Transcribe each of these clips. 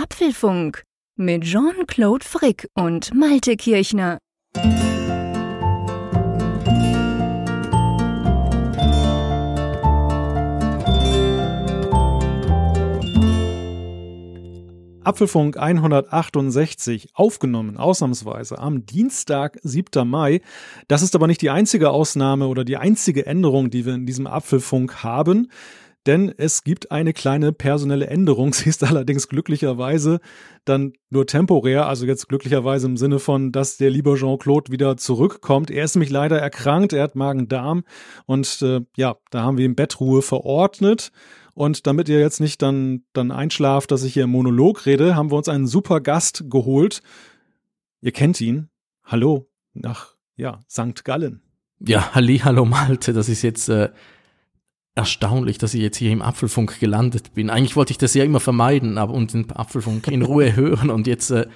Apfelfunk mit Jean-Claude Frick und Malte Kirchner. Apfelfunk 168 aufgenommen, ausnahmsweise am Dienstag, 7. Mai. Das ist aber nicht die einzige Ausnahme oder die einzige Änderung, die wir in diesem Apfelfunk haben. Denn es gibt eine kleine personelle Änderung. Sie ist allerdings glücklicherweise dann nur temporär, also jetzt glücklicherweise im Sinne von, dass der liebe Jean-Claude wieder zurückkommt. Er ist nämlich leider erkrankt, er hat Magen-Darm und äh, ja, da haben wir ihm Bettruhe verordnet. Und damit ihr jetzt nicht dann, dann einschlaft, dass ich hier im Monolog rede, haben wir uns einen super Gast geholt. Ihr kennt ihn. Hallo nach, ja, St. Gallen. Ja, halli, hallo Malte. Das ist jetzt äh, erstaunlich, dass ich jetzt hier im Apfelfunk gelandet bin. Eigentlich wollte ich das ja immer vermeiden, aber und den Apfelfunk in Ruhe hören und jetzt äh,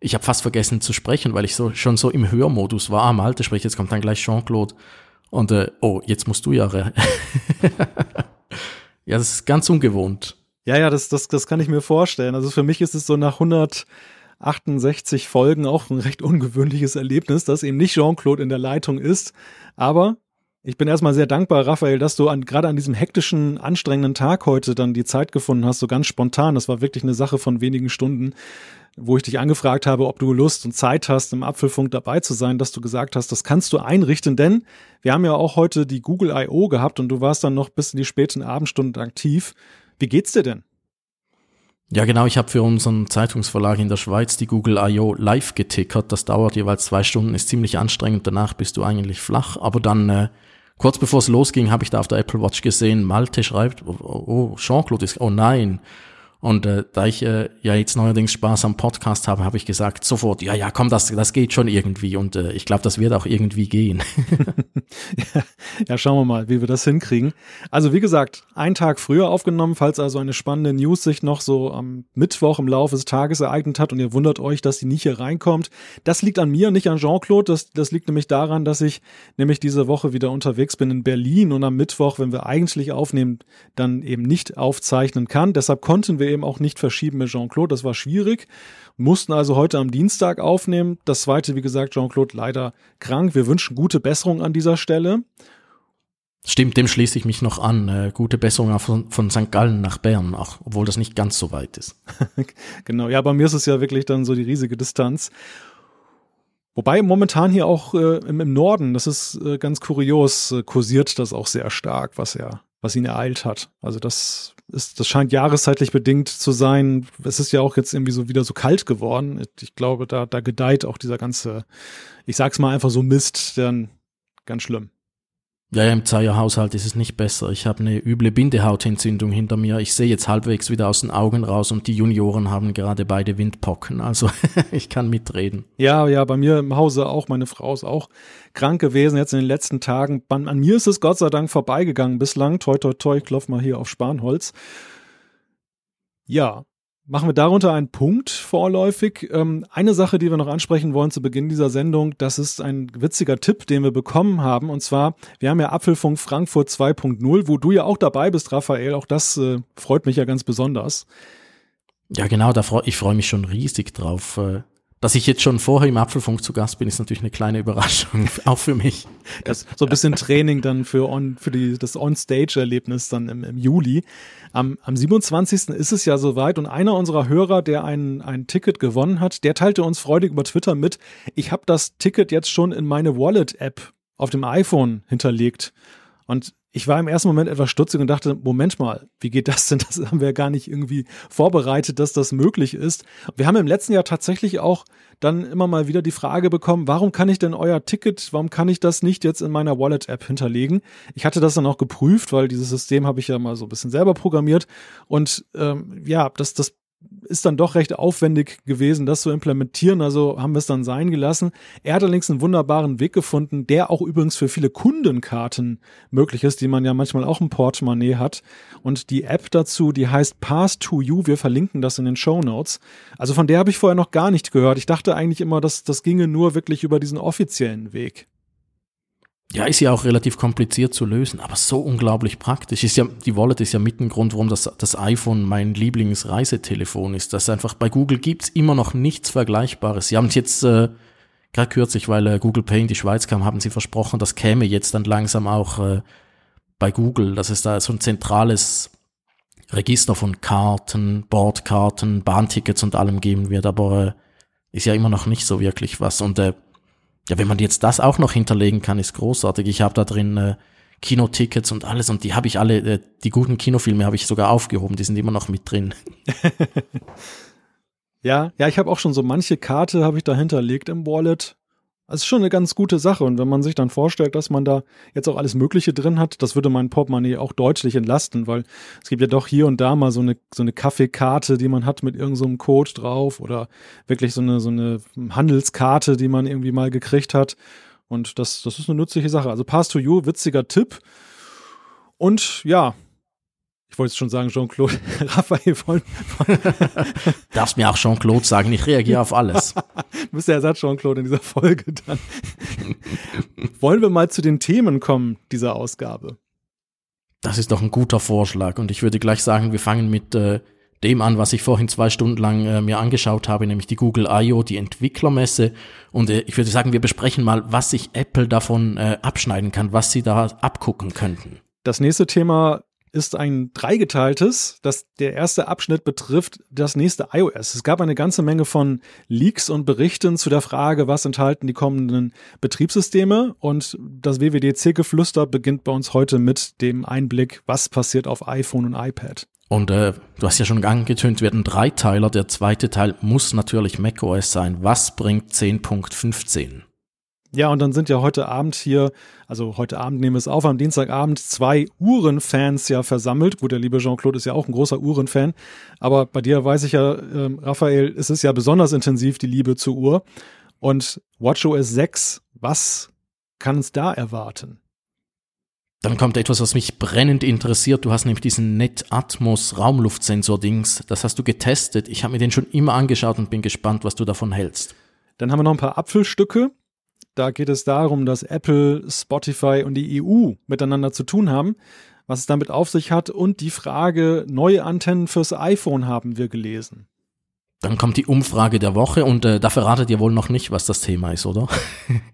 ich habe fast vergessen zu sprechen, weil ich so schon so im Hörmodus war. Malte spricht, jetzt kommt dann gleich Jean-Claude. Und äh, oh, jetzt musst du ja. Ja, das ist ganz ungewohnt. Ja, ja, das, das, das kann ich mir vorstellen. Also für mich ist es so nach 168 Folgen auch ein recht ungewöhnliches Erlebnis, dass eben nicht Jean-Claude in der Leitung ist. Aber ich bin erstmal sehr dankbar, Raphael, dass du an, gerade an diesem hektischen, anstrengenden Tag heute dann die Zeit gefunden hast, so ganz spontan. Das war wirklich eine Sache von wenigen Stunden wo ich dich angefragt habe, ob du Lust und Zeit hast, im Apfelfunk dabei zu sein, dass du gesagt hast, das kannst du einrichten, denn wir haben ja auch heute die Google I.O. gehabt und du warst dann noch bis in die späten Abendstunden aktiv. Wie geht's dir denn? Ja, genau. Ich habe für unseren Zeitungsverlag in der Schweiz die Google I.O. live getickert. Das dauert jeweils zwei Stunden, ist ziemlich anstrengend. Danach bist du eigentlich flach. Aber dann, äh, kurz bevor es losging, habe ich da auf der Apple Watch gesehen, Malte schreibt, oh, oh Jean-Claude ist, oh nein. Und äh, da ich äh, ja jetzt neuerdings Spaß am Podcast habe, habe ich gesagt sofort, ja, ja, komm, das, das geht schon irgendwie. Und äh, ich glaube, das wird auch irgendwie gehen. ja, schauen wir mal, wie wir das hinkriegen. Also wie gesagt, ein Tag früher aufgenommen, falls also eine spannende News sich noch so am Mittwoch im Laufe des Tages ereignet hat und ihr wundert euch, dass die nicht hier reinkommt. Das liegt an mir, nicht an Jean-Claude. Das, das liegt nämlich daran, dass ich nämlich diese Woche wieder unterwegs bin in Berlin und am Mittwoch, wenn wir eigentlich aufnehmen, dann eben nicht aufzeichnen kann. Deshalb konnten wir eben auch nicht verschieben mit Jean-Claude. Das war schwierig. Mussten also heute am Dienstag aufnehmen. Das zweite, wie gesagt, Jean-Claude leider krank. Wir wünschen gute Besserung an dieser Stelle. Stimmt, dem schließe ich mich noch an. Äh, gute Besserung von, von St. Gallen nach Bern, auch obwohl das nicht ganz so weit ist. genau, ja, bei mir ist es ja wirklich dann so die riesige Distanz. Wobei momentan hier auch äh, im, im, Norden, das ist äh, ganz kurios, äh, kursiert das auch sehr stark, was ja, was ihn ereilt hat. Also das ist, das scheint jahreszeitlich bedingt zu sein. Es ist ja auch jetzt irgendwie so wieder so kalt geworden. Ich glaube, da, da gedeiht auch dieser ganze, ich sag's mal einfach so Mist, dann ganz schlimm. Ja, im Zeierhaushalt ist es nicht besser. Ich habe eine üble Bindehautentzündung hinter mir. Ich sehe jetzt halbwegs wieder aus den Augen raus und die Junioren haben gerade beide Windpocken. Also ich kann mitreden. Ja, ja, bei mir im Hause auch. Meine Frau ist auch krank gewesen jetzt in den letzten Tagen. An mir ist es Gott sei Dank vorbeigegangen bislang. Toi, toi, toi, ich klopf mal hier auf Spanholz. Ja, Machen wir darunter einen Punkt vorläufig. Ähm, eine Sache, die wir noch ansprechen wollen zu Beginn dieser Sendung, das ist ein witziger Tipp, den wir bekommen haben. Und zwar, wir haben ja Apfelfunk Frankfurt 2.0, wo du ja auch dabei bist, Raphael. Auch das äh, freut mich ja ganz besonders. Ja, genau, da freu, ich freue mich schon riesig drauf. Äh, dass ich jetzt schon vorher im Apfelfunk zu Gast bin, ist natürlich eine kleine Überraschung, auch für mich. Das, so ein bisschen Training dann für, on, für die, das On-Stage-Erlebnis dann im, im Juli. Am, am 27. ist es ja soweit und einer unserer Hörer, der ein, ein Ticket gewonnen hat, der teilte uns freudig über Twitter mit, ich habe das Ticket jetzt schon in meine Wallet-App auf dem iPhone hinterlegt. Und ich war im ersten Moment etwas stutzig und dachte, Moment mal, wie geht das denn? Das haben wir ja gar nicht irgendwie vorbereitet, dass das möglich ist. Wir haben im letzten Jahr tatsächlich auch dann immer mal wieder die Frage bekommen, warum kann ich denn euer Ticket, warum kann ich das nicht jetzt in meiner Wallet-App hinterlegen? Ich hatte das dann auch geprüft, weil dieses System habe ich ja mal so ein bisschen selber programmiert. Und ähm, ja, das, das ist dann doch recht aufwendig gewesen, das zu implementieren. Also haben wir es dann sein gelassen. Er hat allerdings einen wunderbaren Weg gefunden, der auch übrigens für viele Kundenkarten möglich ist, die man ja manchmal auch im Portemonnaie hat. Und die App dazu, die heißt Pass to You. Wir verlinken das in den Show Notes. Also von der habe ich vorher noch gar nicht gehört. Ich dachte eigentlich immer, dass das ginge nur wirklich über diesen offiziellen Weg. Ja, ist ja auch relativ kompliziert zu lösen, aber so unglaublich praktisch. Ist ja, die Wallet ist ja mit ein Grund, warum das, das iPhone mein Lieblingsreisetelefon ist. Das einfach bei Google gibt's immer noch nichts Vergleichbares. Sie haben es jetzt äh, gerade kürzlich, weil äh, Google Pay in die Schweiz kam, haben sie versprochen, das käme jetzt dann langsam auch äh, bei Google, dass es da so ein zentrales Register von Karten, Bordkarten, Bahntickets und allem geben wird, aber äh, ist ja immer noch nicht so wirklich was. Und äh, ja, wenn man jetzt das auch noch hinterlegen kann, ist großartig. Ich habe da drin äh, Kinotickets und alles und die habe ich alle, äh, die guten Kinofilme habe ich sogar aufgehoben, die sind immer noch mit drin. ja, ja, ich habe auch schon so manche Karte habe ich da hinterlegt im Wallet. Das ist schon eine ganz gute Sache. Und wenn man sich dann vorstellt, dass man da jetzt auch alles Mögliche drin hat, das würde mein Portemonnaie auch deutlich entlasten, weil es gibt ja doch hier und da mal so eine, so eine Kaffeekarte, die man hat mit irgendeinem so Code drauf oder wirklich so eine, so eine Handelskarte, die man irgendwie mal gekriegt hat. Und das, das ist eine nützliche Sache. Also Pass to You, witziger Tipp. Und ja, ich wollte schon sagen, Jean-Claude, Raphael von. Darfst mir auch Jean-Claude sagen, ich reagiere auf alles. du bist der Ersatz Jean-Claude in dieser Folge dann. Wollen wir mal zu den Themen kommen dieser Ausgabe? Das ist doch ein guter Vorschlag und ich würde gleich sagen, wir fangen mit äh, dem an, was ich vorhin zwei Stunden lang äh, mir angeschaut habe, nämlich die Google I.O., die Entwicklermesse. Und äh, ich würde sagen, wir besprechen mal, was sich Apple davon äh, abschneiden kann, was sie da abgucken könnten. Das nächste Thema ist ein dreigeteiltes. Das, der erste Abschnitt betrifft das nächste iOS. Es gab eine ganze Menge von Leaks und Berichten zu der Frage, was enthalten die kommenden Betriebssysteme. Und das WWDC-Geflüster beginnt bei uns heute mit dem Einblick, was passiert auf iPhone und iPad. Und äh, du hast ja schon angetönt, werden Dreiteiler. Der zweite Teil muss natürlich macOS sein. Was bringt 10.15? Ja, und dann sind ja heute Abend hier, also heute Abend nehmen wir es auf, am Dienstagabend zwei Uhrenfans ja versammelt. Gut, der liebe Jean-Claude ist ja auch ein großer Uhrenfan, aber bei dir weiß ich ja, äh, Raphael, es ist ja besonders intensiv die Liebe zur Uhr. Und WatchOS 6, was kann uns da erwarten? Dann kommt etwas, was mich brennend interessiert. Du hast nämlich diesen NetAtmos Raumluftsensor-Dings. Das hast du getestet. Ich habe mir den schon immer angeschaut und bin gespannt, was du davon hältst. Dann haben wir noch ein paar Apfelstücke. Da geht es darum, dass Apple, Spotify und die EU miteinander zu tun haben, was es damit auf sich hat. Und die Frage, neue Antennen fürs iPhone haben wir gelesen. Dann kommt die Umfrage der Woche und äh, da verratet ihr wohl noch nicht, was das Thema ist, oder?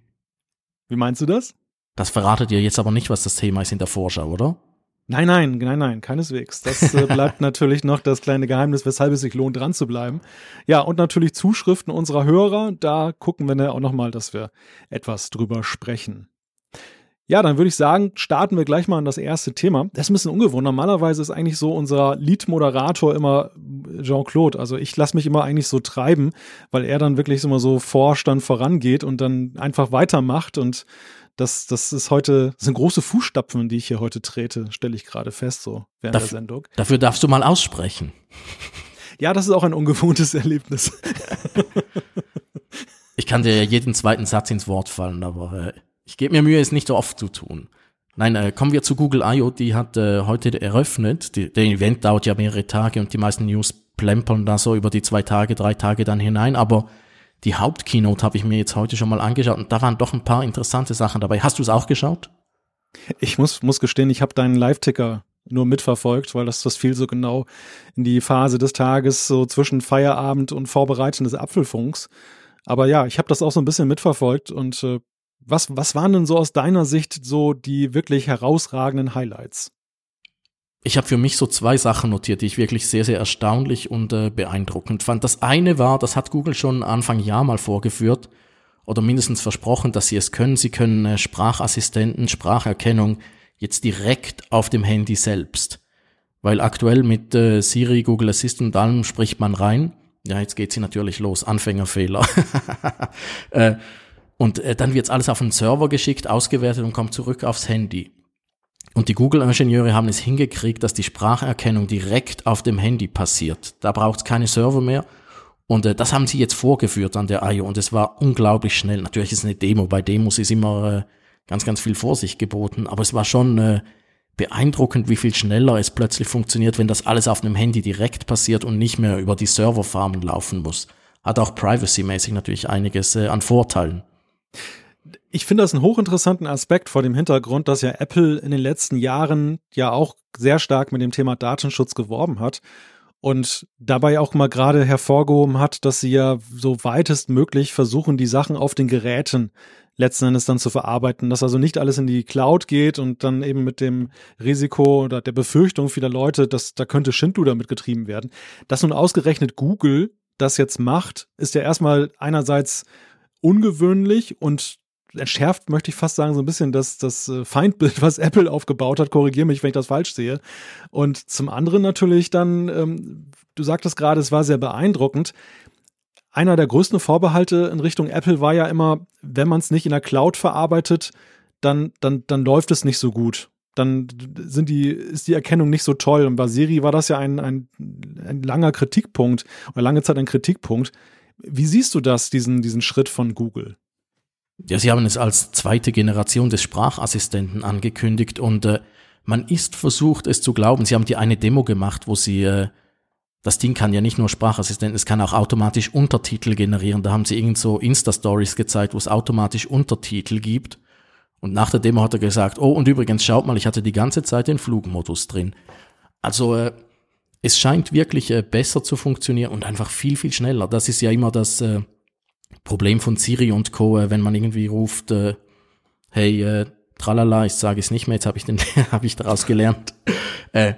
Wie meinst du das? Das verratet ihr jetzt aber nicht, was das Thema ist in der Vorschau, oder? Nein, nein, nein, nein, keineswegs. Das äh, bleibt natürlich noch das kleine Geheimnis, weshalb es sich lohnt, dran zu bleiben. Ja, und natürlich Zuschriften unserer Hörer. Da gucken wir dann auch nochmal, dass wir etwas drüber sprechen. Ja, dann würde ich sagen, starten wir gleich mal an das erste Thema. Das ist ein bisschen ungewohnt. Normalerweise ist eigentlich so unser Lead-Moderator immer Jean-Claude. Also ich lasse mich immer eigentlich so treiben, weil er dann wirklich immer so forscht, dann vorangeht und dann einfach weitermacht und das, das ist heute, das sind große Fußstapfen, die ich hier heute trete, stelle ich gerade fest, so während Darf, der Sendung. Dafür darfst du mal aussprechen. Ja, das ist auch ein ungewohntes Erlebnis. ich kann dir ja jeden zweiten Satz ins Wort fallen, aber äh, ich gebe mir Mühe, es nicht so oft zu tun. Nein, äh, kommen wir zu Google I.O., die hat äh, heute eröffnet. Die, der Event dauert ja mehrere Tage und die meisten News plempern da so über die zwei Tage, drei Tage dann hinein, aber die Hauptkeynote habe ich mir jetzt heute schon mal angeschaut und da waren doch ein paar interessante Sachen dabei. Hast du es auch geschaut? Ich muss, muss gestehen, ich habe deinen Live-Ticker nur mitverfolgt, weil das, das fiel so genau in die Phase des Tages, so zwischen Feierabend und Vorbereiten des Apfelfunks. Aber ja, ich habe das auch so ein bisschen mitverfolgt und äh, was, was waren denn so aus deiner Sicht so die wirklich herausragenden Highlights? Ich habe für mich so zwei Sachen notiert, die ich wirklich sehr, sehr erstaunlich und äh, beeindruckend fand. Das eine war, das hat Google schon Anfang Jahr mal vorgeführt oder mindestens versprochen, dass sie es können. Sie können äh, Sprachassistenten, Spracherkennung jetzt direkt auf dem Handy selbst. Weil aktuell mit äh, Siri, Google Assistant und allem spricht man rein. Ja, jetzt geht sie natürlich los. Anfängerfehler. äh, und äh, dann wird alles auf den Server geschickt, ausgewertet und kommt zurück aufs Handy. Und die Google-Ingenieure haben es hingekriegt, dass die Spracherkennung direkt auf dem Handy passiert. Da braucht es keine Server mehr. Und äh, das haben sie jetzt vorgeführt an der I.O. und es war unglaublich schnell. Natürlich ist es eine Demo, bei Demos ist immer äh, ganz, ganz viel Vorsicht geboten, aber es war schon äh, beeindruckend, wie viel schneller es plötzlich funktioniert, wenn das alles auf einem Handy direkt passiert und nicht mehr über die Serverfarmen laufen muss. Hat auch privacy-mäßig natürlich einiges äh, an Vorteilen. Ich finde das einen hochinteressanten Aspekt vor dem Hintergrund, dass ja Apple in den letzten Jahren ja auch sehr stark mit dem Thema Datenschutz geworben hat und dabei auch mal gerade hervorgehoben hat, dass sie ja so weitest möglich versuchen, die Sachen auf den Geräten letzten Endes dann zu verarbeiten, dass also nicht alles in die Cloud geht und dann eben mit dem Risiko oder der Befürchtung vieler Leute, dass da könnte Schindluder mitgetrieben werden. Dass nun ausgerechnet Google das jetzt macht, ist ja erstmal einerseits ungewöhnlich und entschärft, möchte ich fast sagen, so ein bisschen das, das äh, Feindbild, was Apple aufgebaut hat. Korrigiere mich, wenn ich das falsch sehe. Und zum anderen natürlich dann, ähm, du sagtest gerade, es war sehr beeindruckend. Einer der größten Vorbehalte in Richtung Apple war ja immer, wenn man es nicht in der Cloud verarbeitet, dann, dann, dann läuft es nicht so gut. Dann sind die, ist die Erkennung nicht so toll. Und bei Siri war das ja ein, ein, ein langer Kritikpunkt oder lange Zeit ein Kritikpunkt. Wie siehst du das, diesen, diesen Schritt von Google? Ja, sie haben es als zweite Generation des Sprachassistenten angekündigt und äh, man ist versucht, es zu glauben. Sie haben die eine Demo gemacht, wo sie, äh, das Ding kann ja nicht nur Sprachassistenten, es kann auch automatisch Untertitel generieren. Da haben sie irgend so Insta-Stories gezeigt, wo es automatisch Untertitel gibt. Und nach der Demo hat er gesagt, oh, und übrigens, schaut mal, ich hatte die ganze Zeit den Flugmodus drin. Also, äh, es scheint wirklich äh, besser zu funktionieren und einfach viel, viel schneller. Das ist ja immer das, äh, Problem von Siri und Co., äh, wenn man irgendwie ruft, äh, hey, äh, tralala, ich sage es nicht mehr, jetzt habe ich, den, hab ich daraus gelernt, äh,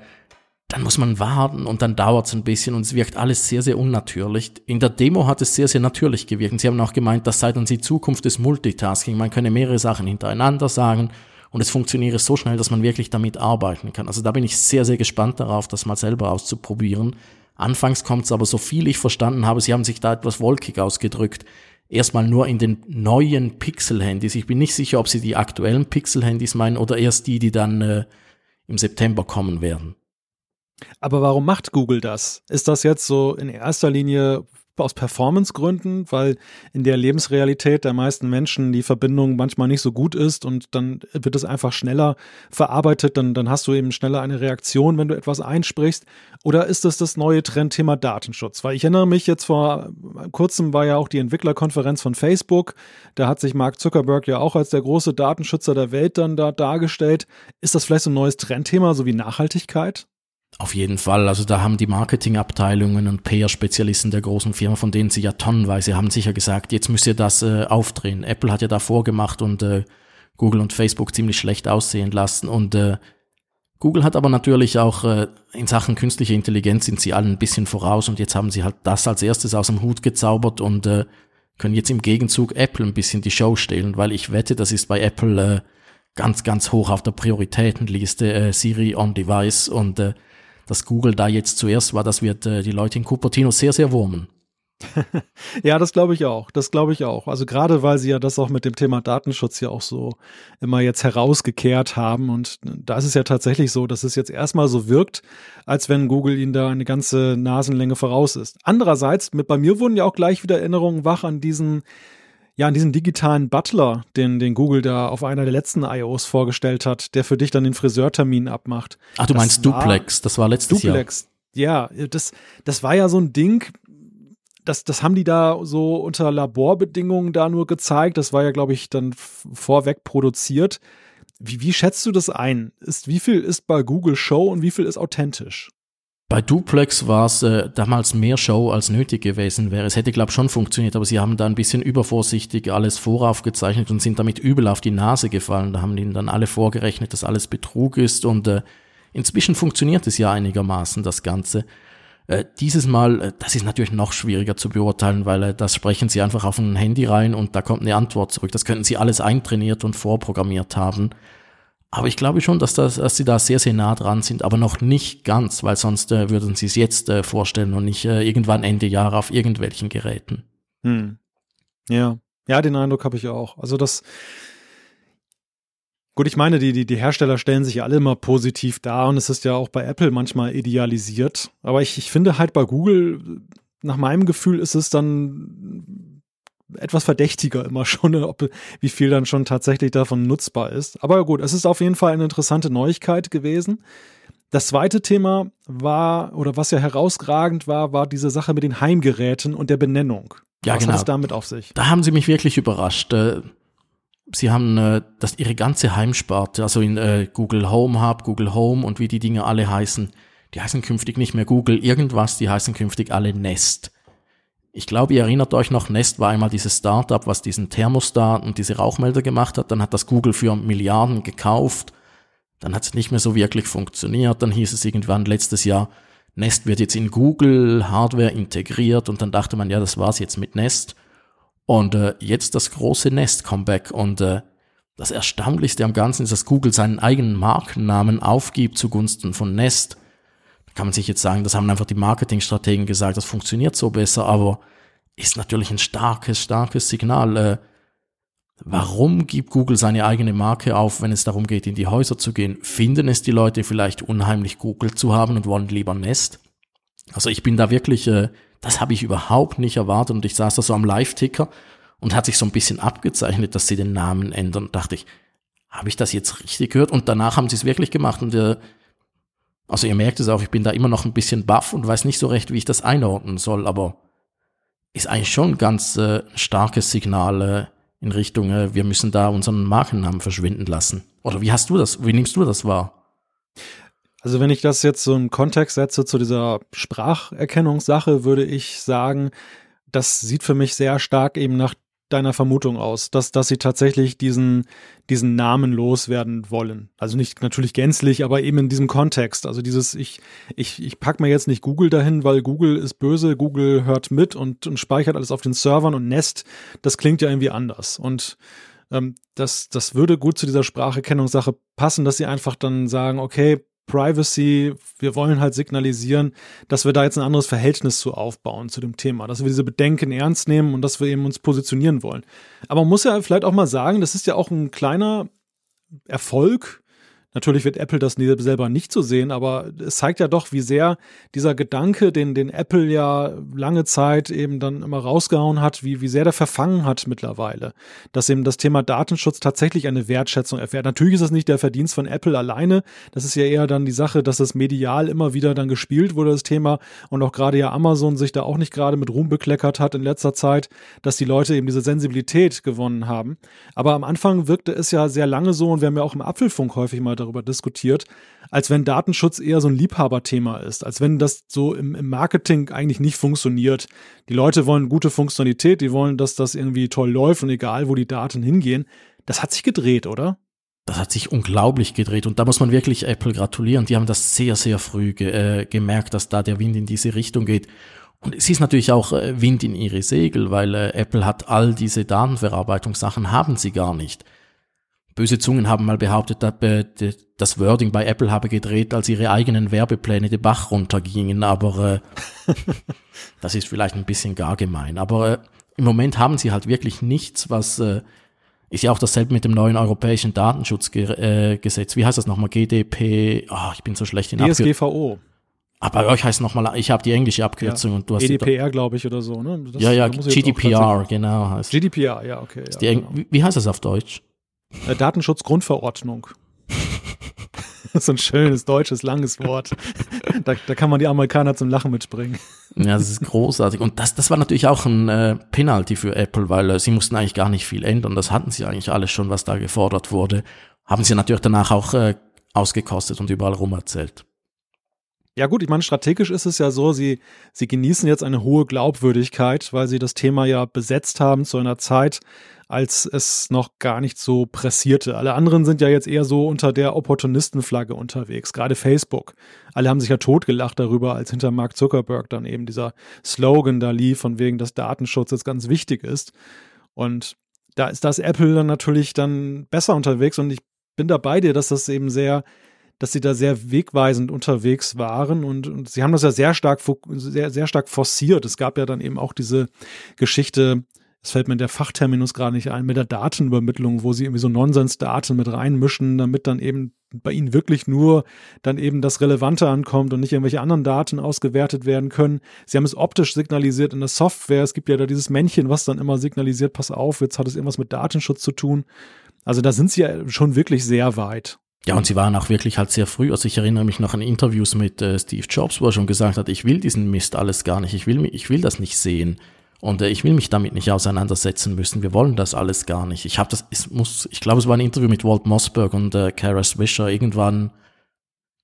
dann muss man warten und dann dauert es ein bisschen und es wirkt alles sehr, sehr unnatürlich. In der Demo hat es sehr, sehr natürlich gewirkt. Und sie haben auch gemeint, das sei dann die Zukunft des Multitasking. Man könne mehrere Sachen hintereinander sagen und es funktioniere so schnell, dass man wirklich damit arbeiten kann. Also da bin ich sehr, sehr gespannt darauf, das mal selber auszuprobieren. Anfangs kommt es aber, so viel ich verstanden habe, sie haben sich da etwas wolkig ausgedrückt, erstmal nur in den neuen Pixel-Handys. Ich bin nicht sicher, ob sie die aktuellen Pixel-Handys meinen oder erst die, die dann äh, im September kommen werden. Aber warum macht Google das? Ist das jetzt so in erster Linie aus Performance-Gründen, weil in der Lebensrealität der meisten Menschen die Verbindung manchmal nicht so gut ist und dann wird es einfach schneller verarbeitet, dann, dann hast du eben schneller eine Reaktion, wenn du etwas einsprichst. Oder ist das das neue Trendthema Datenschutz? Weil ich erinnere mich jetzt vor kurzem war ja auch die Entwicklerkonferenz von Facebook. Da hat sich Mark Zuckerberg ja auch als der große Datenschützer der Welt dann da dargestellt. Ist das vielleicht so ein neues Trendthema, so wie Nachhaltigkeit? Auf jeden Fall. Also da haben die Marketingabteilungen und PR-Spezialisten der großen Firmen, von denen sie ja tonnenweise haben, sicher gesagt, jetzt müsst ihr das äh, aufdrehen. Apple hat ja da vorgemacht und äh, Google und Facebook ziemlich schlecht aussehen lassen. Und äh, Google hat aber natürlich auch äh, in Sachen künstliche Intelligenz sind sie allen ein bisschen voraus und jetzt haben sie halt das als erstes aus dem Hut gezaubert und äh, können jetzt im Gegenzug Apple ein bisschen die Show stehlen, weil ich wette, das ist bei Apple äh, ganz, ganz hoch auf der Prioritätenliste, äh, Siri on Device und äh, dass Google da jetzt zuerst war, das wird äh, die Leute in Cupertino sehr, sehr wurmen. ja, das glaube ich auch. Das glaube ich auch. Also gerade weil sie ja das auch mit dem Thema Datenschutz ja auch so immer jetzt herausgekehrt haben. Und da ist es ja tatsächlich so, dass es jetzt erstmal so wirkt, als wenn Google ihnen da eine ganze Nasenlänge voraus ist. Andererseits, mit bei mir wurden ja auch gleich wieder Erinnerungen wach an diesen ja, an diesen digitalen Butler, den, den Google da auf einer der letzten I.O.s vorgestellt hat, der für dich dann den Friseurtermin abmacht. Ach, du das meinst Duplex, das war letztes Duplex. Jahr. Duplex, ja, das, das war ja so ein Ding, das, das haben die da so unter Laborbedingungen da nur gezeigt. Das war ja, glaube ich, dann vorweg produziert. Wie, wie schätzt du das ein? Ist, wie viel ist bei Google Show und wie viel ist authentisch? Bei Duplex war es äh, damals mehr Show als nötig gewesen wäre. Es hätte, glaube ich, schon funktioniert, aber sie haben da ein bisschen übervorsichtig alles voraufgezeichnet und sind damit übel auf die Nase gefallen. Da haben ihnen dann alle vorgerechnet, dass alles Betrug ist und äh, inzwischen funktioniert es ja einigermaßen, das Ganze. Äh, dieses Mal, äh, das ist natürlich noch schwieriger zu beurteilen, weil äh, das sprechen sie einfach auf ein Handy rein und da kommt eine Antwort zurück. Das könnten sie alles eintrainiert und vorprogrammiert haben. Aber ich glaube schon, dass, das, dass sie da sehr, sehr nah dran sind, aber noch nicht ganz, weil sonst äh, würden sie es jetzt äh, vorstellen und nicht äh, irgendwann Ende Jahre auf irgendwelchen Geräten. Hm. Ja, ja, den Eindruck habe ich auch. Also das, gut, ich meine, die, die, die Hersteller stellen sich ja alle immer positiv dar und es ist ja auch bei Apple manchmal idealisiert. Aber ich, ich finde halt bei Google, nach meinem Gefühl ist es dann etwas verdächtiger immer schon, ob, wie viel dann schon tatsächlich davon nutzbar ist. Aber gut, es ist auf jeden Fall eine interessante Neuigkeit gewesen. Das zweite Thema war, oder was ja herausragend war, war diese Sache mit den Heimgeräten und der Benennung. Ja, was genau. hat es damit auf sich? Da haben sie mich wirklich überrascht. Äh, sie haben äh, das, ihre ganze Heimsparte, also in äh, Google Home Hub, Google Home und wie die Dinge alle heißen, die heißen künftig nicht mehr Google irgendwas, die heißen künftig alle Nest. Ich glaube, ihr erinnert euch noch, Nest war einmal dieses Startup, was diesen Thermostat und diese Rauchmelder gemacht hat. Dann hat das Google für Milliarden gekauft. Dann hat es nicht mehr so wirklich funktioniert. Dann hieß es irgendwann letztes Jahr, Nest wird jetzt in Google Hardware integriert und dann dachte man, ja, das war's jetzt mit Nest. Und äh, jetzt das große Nest-Comeback und äh, das Erstaunlichste am Ganzen ist, dass Google seinen eigenen Markennamen aufgibt zugunsten von Nest. Kann man sich jetzt sagen, das haben einfach die Marketingstrategen gesagt, das funktioniert so besser, aber ist natürlich ein starkes, starkes Signal. Äh, warum gibt Google seine eigene Marke auf, wenn es darum geht, in die Häuser zu gehen? Finden es die Leute vielleicht unheimlich Google zu haben und wollen lieber Nest? Also ich bin da wirklich, äh, das habe ich überhaupt nicht erwartet und ich saß da so am Live-Ticker und hat sich so ein bisschen abgezeichnet, dass sie den Namen ändern. Dachte ich, habe ich das jetzt richtig gehört? Und danach haben sie es wirklich gemacht und äh, also ihr merkt es auch, ich bin da immer noch ein bisschen baff und weiß nicht so recht, wie ich das einordnen soll, aber ist eigentlich schon ein ganz äh, starkes Signal äh, in Richtung, äh, wir müssen da unseren Markennamen verschwinden lassen. Oder wie hast du das, wie nimmst du das wahr? Also wenn ich das jetzt so im Kontext setze zu dieser Spracherkennungssache, würde ich sagen, das sieht für mich sehr stark eben nach deiner Vermutung aus, dass, dass sie tatsächlich diesen, diesen Namen loswerden wollen. Also nicht natürlich gänzlich, aber eben in diesem Kontext. Also dieses, ich, ich, ich pack mir jetzt nicht Google dahin, weil Google ist böse, Google hört mit und, und speichert alles auf den Servern und Nest, das klingt ja irgendwie anders. Und ähm, das, das würde gut zu dieser Spracherkennungssache passen, dass sie einfach dann sagen, okay, Privacy, wir wollen halt signalisieren, dass wir da jetzt ein anderes Verhältnis zu aufbauen zu dem Thema, dass wir diese Bedenken ernst nehmen und dass wir eben uns positionieren wollen. Aber man muss ja vielleicht auch mal sagen, das ist ja auch ein kleiner Erfolg Natürlich wird Apple das selber nicht so sehen, aber es zeigt ja doch, wie sehr dieser Gedanke, den, den Apple ja lange Zeit eben dann immer rausgehauen hat, wie, wie sehr der verfangen hat mittlerweile. Dass eben das Thema Datenschutz tatsächlich eine Wertschätzung erfährt. Natürlich ist das nicht der Verdienst von Apple alleine. Das ist ja eher dann die Sache, dass das medial immer wieder dann gespielt wurde, das Thema. Und auch gerade ja Amazon sich da auch nicht gerade mit Ruhm bekleckert hat in letzter Zeit, dass die Leute eben diese Sensibilität gewonnen haben. Aber am Anfang wirkte es ja sehr lange so und wir haben ja auch im Apfelfunk häufig mal darüber diskutiert, als wenn Datenschutz eher so ein Liebhaberthema ist, als wenn das so im, im, Marketing eigentlich nicht funktioniert. Die Leute wollen gute Funktionalität, die wollen, dass das irgendwie toll läuft und egal, wo die Daten hingehen. Das hat sich gedreht, oder? Das hat sich unglaublich gedreht und da muss man wirklich Apple gratulieren. Die haben das sehr, sehr früh ge äh, gemerkt, dass da der Wind in diese Richtung geht. Und es ist natürlich auch äh, Wind in ihre Segel, weil äh, Apple hat all diese Datenverarbeitungssachen haben sie gar nicht. Böse Zungen haben mal behauptet, das Wording bei Apple habe gedreht, als ihre eigenen Werbepläne den Bach runtergingen, aber äh, das ist vielleicht ein bisschen gar gemein. Aber äh, im Moment haben sie halt wirklich nichts, was äh, ist ja auch dasselbe mit dem neuen europäischen Datenschutzgesetz. Wie heißt das nochmal? GDP? Oh, ah, ich bin so schlecht in DSGVO. Aber bei euch heißt nochmal, ich habe die englische Abkürzung ja. und du hast GDPR, glaube ich, oder so, ne? Das, ja, ja, GDPR, genau heißt. GDPR, ja, okay. Ja, genau. Wie heißt das auf Deutsch? Äh, Datenschutzgrundverordnung. so ein schönes deutsches langes Wort. Da, da, kann man die Amerikaner zum Lachen mitspringen. Ja, das ist großartig. Und das, das war natürlich auch ein äh, Penalty für Apple, weil äh, sie mussten eigentlich gar nicht viel ändern. Das hatten sie eigentlich alles schon, was da gefordert wurde. Haben sie natürlich danach auch äh, ausgekostet und überall rum erzählt. Ja gut, ich meine, strategisch ist es ja so, sie, sie genießen jetzt eine hohe Glaubwürdigkeit, weil sie das Thema ja besetzt haben zu einer Zeit, als es noch gar nicht so pressierte. Alle anderen sind ja jetzt eher so unter der Opportunistenflagge unterwegs, gerade Facebook. Alle haben sich ja totgelacht darüber, als hinter Mark Zuckerberg dann eben dieser Slogan da lief, von wegen, dass Datenschutz jetzt ganz wichtig ist. Und da ist das Apple dann natürlich dann besser unterwegs und ich bin da bei dir, dass das eben sehr dass sie da sehr wegweisend unterwegs waren und, und sie haben das ja sehr stark, sehr, sehr stark forciert. Es gab ja dann eben auch diese Geschichte es fällt mir der Fachterminus gerade nicht ein, mit der Datenübermittlung, wo sie irgendwie so Nonsensdaten mit reinmischen, damit dann eben bei ihnen wirklich nur dann eben das Relevante ankommt und nicht irgendwelche anderen Daten ausgewertet werden können. Sie haben es optisch signalisiert in der Software. Es gibt ja da dieses Männchen, was dann immer signalisiert, pass auf, jetzt hat es irgendwas mit Datenschutz zu tun. Also da sind sie ja schon wirklich sehr weit. Ja, und sie waren auch wirklich halt sehr früh. Also ich erinnere mich noch an Interviews mit äh, Steve Jobs, wo er schon gesagt hat, ich will diesen Mist alles gar nicht, ich will, ich will das nicht sehen. Und äh, ich will mich damit nicht auseinandersetzen müssen. Wir wollen das alles gar nicht. Ich habe das, es muss, ich glaube, es war ein Interview mit Walt Mossberg und äh, Kara Swisher irgendwann.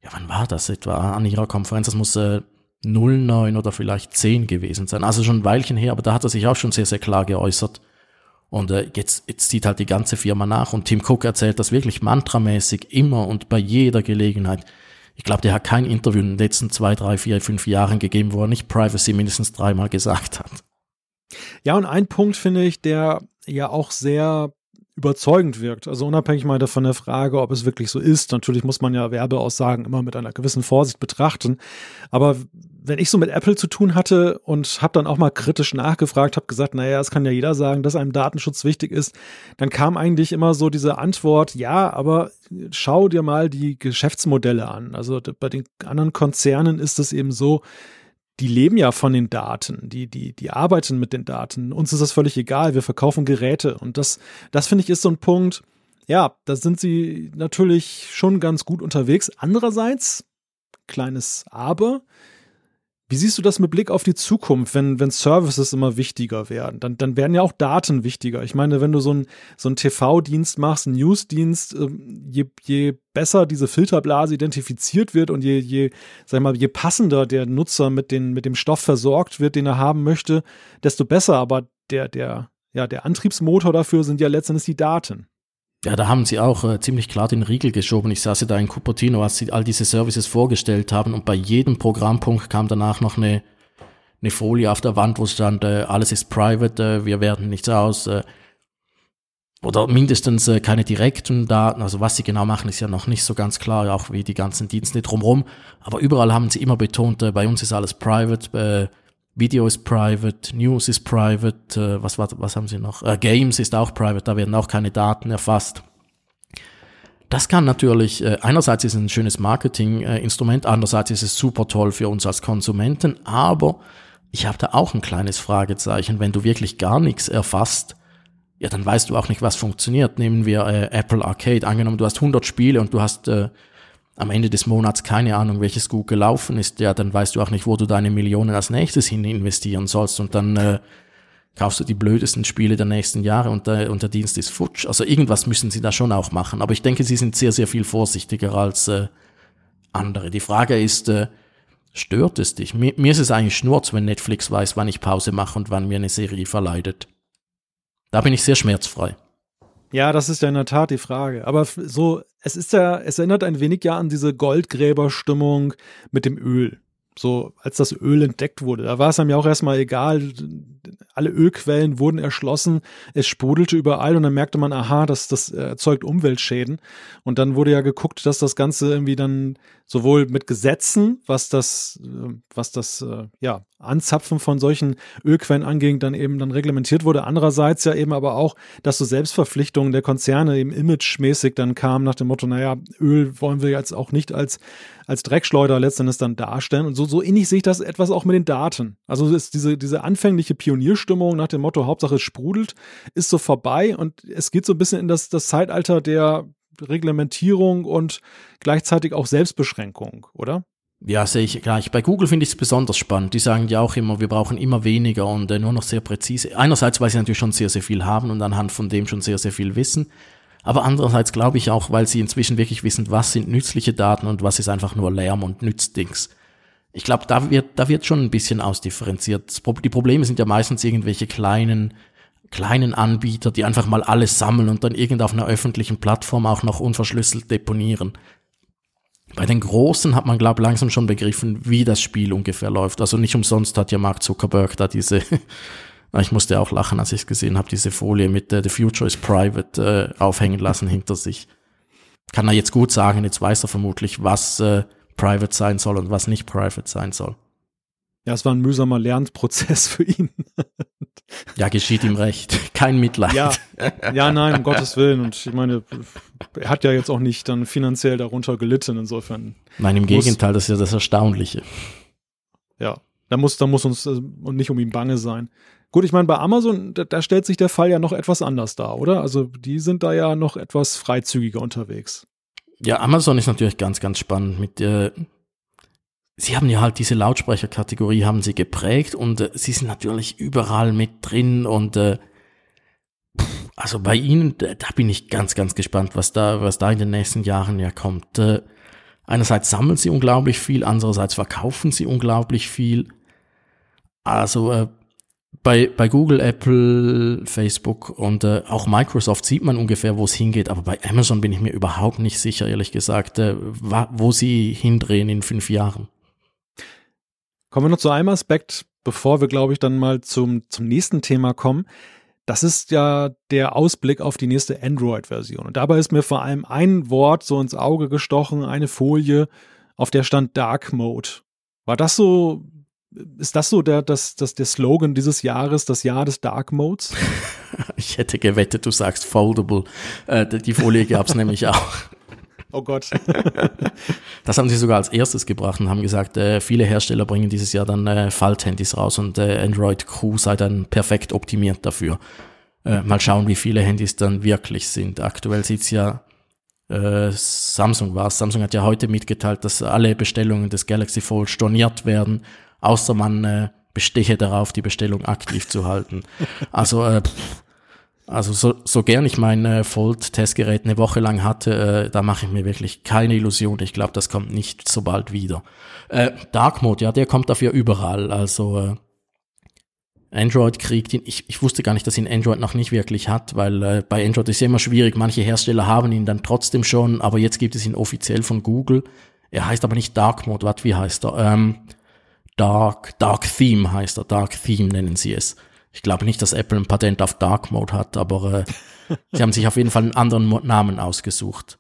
Ja, wann war das etwa an ihrer Konferenz? Das muss äh, 09 oder vielleicht 10 gewesen sein. Also schon ein Weilchen her, aber da hat er sich auch schon sehr, sehr klar geäußert. Und äh, jetzt, jetzt zieht halt die ganze Firma nach und Tim Cook erzählt das wirklich mantramäßig immer und bei jeder Gelegenheit. Ich glaube, der hat kein Interview in den letzten zwei, drei, vier, fünf Jahren gegeben, wo er nicht Privacy mindestens dreimal gesagt hat. Ja, und ein Punkt finde ich, der ja auch sehr überzeugend wirkt. Also unabhängig mal davon der Frage, ob es wirklich so ist. Natürlich muss man ja Werbeaussagen immer mit einer gewissen Vorsicht betrachten. Aber wenn ich so mit Apple zu tun hatte und habe dann auch mal kritisch nachgefragt, habe gesagt, naja, es kann ja jeder sagen, dass einem Datenschutz wichtig ist, dann kam eigentlich immer so diese Antwort, ja, aber schau dir mal die Geschäftsmodelle an. Also bei den anderen Konzernen ist es eben so, die leben ja von den Daten, die, die, die arbeiten mit den Daten. Uns ist das völlig egal, wir verkaufen Geräte. Und das, das finde ich ist so ein Punkt, ja, da sind sie natürlich schon ganz gut unterwegs. Andererseits, kleines Aber, wie siehst du das mit Blick auf die Zukunft, wenn, wenn Services immer wichtiger werden? Dann, dann werden ja auch Daten wichtiger. Ich meine, wenn du so einen so TV-Dienst machst, einen News-Dienst, ähm, je, je besser diese Filterblase identifiziert wird und je, je, sag mal, je passender der Nutzer mit, den, mit dem Stoff versorgt wird, den er haben möchte, desto besser. Aber der, der, ja, der Antriebsmotor dafür sind ja letztendlich die Daten. Ja, da haben sie auch äh, ziemlich klar den Riegel geschoben. Ich saß ja da in Cupertino, als sie all diese Services vorgestellt haben und bei jedem Programmpunkt kam danach noch eine, eine Folie auf der Wand, wo stand, äh, alles ist private, äh, wir werden nichts aus. Äh, oder mindestens äh, keine direkten Daten. Also was sie genau machen, ist ja noch nicht so ganz klar, auch wie die ganzen Dienste drumherum. Aber überall haben sie immer betont, äh, bei uns ist alles private. Video ist private, News ist private, äh, was, was, was haben sie noch? Äh, Games ist auch private, da werden auch keine Daten erfasst. Das kann natürlich, äh, einerseits ist es ein schönes Marketinginstrument, andererseits ist es super toll für uns als Konsumenten, aber ich habe da auch ein kleines Fragezeichen. Wenn du wirklich gar nichts erfasst, ja, dann weißt du auch nicht, was funktioniert. Nehmen wir äh, Apple Arcade. Angenommen, du hast 100 Spiele und du hast äh, am Ende des Monats keine Ahnung, welches gut gelaufen ist, ja, dann weißt du auch nicht, wo du deine Millionen als nächstes hin investieren sollst und dann äh, kaufst du die blödesten Spiele der nächsten Jahre und der, und der Dienst ist futsch. Also irgendwas müssen sie da schon auch machen. Aber ich denke, sie sind sehr, sehr viel vorsichtiger als äh, andere. Die Frage ist, äh, stört es dich? Mir, mir ist es eigentlich schnurz, wenn Netflix weiß, wann ich Pause mache und wann mir eine Serie verleidet. Da bin ich sehr schmerzfrei. Ja, das ist ja in der Tat die Frage. Aber so, es ist ja, es erinnert ein wenig ja an diese Goldgräberstimmung mit dem Öl. So, als das Öl entdeckt wurde. Da war es einem ja auch erstmal egal. Alle Ölquellen wurden erschlossen. Es sprudelte überall und dann merkte man, aha, das, das erzeugt Umweltschäden. Und dann wurde ja geguckt, dass das Ganze irgendwie dann sowohl mit Gesetzen, was das, was das, äh, ja, Anzapfen von solchen Ölquellen anging, dann eben dann reglementiert wurde. Andererseits ja eben aber auch, dass so Selbstverpflichtungen der Konzerne eben imagemäßig dann kamen nach dem Motto, naja, Öl wollen wir jetzt auch nicht als, als Dreckschleuder letztendlich dann darstellen. Und so, so ähnlich sehe ich das etwas auch mit den Daten. Also ist diese, diese anfängliche Pionierstimmung nach dem Motto, Hauptsache es sprudelt, ist so vorbei und es geht so ein bisschen in das, das Zeitalter der Reglementierung und gleichzeitig auch Selbstbeschränkung, oder? Ja, sehe ich gleich. Bei Google finde ich es besonders spannend. Die sagen ja auch immer, wir brauchen immer weniger und äh, nur noch sehr präzise. Einerseits, weil sie natürlich schon sehr, sehr viel haben und anhand von dem schon sehr, sehr viel wissen. Aber andererseits glaube ich auch, weil sie inzwischen wirklich wissen, was sind nützliche Daten und was ist einfach nur Lärm und Nützdings. Ich glaube, da wird, da wird schon ein bisschen ausdifferenziert. Die Probleme sind ja meistens irgendwelche kleinen, kleinen Anbieter, die einfach mal alles sammeln und dann irgend auf einer öffentlichen Plattform auch noch unverschlüsselt deponieren. Bei den Großen hat man, glaube ich, langsam schon begriffen, wie das Spiel ungefähr läuft. Also nicht umsonst hat ja Mark Zuckerberg da diese, ich musste auch lachen, als ich es gesehen habe, diese Folie mit äh, The Future is Private äh, aufhängen lassen hinter sich. Kann er jetzt gut sagen, jetzt weiß er vermutlich, was äh, Private sein soll und was nicht Private sein soll. Ja, es war ein mühsamer Lernprozess für ihn. ja, geschieht ihm recht. Kein Mitleid. Ja, ja, nein, um Gottes Willen. Und ich meine, er hat ja jetzt auch nicht dann finanziell darunter gelitten, insofern. Nein, im Gegenteil, das ist ja das Erstaunliche. Ja, da muss, da muss uns äh, nicht um ihn bange sein. Gut, ich meine, bei Amazon, da, da stellt sich der Fall ja noch etwas anders dar, oder? Also die sind da ja noch etwas freizügiger unterwegs. Ja, Amazon ist natürlich ganz, ganz spannend mit, äh, sie haben ja halt diese Lautsprecherkategorie haben sie geprägt und äh, sie sind natürlich überall mit drin und äh, also bei ihnen, da bin ich ganz, ganz gespannt, was da, was da in den nächsten Jahren ja kommt. Äh, einerseits sammeln sie unglaublich viel, andererseits verkaufen sie unglaublich viel. Also äh, bei, bei Google, Apple, Facebook und äh, auch Microsoft sieht man ungefähr, wo es hingeht, aber bei Amazon bin ich mir überhaupt nicht sicher, ehrlich gesagt, äh, wo sie hindrehen in fünf Jahren. Kommen wir noch zu einem Aspekt, bevor wir, glaube ich, dann mal zum, zum nächsten Thema kommen. Das ist ja der Ausblick auf die nächste Android-Version. Und dabei ist mir vor allem ein Wort so ins Auge gestochen, eine Folie, auf der stand Dark Mode. War das so, ist das so der, das, das, der Slogan dieses Jahres, das Jahr des Dark Modes? Ich hätte gewettet, du sagst Foldable. Äh, die Folie gab es nämlich auch. Oh Gott. das haben sie sogar als erstes gebracht und haben gesagt, äh, viele Hersteller bringen dieses Jahr dann äh, Falthandys raus und äh, Android Q sei dann perfekt optimiert dafür. Äh, mal schauen, wie viele Handys dann wirklich sind. Aktuell sieht's ja äh, Samsung war Samsung hat ja heute mitgeteilt, dass alle Bestellungen des Galaxy Fold storniert werden, außer man äh, bestehe darauf, die Bestellung aktiv zu halten. Also äh, pff, also so, so gern ich mein äh, Fold-Testgerät eine Woche lang hatte, äh, da mache ich mir wirklich keine Illusion. Ich glaube, das kommt nicht so bald wieder. Äh, Dark Mode, ja, der kommt dafür überall. Also äh, Android kriegt ihn. Ich, ich wusste gar nicht, dass ihn Android noch nicht wirklich hat, weil äh, bei Android ist ja immer schwierig. Manche Hersteller haben ihn dann trotzdem schon, aber jetzt gibt es ihn offiziell von Google. Er heißt aber nicht Dark Mode. Was, wie heißt er? Ähm, Dark, Dark Theme heißt er. Dark Theme nennen sie es. Ich glaube nicht, dass Apple ein Patent auf Dark Mode hat, aber äh, sie haben sich auf jeden Fall einen anderen Namen ausgesucht.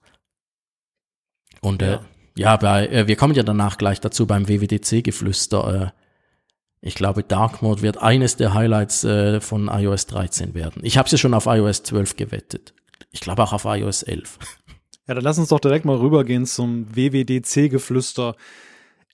Und äh, ja, bei, äh, wir kommen ja danach gleich dazu beim WWDC-Geflüster. Äh, ich glaube, Dark Mode wird eines der Highlights äh, von iOS 13 werden. Ich habe sie schon auf iOS 12 gewettet. Ich glaube auch auf iOS 11. Ja, dann lass uns doch direkt mal rübergehen zum WWDC-Geflüster.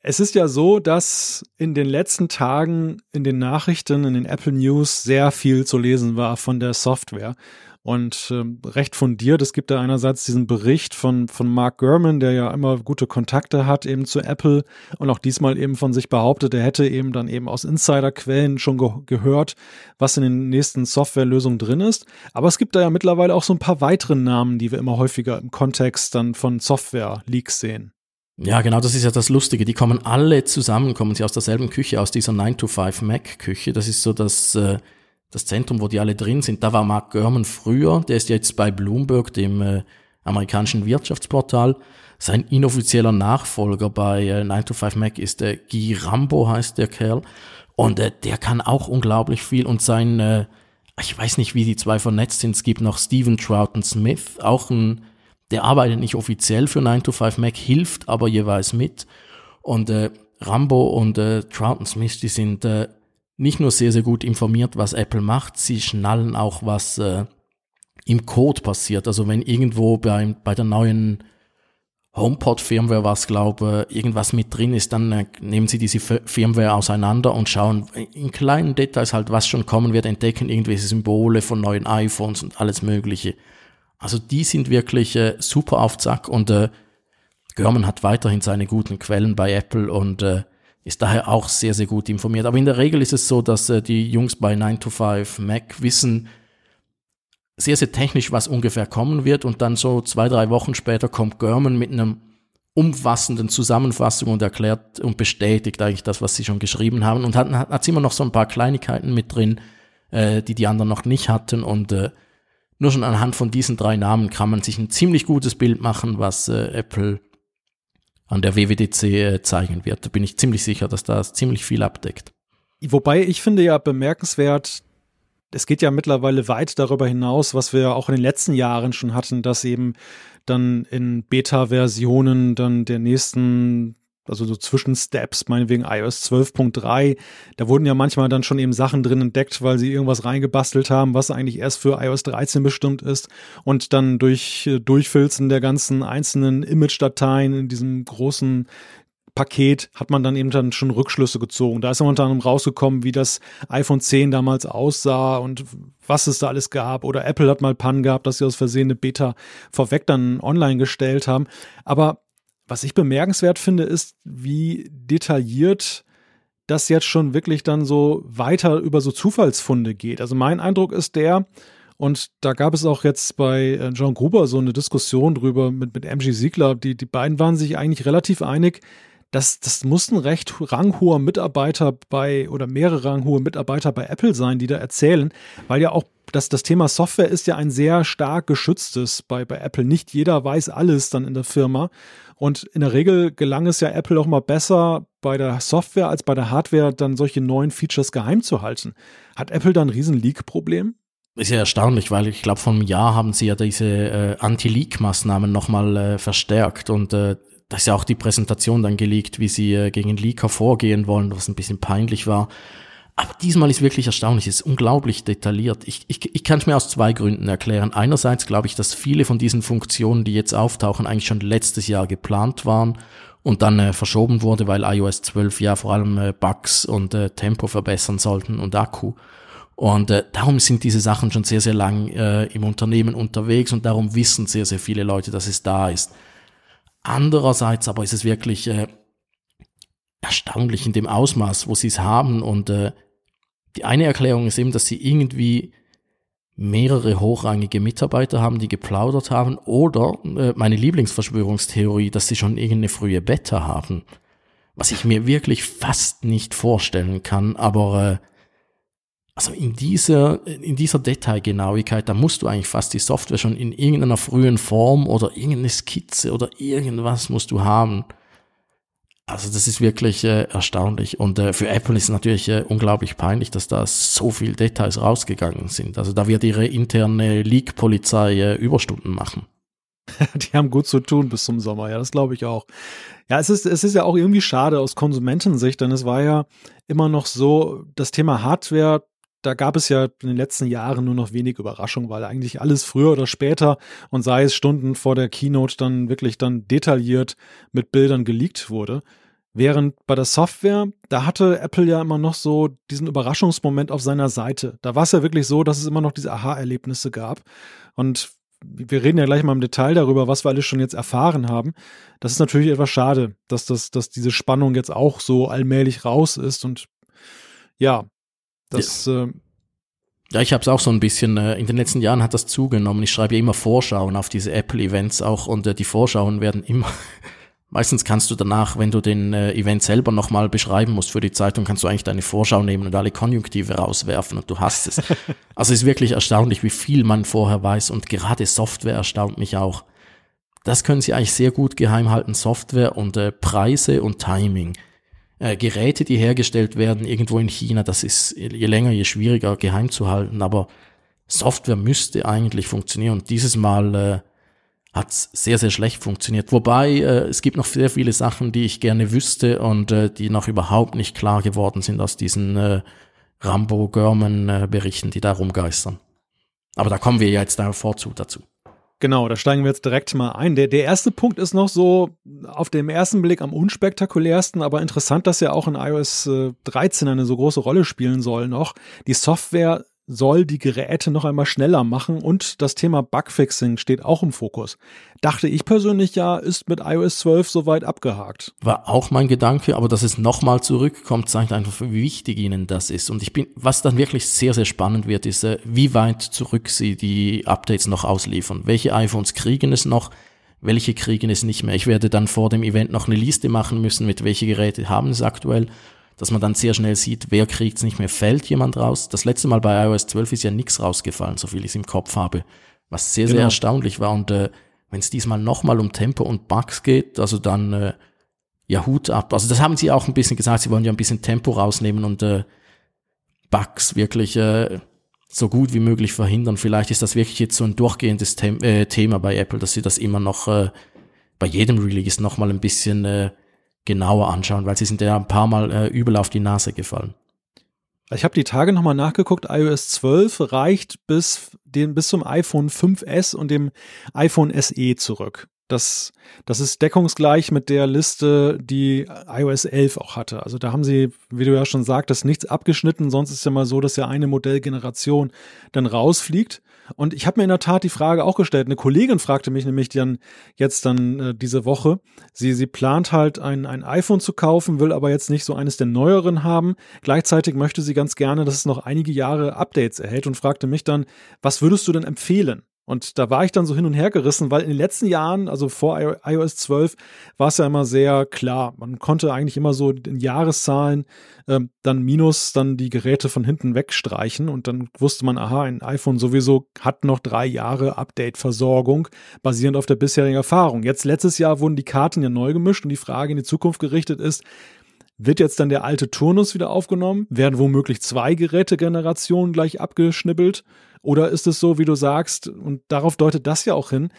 Es ist ja so, dass in den letzten Tagen in den Nachrichten, in den Apple News sehr viel zu lesen war von der Software. Und ähm, recht fundiert, es gibt da einerseits diesen Bericht von, von Mark Gurman, der ja immer gute Kontakte hat eben zu Apple und auch diesmal eben von sich behauptet, er hätte eben dann eben aus Insiderquellen schon ge gehört, was in den nächsten Softwarelösungen drin ist. Aber es gibt da ja mittlerweile auch so ein paar weitere Namen, die wir immer häufiger im Kontext dann von Software-Leaks sehen. Ja, genau, das ist ja das Lustige. Die kommen alle zusammen, kommen sie aus derselben Küche, aus dieser 9-to-5 Mac-Küche. Das ist so das, äh, das Zentrum, wo die alle drin sind. Da war Mark Gurman früher, der ist jetzt bei Bloomberg, dem äh, amerikanischen Wirtschaftsportal. Sein inoffizieller Nachfolger bei äh, 9-to-5 Mac ist der Guy Rambo, heißt der Kerl. Und äh, der kann auch unglaublich viel. Und sein, äh, ich weiß nicht, wie die zwei vernetzt sind. Es gibt noch Steven Troughton Smith, auch ein der arbeitet nicht offiziell für 9 to 5 Mac, hilft aber jeweils mit. Und äh, Rambo und äh, Troughton Smith, die sind äh, nicht nur sehr, sehr gut informiert, was Apple macht, sie schnallen auch, was äh, im Code passiert. Also wenn irgendwo bei, bei der neuen HomePod-Firmware was glaube, irgendwas mit drin ist, dann äh, nehmen sie diese Firmware auseinander und schauen in kleinen Details halt, was schon kommen wird, entdecken irgendwelche Symbole von neuen iPhones und alles Mögliche. Also die sind wirklich äh, super auf Zack und äh, Görman hat weiterhin seine guten Quellen bei Apple und äh, ist daher auch sehr, sehr gut informiert. Aber in der Regel ist es so, dass äh, die Jungs bei 9 to 5 Mac wissen sehr, sehr technisch, was ungefähr kommen wird und dann so zwei, drei Wochen später kommt Görman mit einem umfassenden Zusammenfassung und erklärt und bestätigt eigentlich das, was sie schon geschrieben haben und hat, hat, hat immer noch so ein paar Kleinigkeiten mit drin, äh, die die anderen noch nicht hatten und äh, nur schon anhand von diesen drei Namen kann man sich ein ziemlich gutes Bild machen, was äh, Apple an der WWDC äh, zeigen wird. Da bin ich ziemlich sicher, dass das ziemlich viel abdeckt. Wobei ich finde ja bemerkenswert, es geht ja mittlerweile weit darüber hinaus, was wir auch in den letzten Jahren schon hatten, dass eben dann in Beta-Versionen dann der nächsten also so Zwischensteps, meinetwegen iOS 12.3, da wurden ja manchmal dann schon eben Sachen drin entdeckt, weil sie irgendwas reingebastelt haben, was eigentlich erst für iOS 13 bestimmt ist und dann durch äh, Durchfilzen der ganzen einzelnen Image-Dateien in diesem großen Paket hat man dann eben dann schon Rückschlüsse gezogen. Da ist unter anderem rausgekommen, wie das iPhone 10 damals aussah und was es da alles gab. Oder Apple hat mal Pannen gehabt, dass sie aus Versehen eine Beta vorweg dann online gestellt haben. Aber was ich bemerkenswert finde, ist, wie detailliert das jetzt schon wirklich dann so weiter über so Zufallsfunde geht. Also mein Eindruck ist der, und da gab es auch jetzt bei äh, John Gruber so eine Diskussion drüber mit, mit MG Siegler. Die, die beiden waren sich eigentlich relativ einig, dass das muss ein recht ranghoher Mitarbeiter bei oder mehrere ranghohe Mitarbeiter bei Apple sein, die da erzählen, weil ja auch das, das Thema Software ist ja ein sehr stark geschütztes bei, bei Apple. Nicht jeder weiß alles dann in der Firma. Und in der Regel gelang es ja Apple auch mal besser bei der Software als bei der Hardware dann solche neuen Features geheim zu halten. Hat Apple da ein riesen Leak-Problem? Ist ja erstaunlich, weil ich glaube, vor einem Jahr haben sie ja diese äh, Anti-Leak-Maßnahmen nochmal äh, verstärkt und äh, da ist ja auch die Präsentation dann geleakt, wie sie äh, gegen Leaker vorgehen wollen, was ein bisschen peinlich war. Aber diesmal ist wirklich erstaunlich, es ist unglaublich detailliert. Ich, ich, ich kann es mir aus zwei Gründen erklären. Einerseits glaube ich, dass viele von diesen Funktionen, die jetzt auftauchen, eigentlich schon letztes Jahr geplant waren und dann äh, verschoben wurde, weil iOS 12 ja vor allem äh, Bugs und äh, Tempo verbessern sollten und Akku. Und äh, darum sind diese Sachen schon sehr, sehr lang äh, im Unternehmen unterwegs und darum wissen sehr, sehr viele Leute, dass es da ist. Andererseits aber ist es wirklich äh, erstaunlich in dem Ausmaß, wo sie es haben. Und äh, die eine Erklärung ist eben, dass sie irgendwie mehrere hochrangige Mitarbeiter haben, die geplaudert haben. Oder äh, meine Lieblingsverschwörungstheorie, dass sie schon irgendeine frühe Beta haben. Was ich mir wirklich fast nicht vorstellen kann. Aber äh, also in dieser, in dieser Detailgenauigkeit, da musst du eigentlich fast die Software schon in irgendeiner frühen Form oder irgendeine Skizze oder irgendwas musst du haben. Also das ist wirklich äh, erstaunlich. Und äh, für Apple ist es natürlich äh, unglaublich peinlich, dass da so viele Details rausgegangen sind. Also da wird ihre interne Leak-Polizei äh, Überstunden machen. Die haben gut zu tun bis zum Sommer, ja, das glaube ich auch. Ja, es ist, es ist ja auch irgendwie schade aus Konsumentensicht, denn es war ja immer noch so, das Thema Hardware da gab es ja in den letzten Jahren nur noch wenig Überraschung, weil eigentlich alles früher oder später und sei es Stunden vor der Keynote dann wirklich dann detailliert mit Bildern geleakt wurde. Während bei der Software, da hatte Apple ja immer noch so diesen Überraschungsmoment auf seiner Seite. Da war es ja wirklich so, dass es immer noch diese Aha-Erlebnisse gab. Und wir reden ja gleich mal im Detail darüber, was wir alles schon jetzt erfahren haben. Das ist natürlich etwas schade, dass das, dass diese Spannung jetzt auch so allmählich raus ist und ja, das, ja. Äh, ja, ich habe es auch so ein bisschen, äh, in den letzten Jahren hat das zugenommen. Ich schreibe ja immer Vorschauen auf diese Apple-Events auch und äh, die Vorschauen werden immer, meistens kannst du danach, wenn du den äh, Event selber nochmal beschreiben musst für die Zeitung, kannst du eigentlich deine Vorschau nehmen und alle Konjunktive rauswerfen und du hast es. also es ist wirklich erstaunlich, wie viel man vorher weiß und gerade Software erstaunt mich auch. Das können sie eigentlich sehr gut geheim halten, Software und äh, Preise und Timing äh, Geräte, die hergestellt werden irgendwo in China, das ist je länger, je schwieriger geheim zu halten. Aber Software müsste eigentlich funktionieren. Und dieses Mal hat es sehr, sehr schlecht funktioniert. Wobei äh, es gibt noch sehr viele Sachen, die ich gerne wüsste und äh, die noch überhaupt nicht klar geworden sind aus diesen äh, Rambo-Görman-Berichten, die da rumgeistern. Aber da kommen wir jetzt da vorzu dazu. Genau, da steigen wir jetzt direkt mal ein. Der, der erste Punkt ist noch so auf dem ersten Blick am unspektakulärsten, aber interessant, dass ja auch in iOS 13 äh, eine so große Rolle spielen soll noch. Die Software soll die Geräte noch einmal schneller machen und das Thema Bugfixing steht auch im Fokus. Dachte ich persönlich ja, ist mit iOS 12 soweit abgehakt. War auch mein Gedanke, aber dass es nochmal zurückkommt, zeigt einfach, wie wichtig ihnen das ist. Und ich bin, was dann wirklich sehr, sehr spannend wird, ist, äh, wie weit zurück sie die Updates noch ausliefern. Welche iPhones kriegen es noch? Welche kriegen es nicht mehr? Ich werde dann vor dem Event noch eine Liste machen müssen, mit welche Geräte haben es aktuell dass man dann sehr schnell sieht, wer kriegt es nicht mehr, fällt jemand raus. Das letzte Mal bei iOS 12 ist ja nichts rausgefallen, so viel ich es im Kopf habe, was sehr, genau. sehr erstaunlich war. Und äh, wenn es diesmal nochmal um Tempo und Bugs geht, also dann äh, ja Hut ab. Also das haben sie auch ein bisschen gesagt, sie wollen ja ein bisschen Tempo rausnehmen und äh, Bugs wirklich äh, so gut wie möglich verhindern. Vielleicht ist das wirklich jetzt so ein durchgehendes The äh, Thema bei Apple, dass sie das immer noch äh, bei jedem Release nochmal ein bisschen äh, genauer anschauen, weil sie sind ja ein paar Mal äh, übel auf die Nase gefallen. Ich habe die Tage nochmal nachgeguckt, iOS 12 reicht bis, den, bis zum iPhone 5S und dem iPhone SE zurück. Das, das ist deckungsgleich mit der Liste, die iOS 11 auch hatte. Also da haben sie, wie du ja schon sagtest, nichts abgeschnitten. Sonst ist ja mal so, dass ja eine Modellgeneration dann rausfliegt. Und ich habe mir in der Tat die Frage auch gestellt. Eine Kollegin fragte mich nämlich dann jetzt dann äh, diese Woche. Sie, sie plant halt ein, ein iPhone zu kaufen, will aber jetzt nicht so eines der neueren haben. Gleichzeitig möchte sie ganz gerne, dass es noch einige Jahre Updates erhält und fragte mich dann, was würdest du denn empfehlen? Und da war ich dann so hin und her gerissen, weil in den letzten Jahren, also vor iOS 12, war es ja immer sehr klar. Man konnte eigentlich immer so in Jahreszahlen ähm, dann minus dann die Geräte von hinten wegstreichen und dann wusste man, aha, ein iPhone sowieso hat noch drei Jahre Update-Versorgung, basierend auf der bisherigen Erfahrung. Jetzt letztes Jahr wurden die Karten ja neu gemischt und die Frage in die Zukunft gerichtet ist, wird jetzt dann der alte Turnus wieder aufgenommen? Werden womöglich zwei Gerätegenerationen gleich abgeschnippelt? Oder ist es so, wie du sagst, und darauf deutet das ja auch hin,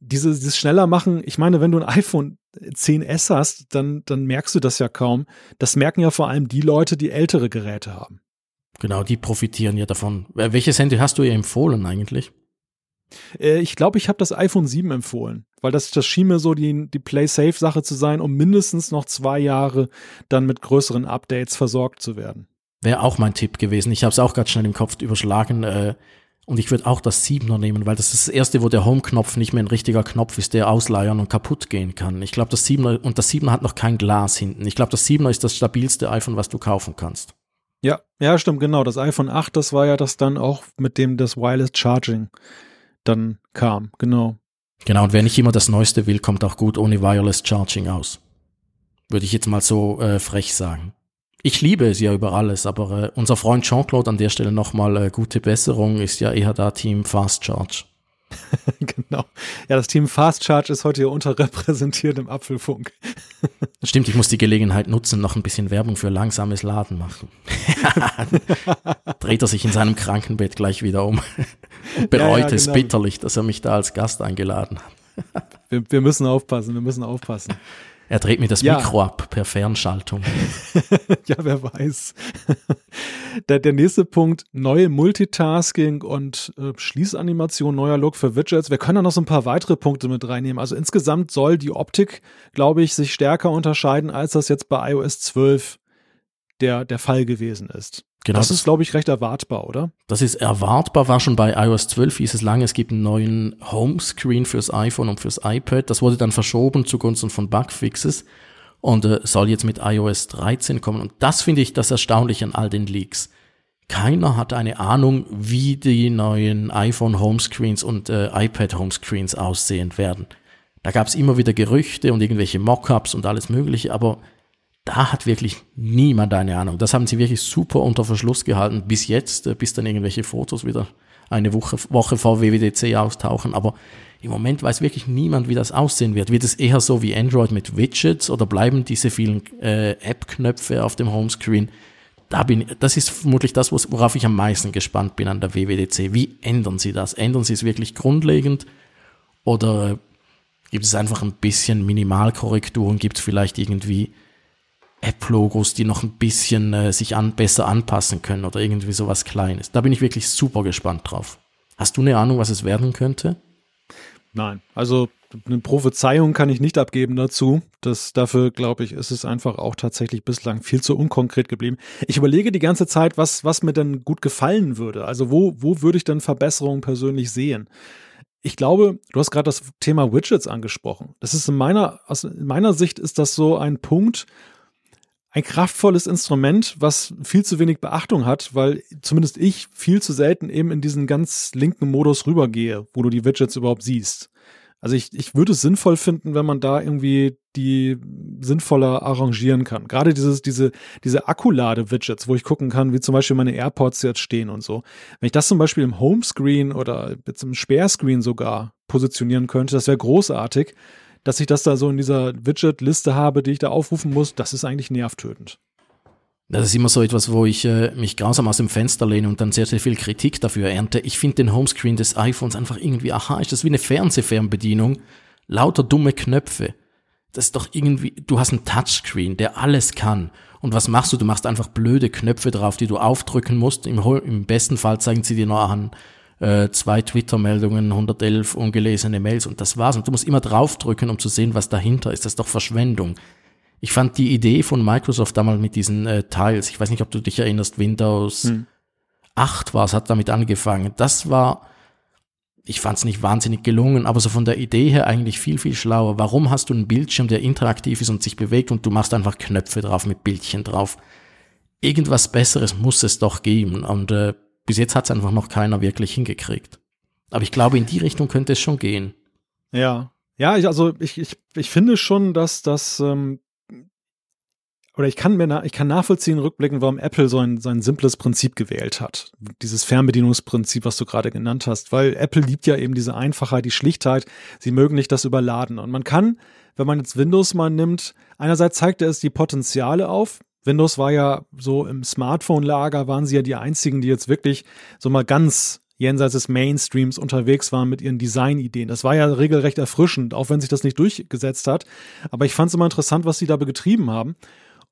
dieses, dieses schneller machen, ich meine, wenn du ein iPhone 10S hast, dann, dann merkst du das ja kaum. Das merken ja vor allem die Leute, die ältere Geräte haben. Genau, die profitieren ja davon. Äh, welches Handy hast du ihr empfohlen eigentlich? Äh, ich glaube, ich habe das iPhone 7 empfohlen, weil das, das schien mir so die, die Play-Safe-Sache zu sein, um mindestens noch zwei Jahre dann mit größeren Updates versorgt zu werden. Wäre auch mein Tipp gewesen. Ich habe es auch gerade schnell im Kopf überschlagen. Äh, und ich würde auch das Siebener nehmen, weil das ist das erste, wo der Home-Knopf nicht mehr ein richtiger Knopf ist, der ausleiern und kaputt gehen kann. Ich glaube, das Siebener, und das Siebener hat noch kein Glas hinten. Ich glaube, das Siebener ist das stabilste iPhone, was du kaufen kannst. Ja, ja, stimmt, genau. Das iPhone 8, das war ja das dann auch, mit dem das Wireless Charging dann kam, genau. Genau, und wer nicht immer das Neueste will, kommt auch gut ohne Wireless Charging aus. Würde ich jetzt mal so äh, frech sagen. Ich liebe es ja über alles, aber äh, unser Freund Jean-Claude an der Stelle nochmal äh, gute Besserung, ist ja eher da Team Fast Charge. genau. Ja, das Team Fast Charge ist heute hier unterrepräsentiert im Apfelfunk. Stimmt, ich muss die Gelegenheit nutzen, noch ein bisschen Werbung für langsames Laden machen. Dreht er sich in seinem Krankenbett gleich wieder um und bereut ja, ja, es genau. bitterlich, dass er mich da als Gast eingeladen hat. wir, wir müssen aufpassen, wir müssen aufpassen. Er dreht mir das ja. Mikro ab per Fernschaltung. ja, wer weiß. der, der nächste Punkt, neue Multitasking und äh, Schließanimation, neuer Look für Widgets. Wir können da noch so ein paar weitere Punkte mit reinnehmen. Also insgesamt soll die Optik, glaube ich, sich stärker unterscheiden, als das jetzt bei iOS 12 der, der Fall gewesen ist. Genau, das, das ist, glaube ich, recht erwartbar, oder? Das ist erwartbar, war schon bei iOS 12, hieß es lange, es gibt einen neuen Homescreen fürs iPhone und fürs iPad. Das wurde dann verschoben zugunsten von Bugfixes und äh, soll jetzt mit iOS 13 kommen. Und das finde ich das Erstaunliche an all den Leaks. Keiner hat eine Ahnung, wie die neuen iPhone Homescreens und äh, iPad Homescreens aussehen werden. Da gab es immer wieder Gerüchte und irgendwelche Mockups und alles Mögliche, aber da hat wirklich niemand eine Ahnung. Das haben sie wirklich super unter Verschluss gehalten bis jetzt, äh, bis dann irgendwelche Fotos wieder eine Woche, Woche vor WWDC austauchen. Aber im Moment weiß wirklich niemand, wie das aussehen wird. Wird es eher so wie Android mit Widgets oder bleiben diese vielen äh, App-Knöpfe auf dem Homescreen? Da bin, das ist vermutlich das, worauf ich am meisten gespannt bin an der WWDC. Wie ändern sie das? Ändern sie es wirklich grundlegend? Oder gibt es einfach ein bisschen Minimalkorrekturen? Gibt es vielleicht irgendwie App-Logos, die noch ein bisschen äh, sich an, besser anpassen können oder irgendwie sowas Kleines. Da bin ich wirklich super gespannt drauf. Hast du eine Ahnung, was es werden könnte? Nein, also eine Prophezeiung kann ich nicht abgeben dazu. Das, dafür, glaube ich, ist es einfach auch tatsächlich bislang viel zu unkonkret geblieben. Ich überlege die ganze Zeit, was, was mir denn gut gefallen würde. Also wo, wo würde ich denn Verbesserungen persönlich sehen? Ich glaube, du hast gerade das Thema Widgets angesprochen. Das ist in meiner, aus meiner Sicht ist das so ein Punkt, ein kraftvolles Instrument, was viel zu wenig Beachtung hat, weil zumindest ich viel zu selten eben in diesen ganz linken Modus rübergehe, wo du die Widgets überhaupt siehst. Also ich, ich würde es sinnvoll finden, wenn man da irgendwie die sinnvoller arrangieren kann. Gerade dieses, diese, diese Akkulade-Widgets, wo ich gucken kann, wie zum Beispiel meine AirPods jetzt stehen und so. Wenn ich das zum Beispiel im Homescreen oder jetzt im Sperrscreen sogar positionieren könnte, das wäre großartig dass ich das da so in dieser Widget-Liste habe, die ich da aufrufen muss, das ist eigentlich nervtötend. Das ist immer so etwas, wo ich äh, mich grausam aus dem Fenster lehne und dann sehr, sehr viel Kritik dafür ernte. Ich finde den Homescreen des iPhones einfach irgendwie, aha, ist das wie eine Fernsehfernbedienung? Lauter dumme Knöpfe. Das ist doch irgendwie, du hast einen Touchscreen, der alles kann. Und was machst du? Du machst einfach blöde Knöpfe drauf, die du aufdrücken musst. Im, Im besten Fall zeigen sie dir noch an, äh, zwei Twitter-Meldungen, 111 ungelesene Mails und das war's. Und du musst immer draufdrücken, um zu sehen, was dahinter ist. Das ist doch Verschwendung. Ich fand die Idee von Microsoft damals mit diesen äh, Tiles, ich weiß nicht, ob du dich erinnerst, Windows hm. 8 war es, hat damit angefangen. Das war, ich fand es nicht wahnsinnig gelungen, aber so von der Idee her eigentlich viel, viel schlauer. Warum hast du einen Bildschirm, der interaktiv ist und sich bewegt und du machst einfach Knöpfe drauf mit Bildchen drauf? Irgendwas Besseres muss es doch geben und äh, bis jetzt hat es einfach noch keiner wirklich hingekriegt. Aber ich glaube, in die Richtung könnte es schon gehen. Ja, ja, ich, also ich, ich, ich finde schon, dass das ähm, oder ich kann mir ich kann nachvollziehen rückblickend, warum Apple so ein, so ein simples Prinzip gewählt hat. Dieses Fernbedienungsprinzip, was du gerade genannt hast, weil Apple liebt ja eben diese Einfachheit, die Schlichtheit. Sie mögen nicht das Überladen. Und man kann, wenn man jetzt Windows mal nimmt, einerseits zeigt er es die Potenziale auf. Windows war ja so im Smartphone-Lager, waren sie ja die einzigen, die jetzt wirklich so mal ganz jenseits des Mainstreams unterwegs waren mit ihren Designideen. Das war ja regelrecht erfrischend, auch wenn sich das nicht durchgesetzt hat. Aber ich fand es immer interessant, was sie da betrieben haben.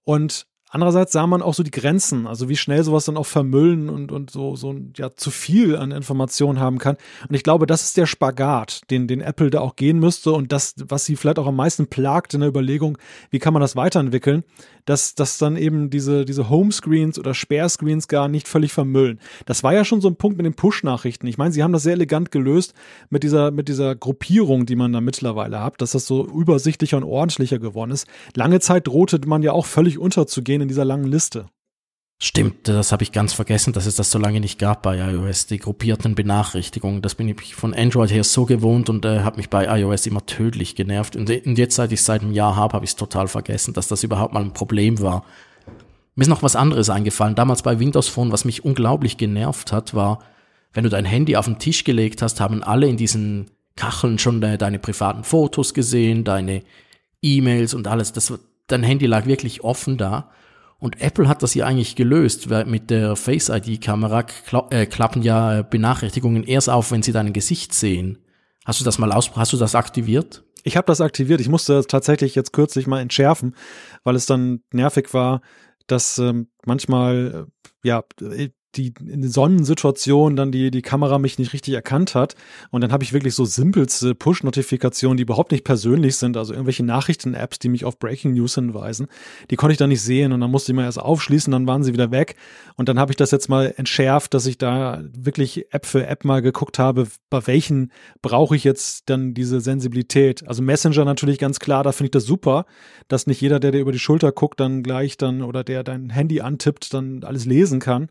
Und Andererseits sah man auch so die Grenzen, also wie schnell sowas dann auch vermüllen und, und so, so ja, zu viel an Informationen haben kann. Und ich glaube, das ist der Spagat, den, den Apple da auch gehen müsste und das, was sie vielleicht auch am meisten plagt in der Überlegung, wie kann man das weiterentwickeln, dass, dass dann eben diese, diese Homescreens oder Sperrscreens gar nicht völlig vermüllen. Das war ja schon so ein Punkt mit den Push-Nachrichten. Ich meine, sie haben das sehr elegant gelöst mit dieser, mit dieser Gruppierung, die man da mittlerweile hat, dass das so übersichtlicher und ordentlicher geworden ist. Lange Zeit drohte man ja auch völlig unterzugehen in dieser langen Liste. Stimmt, das habe ich ganz vergessen, dass es das so lange nicht gab bei iOS, die gruppierten Benachrichtigungen. Das bin ich von Android her so gewohnt und äh, habe mich bei iOS immer tödlich genervt. Und, und jetzt, seit ich es seit einem Jahr habe, habe ich es total vergessen, dass das überhaupt mal ein Problem war. Mir ist noch was anderes eingefallen. Damals bei Windows Phone, was mich unglaublich genervt hat, war, wenn du dein Handy auf den Tisch gelegt hast, haben alle in diesen Kacheln schon de deine privaten Fotos gesehen, deine E-Mails und alles. Das, dein Handy lag wirklich offen da. Und Apple hat das ja eigentlich gelöst, weil mit der Face ID-Kamera kla äh, klappen ja Benachrichtigungen erst auf, wenn sie dein Gesicht sehen. Hast du das mal aus, hast du das aktiviert? Ich habe das aktiviert. Ich musste das tatsächlich jetzt kürzlich mal entschärfen, weil es dann nervig war, dass ähm, manchmal äh, ja die Sonnensituation dann die, die Kamera mich nicht richtig erkannt hat. Und dann habe ich wirklich so simpelste Push-Notifikationen, die überhaupt nicht persönlich sind, also irgendwelche Nachrichten-Apps, die mich auf Breaking News hinweisen. Die konnte ich dann nicht sehen und dann musste ich mal erst aufschließen, dann waren sie wieder weg. Und dann habe ich das jetzt mal entschärft, dass ich da wirklich App für App mal geguckt habe, bei welchen brauche ich jetzt dann diese Sensibilität. Also Messenger natürlich ganz klar, da finde ich das super, dass nicht jeder, der dir über die Schulter guckt, dann gleich dann oder der dein Handy antippt, dann alles lesen kann.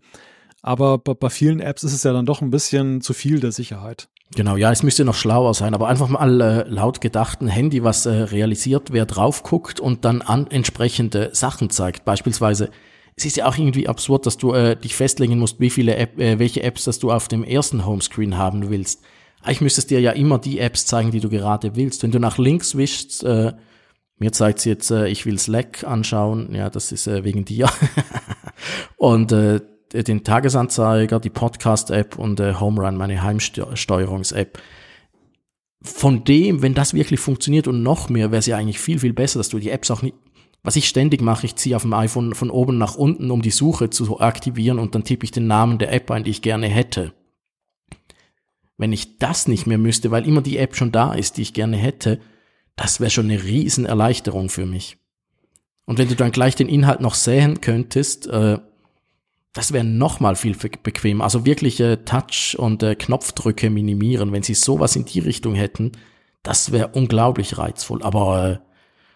Aber bei vielen Apps ist es ja dann doch ein bisschen zu viel der Sicherheit. Genau, ja, es müsste noch schlauer sein, aber einfach mal äh, laut gedacht ein Handy, was äh, realisiert, wer drauf guckt und dann an entsprechende Sachen zeigt. Beispielsweise, es ist ja auch irgendwie absurd, dass du äh, dich festlegen musst, wie viele App, äh, welche Apps, dass du auf dem ersten Homescreen haben willst. Eigentlich müsstest dir ja immer die Apps zeigen, die du gerade willst. Wenn du nach links wischst, äh, mir zeigt jetzt, äh, ich will Slack anschauen, ja, das ist äh, wegen dir. und äh, den Tagesanzeiger, die Podcast-App und äh, Home Run, meine Heimsteuerungs-App. Von dem, wenn das wirklich funktioniert und noch mehr, wäre es ja eigentlich viel, viel besser, dass du die Apps auch nicht, was ich ständig mache, ich ziehe auf dem iPhone von oben nach unten, um die Suche zu aktivieren und dann tippe ich den Namen der App ein, die ich gerne hätte. Wenn ich das nicht mehr müsste, weil immer die App schon da ist, die ich gerne hätte, das wäre schon eine riesen Erleichterung für mich. Und wenn du dann gleich den Inhalt noch sehen könntest, äh, das wäre noch mal viel bequem. Also wirkliche Touch- und äh, Knopfdrücke minimieren. Wenn sie sowas in die Richtung hätten, das wäre unglaublich reizvoll. Aber äh,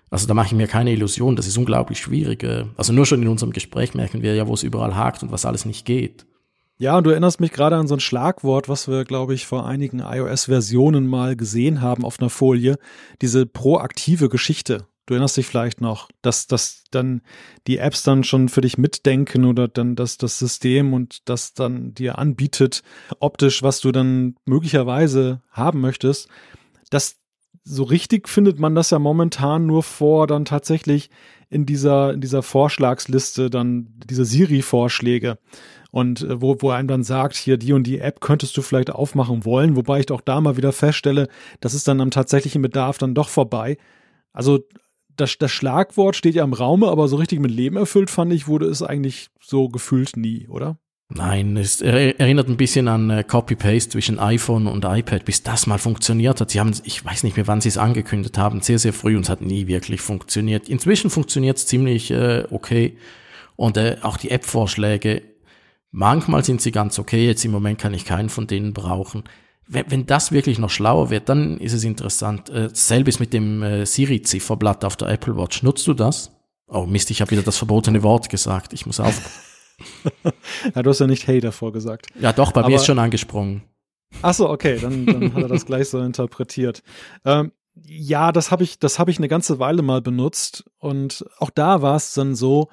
also da mache ich mir keine Illusion. Das ist unglaublich schwierig. Äh. Also nur schon in unserem Gespräch merken wir ja, wo es überall hakt und was alles nicht geht. Ja, und du erinnerst mich gerade an so ein Schlagwort, was wir, glaube ich, vor einigen iOS-Versionen mal gesehen haben auf einer Folie. Diese proaktive Geschichte. Du erinnerst dich vielleicht noch, dass, dass dann die Apps dann schon für dich mitdenken oder dann dass das System und das dann dir anbietet, optisch, was du dann möglicherweise haben möchtest. Das so richtig findet man das ja momentan nur vor, dann tatsächlich in dieser, in dieser Vorschlagsliste dann diese Siri-Vorschläge und äh, wo, wo einem dann sagt, hier die und die App könntest du vielleicht aufmachen wollen, wobei ich auch da mal wieder feststelle, das ist dann am tatsächlichen Bedarf dann doch vorbei. Also das, das Schlagwort steht ja im Raume, aber so richtig mit Leben erfüllt, fand ich, wurde es eigentlich so gefühlt nie, oder? Nein, es erinnert ein bisschen an äh, Copy-Paste zwischen iPhone und iPad, bis das mal funktioniert hat. Sie haben, ich weiß nicht mehr, wann sie es angekündigt haben, sehr, sehr früh und es hat nie wirklich funktioniert. Inzwischen funktioniert es ziemlich äh, okay. Und äh, auch die App-Vorschläge, manchmal sind sie ganz okay, jetzt im Moment kann ich keinen von denen brauchen. Wenn, wenn das wirklich noch schlauer wird, dann ist es interessant. Äh, selbes mit dem äh, Siri-Zifferblatt auf der Apple Watch. Nutzt du das? Oh Mist, ich habe wieder das verbotene Wort gesagt. Ich muss auf. ja, du hast ja nicht Hey davor gesagt. Ja, doch, bei Aber, mir ist schon angesprungen. Ach so, okay, dann, dann hat er das gleich so interpretiert. Ähm, ja, das habe ich, das habe ich eine ganze Weile mal benutzt und auch da war es dann so,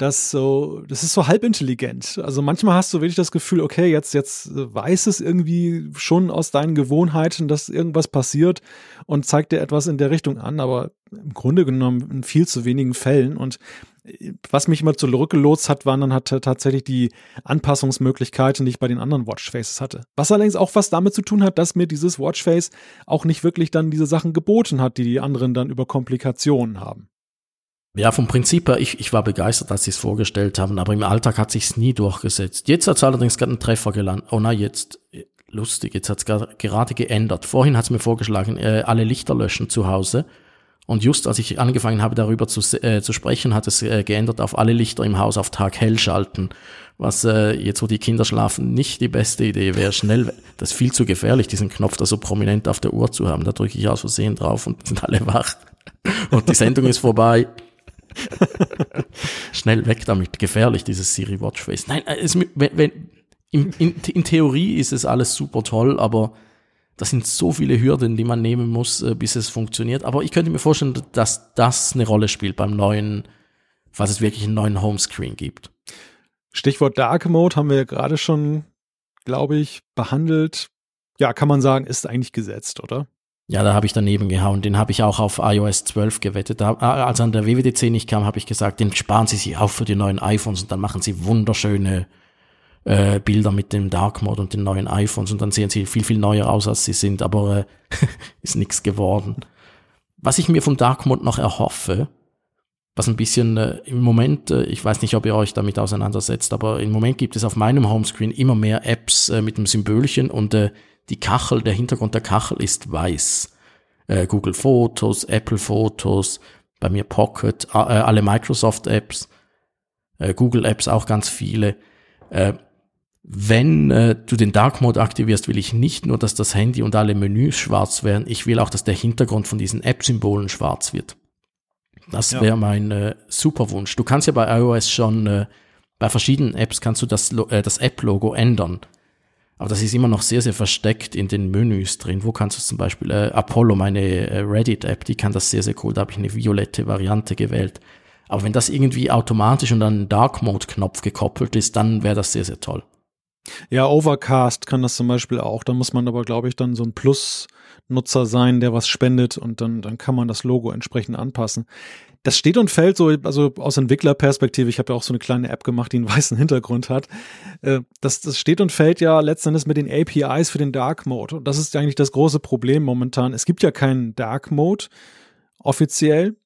dass so, das ist so halbintelligent. Also manchmal hast du wirklich das Gefühl, okay, jetzt, jetzt weiß es irgendwie schon aus deinen Gewohnheiten, dass irgendwas passiert und zeigt dir etwas in der Richtung an, aber im Grunde genommen in viel zu wenigen Fällen. Und was mich immer zurückgelotst hat, waren dann halt tatsächlich die Anpassungsmöglichkeiten, die ich bei den anderen Watchfaces hatte. Was allerdings auch was damit zu tun hat, dass mir dieses Watchface auch nicht wirklich dann diese Sachen geboten hat, die die anderen dann über Komplikationen haben. Ja, vom Prinzip her, ich, ich war begeistert, als sie es vorgestellt haben, aber im Alltag hat sich's nie durchgesetzt. Jetzt hat es allerdings gerade einen Treffer gelandet. Oh nein, jetzt, lustig, jetzt hat es gerade geändert. Vorhin hat es mir vorgeschlagen, äh, alle Lichter löschen zu Hause. Und just als ich angefangen habe, darüber zu, äh, zu sprechen, hat es äh, geändert auf alle Lichter im Haus auf Tag hell schalten. Was äh, jetzt, wo die Kinder schlafen, nicht die beste Idee wäre. Schnell, das ist viel zu gefährlich, diesen Knopf da so prominent auf der Uhr zu haben. Da drücke ich aus Versehen drauf und sind alle wach. Und die Sendung ist vorbei. Schnell weg damit. Gefährlich, dieses Siri Watchface. Nein, äh, es, wenn, wenn, in, in, in Theorie ist es alles super toll, aber das sind so viele Hürden, die man nehmen muss, äh, bis es funktioniert. Aber ich könnte mir vorstellen, dass das eine Rolle spielt beim neuen, falls es wirklich einen neuen Homescreen gibt. Stichwort Dark Mode haben wir gerade schon, glaube ich, behandelt. Ja, kann man sagen, ist eigentlich gesetzt, oder? Ja, da habe ich daneben gehauen. Den habe ich auch auf iOS 12 gewettet. Da, äh, als an der WWDC nicht kam, habe ich gesagt, den sparen Sie sich auf für die neuen iPhones und dann machen Sie wunderschöne äh, Bilder mit dem Dark Mode und den neuen iPhones und dann sehen sie viel, viel neuer aus, als sie sind, aber äh, ist nichts geworden. Was ich mir vom Dark Mode noch erhoffe, was ein bisschen äh, im Moment, äh, ich weiß nicht, ob ihr euch damit auseinandersetzt, aber im Moment gibt es auf meinem Homescreen immer mehr Apps äh, mit dem Symbolchen und äh, die Kachel, der Hintergrund der Kachel ist weiß. Äh, Google Fotos, Apple Fotos, bei mir Pocket, äh, alle Microsoft Apps, äh, Google Apps auch ganz viele. Äh, wenn äh, du den Dark Mode aktivierst, will ich nicht nur, dass das Handy und alle Menüs schwarz werden, ich will auch, dass der Hintergrund von diesen App-Symbolen schwarz wird. Das ja. wäre mein äh, super Wunsch. Du kannst ja bei iOS schon, äh, bei verschiedenen Apps kannst du das, äh, das App-Logo ändern. Aber das ist immer noch sehr, sehr versteckt in den Menüs drin. Wo kannst du zum Beispiel, äh, Apollo, meine äh, Reddit-App, die kann das sehr, sehr cool. Da habe ich eine violette Variante gewählt. Aber wenn das irgendwie automatisch und an einen Dark Mode-Knopf gekoppelt ist, dann wäre das sehr, sehr toll. Ja, Overcast kann das zum Beispiel auch. Da muss man aber, glaube ich, dann so ein Plus-Nutzer sein, der was spendet und dann, dann kann man das Logo entsprechend anpassen das steht und fällt so, also aus Entwicklerperspektive, ich habe ja auch so eine kleine App gemacht, die einen weißen Hintergrund hat. Äh, das, das steht und fällt ja letztendlich mit den APIs für den Dark Mode. Und das ist eigentlich das große Problem momentan. Es gibt ja keinen Dark Mode offiziell.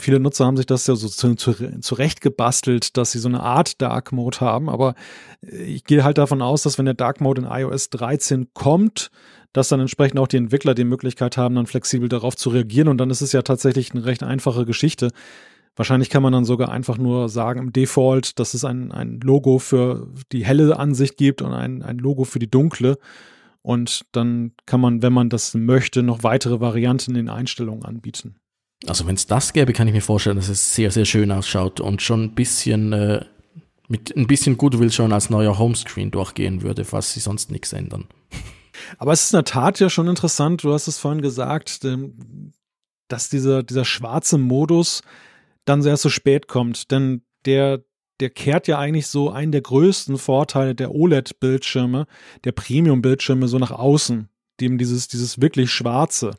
Viele Nutzer haben sich das ja so zu, zu, zurecht gebastelt, dass sie so eine Art Dark Mode haben. Aber ich gehe halt davon aus, dass wenn der Dark Mode in iOS 13 kommt, dass dann entsprechend auch die Entwickler die Möglichkeit haben, dann flexibel darauf zu reagieren. Und dann ist es ja tatsächlich eine recht einfache Geschichte. Wahrscheinlich kann man dann sogar einfach nur sagen im Default, dass es ein, ein Logo für die helle Ansicht gibt und ein, ein Logo für die dunkle. Und dann kann man, wenn man das möchte, noch weitere Varianten in Einstellungen anbieten. Also wenn es das gäbe, kann ich mir vorstellen, dass es sehr, sehr schön ausschaut und schon ein bisschen äh, mit ein bisschen Goodwill schon als neuer Homescreen durchgehen würde, falls sie sonst nichts ändern. Aber es ist in der Tat ja schon interessant, du hast es vorhin gesagt, dass dieser, dieser schwarze Modus dann sehr so spät kommt. Denn der, der kehrt ja eigentlich so einen der größten Vorteile der OLED-Bildschirme, der Premium-Bildschirme so nach außen, dem dieses, dieses wirklich schwarze.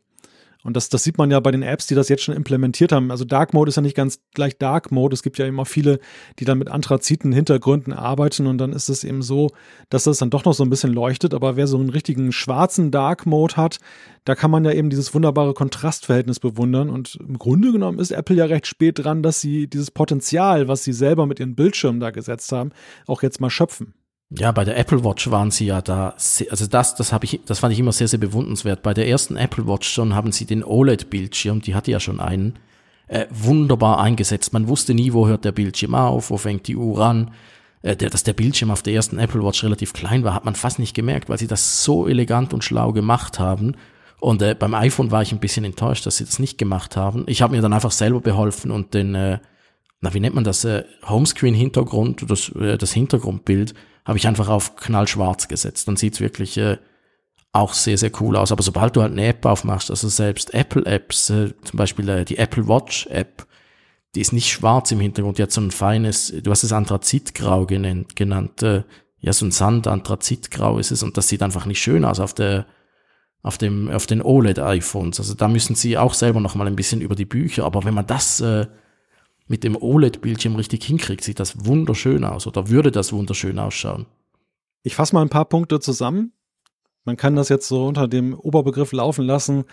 Und das, das sieht man ja bei den Apps, die das jetzt schon implementiert haben. Also Dark Mode ist ja nicht ganz gleich Dark Mode. Es gibt ja immer viele, die dann mit anthraziten Hintergründen arbeiten und dann ist es eben so, dass das dann doch noch so ein bisschen leuchtet. Aber wer so einen richtigen schwarzen Dark Mode hat, da kann man ja eben dieses wunderbare Kontrastverhältnis bewundern. Und im Grunde genommen ist Apple ja recht spät dran, dass sie dieses Potenzial, was sie selber mit ihren Bildschirmen da gesetzt haben, auch jetzt mal schöpfen. Ja, bei der Apple Watch waren sie ja da, also das, das habe ich, das fand ich immer sehr, sehr bewundernswert. Bei der ersten Apple Watch schon haben sie den OLED-Bildschirm, die hatte ja schon einen, äh, wunderbar eingesetzt. Man wusste nie, wo hört der Bildschirm auf, wo fängt die Uhr an. Äh, der, dass der Bildschirm auf der ersten Apple Watch relativ klein war, hat man fast nicht gemerkt, weil sie das so elegant und schlau gemacht haben. Und äh, beim iPhone war ich ein bisschen enttäuscht, dass sie das nicht gemacht haben. Ich habe mir dann einfach selber beholfen und den, äh, na wie nennt man das, äh, Homescreen-Hintergrund, das, äh, das Hintergrundbild habe ich einfach auf knallschwarz gesetzt. Dann sieht's wirklich äh, auch sehr, sehr cool aus. Aber sobald du halt eine App aufmachst, also selbst Apple-Apps, äh, zum Beispiel äh, die Apple Watch-App, die ist nicht schwarz im Hintergrund, die hat so ein feines, du hast es Anthrazitgrau genannt, genannt äh, ja, so ein Sand-Anthrazitgrau ist es und das sieht einfach nicht schön aus auf der auf dem auf den OLED-iPhones. Also da müssen sie auch selber noch mal ein bisschen über die Bücher. Aber wenn man das äh, mit dem OLED-Bildschirm richtig hinkriegt, sieht das wunderschön aus oder würde das wunderschön ausschauen. Ich fasse mal ein paar Punkte zusammen. Man kann das jetzt so unter dem Oberbegriff laufen lassen.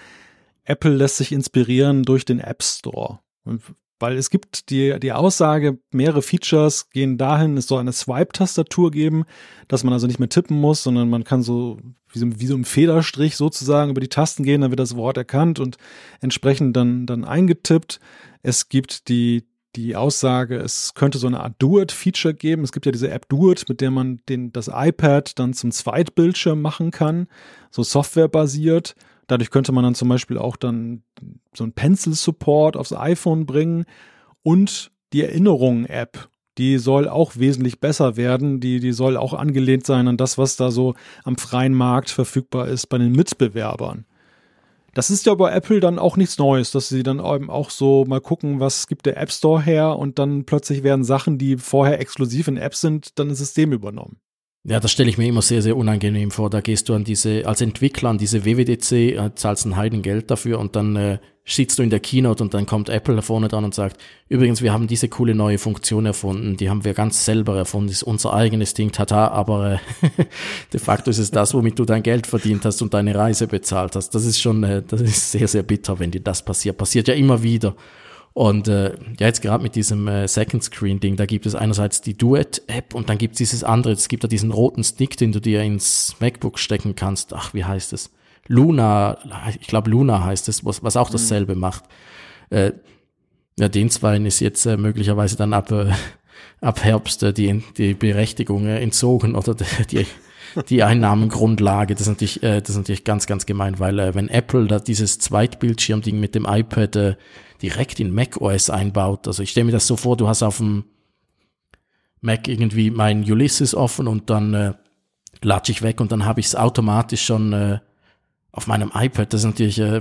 Apple lässt sich inspirieren durch den App Store. Und weil es gibt die, die Aussage, mehrere Features gehen dahin, es soll eine Swipe-Tastatur geben, dass man also nicht mehr tippen muss, sondern man kann so wie, so wie so ein Federstrich sozusagen über die Tasten gehen, dann wird das Wort erkannt und entsprechend dann, dann eingetippt. Es gibt die, die Aussage, es könnte so eine Art Do-It-Feature geben. Es gibt ja diese App Do-It, mit der man den, das iPad dann zum Zweitbildschirm machen kann, so softwarebasiert. Dadurch könnte man dann zum Beispiel auch dann so ein Pencil-Support aufs iPhone bringen und die Erinnerungen-App. Die soll auch wesentlich besser werden. Die, die soll auch angelehnt sein an das, was da so am freien Markt verfügbar ist bei den Mitbewerbern. Das ist ja bei Apple dann auch nichts Neues, dass sie dann eben auch so mal gucken, was gibt der App Store her und dann plötzlich werden Sachen, die vorher exklusiv in Apps sind, dann ins System übernommen. Ja, das stelle ich mir immer sehr, sehr unangenehm vor. Da gehst du an diese, als Entwickler an diese WWDC, äh, zahlst ein Heidengeld dafür und dann äh, sitzt du in der Keynote und dann kommt Apple vorne dran und sagt, übrigens, wir haben diese coole neue Funktion erfunden, die haben wir ganz selber erfunden, das ist unser eigenes Ding, tata, aber äh, de facto ist es das, womit du dein Geld verdient hast und deine Reise bezahlt hast. Das ist schon, äh, das ist sehr, sehr bitter, wenn dir das passiert. Passiert ja immer wieder. Und äh, ja, jetzt gerade mit diesem äh, Second Screen Ding, da gibt es einerseits die Duet App und dann gibt es dieses andere, es gibt da diesen roten Stick, den du dir ins MacBook stecken kannst. Ach, wie heißt es? Luna, ich glaube Luna heißt es, was, was auch dasselbe mhm. macht. Äh, ja, den zweien ist jetzt äh, möglicherweise dann ab, äh, ab Herbst äh, die, die Berechtigung äh, entzogen oder die, die Einnahmengrundlage. Das ist natürlich, äh, das ist natürlich ganz, ganz gemein, weil äh, wenn Apple da dieses Zweitbildschirmding mit dem iPad äh, direkt in macOS einbaut. Also ich stelle mir das so vor, du hast auf dem Mac irgendwie mein Ulysses offen und dann äh, latsche ich weg und dann habe ich es automatisch schon äh, auf meinem iPad. Das ist natürlich äh,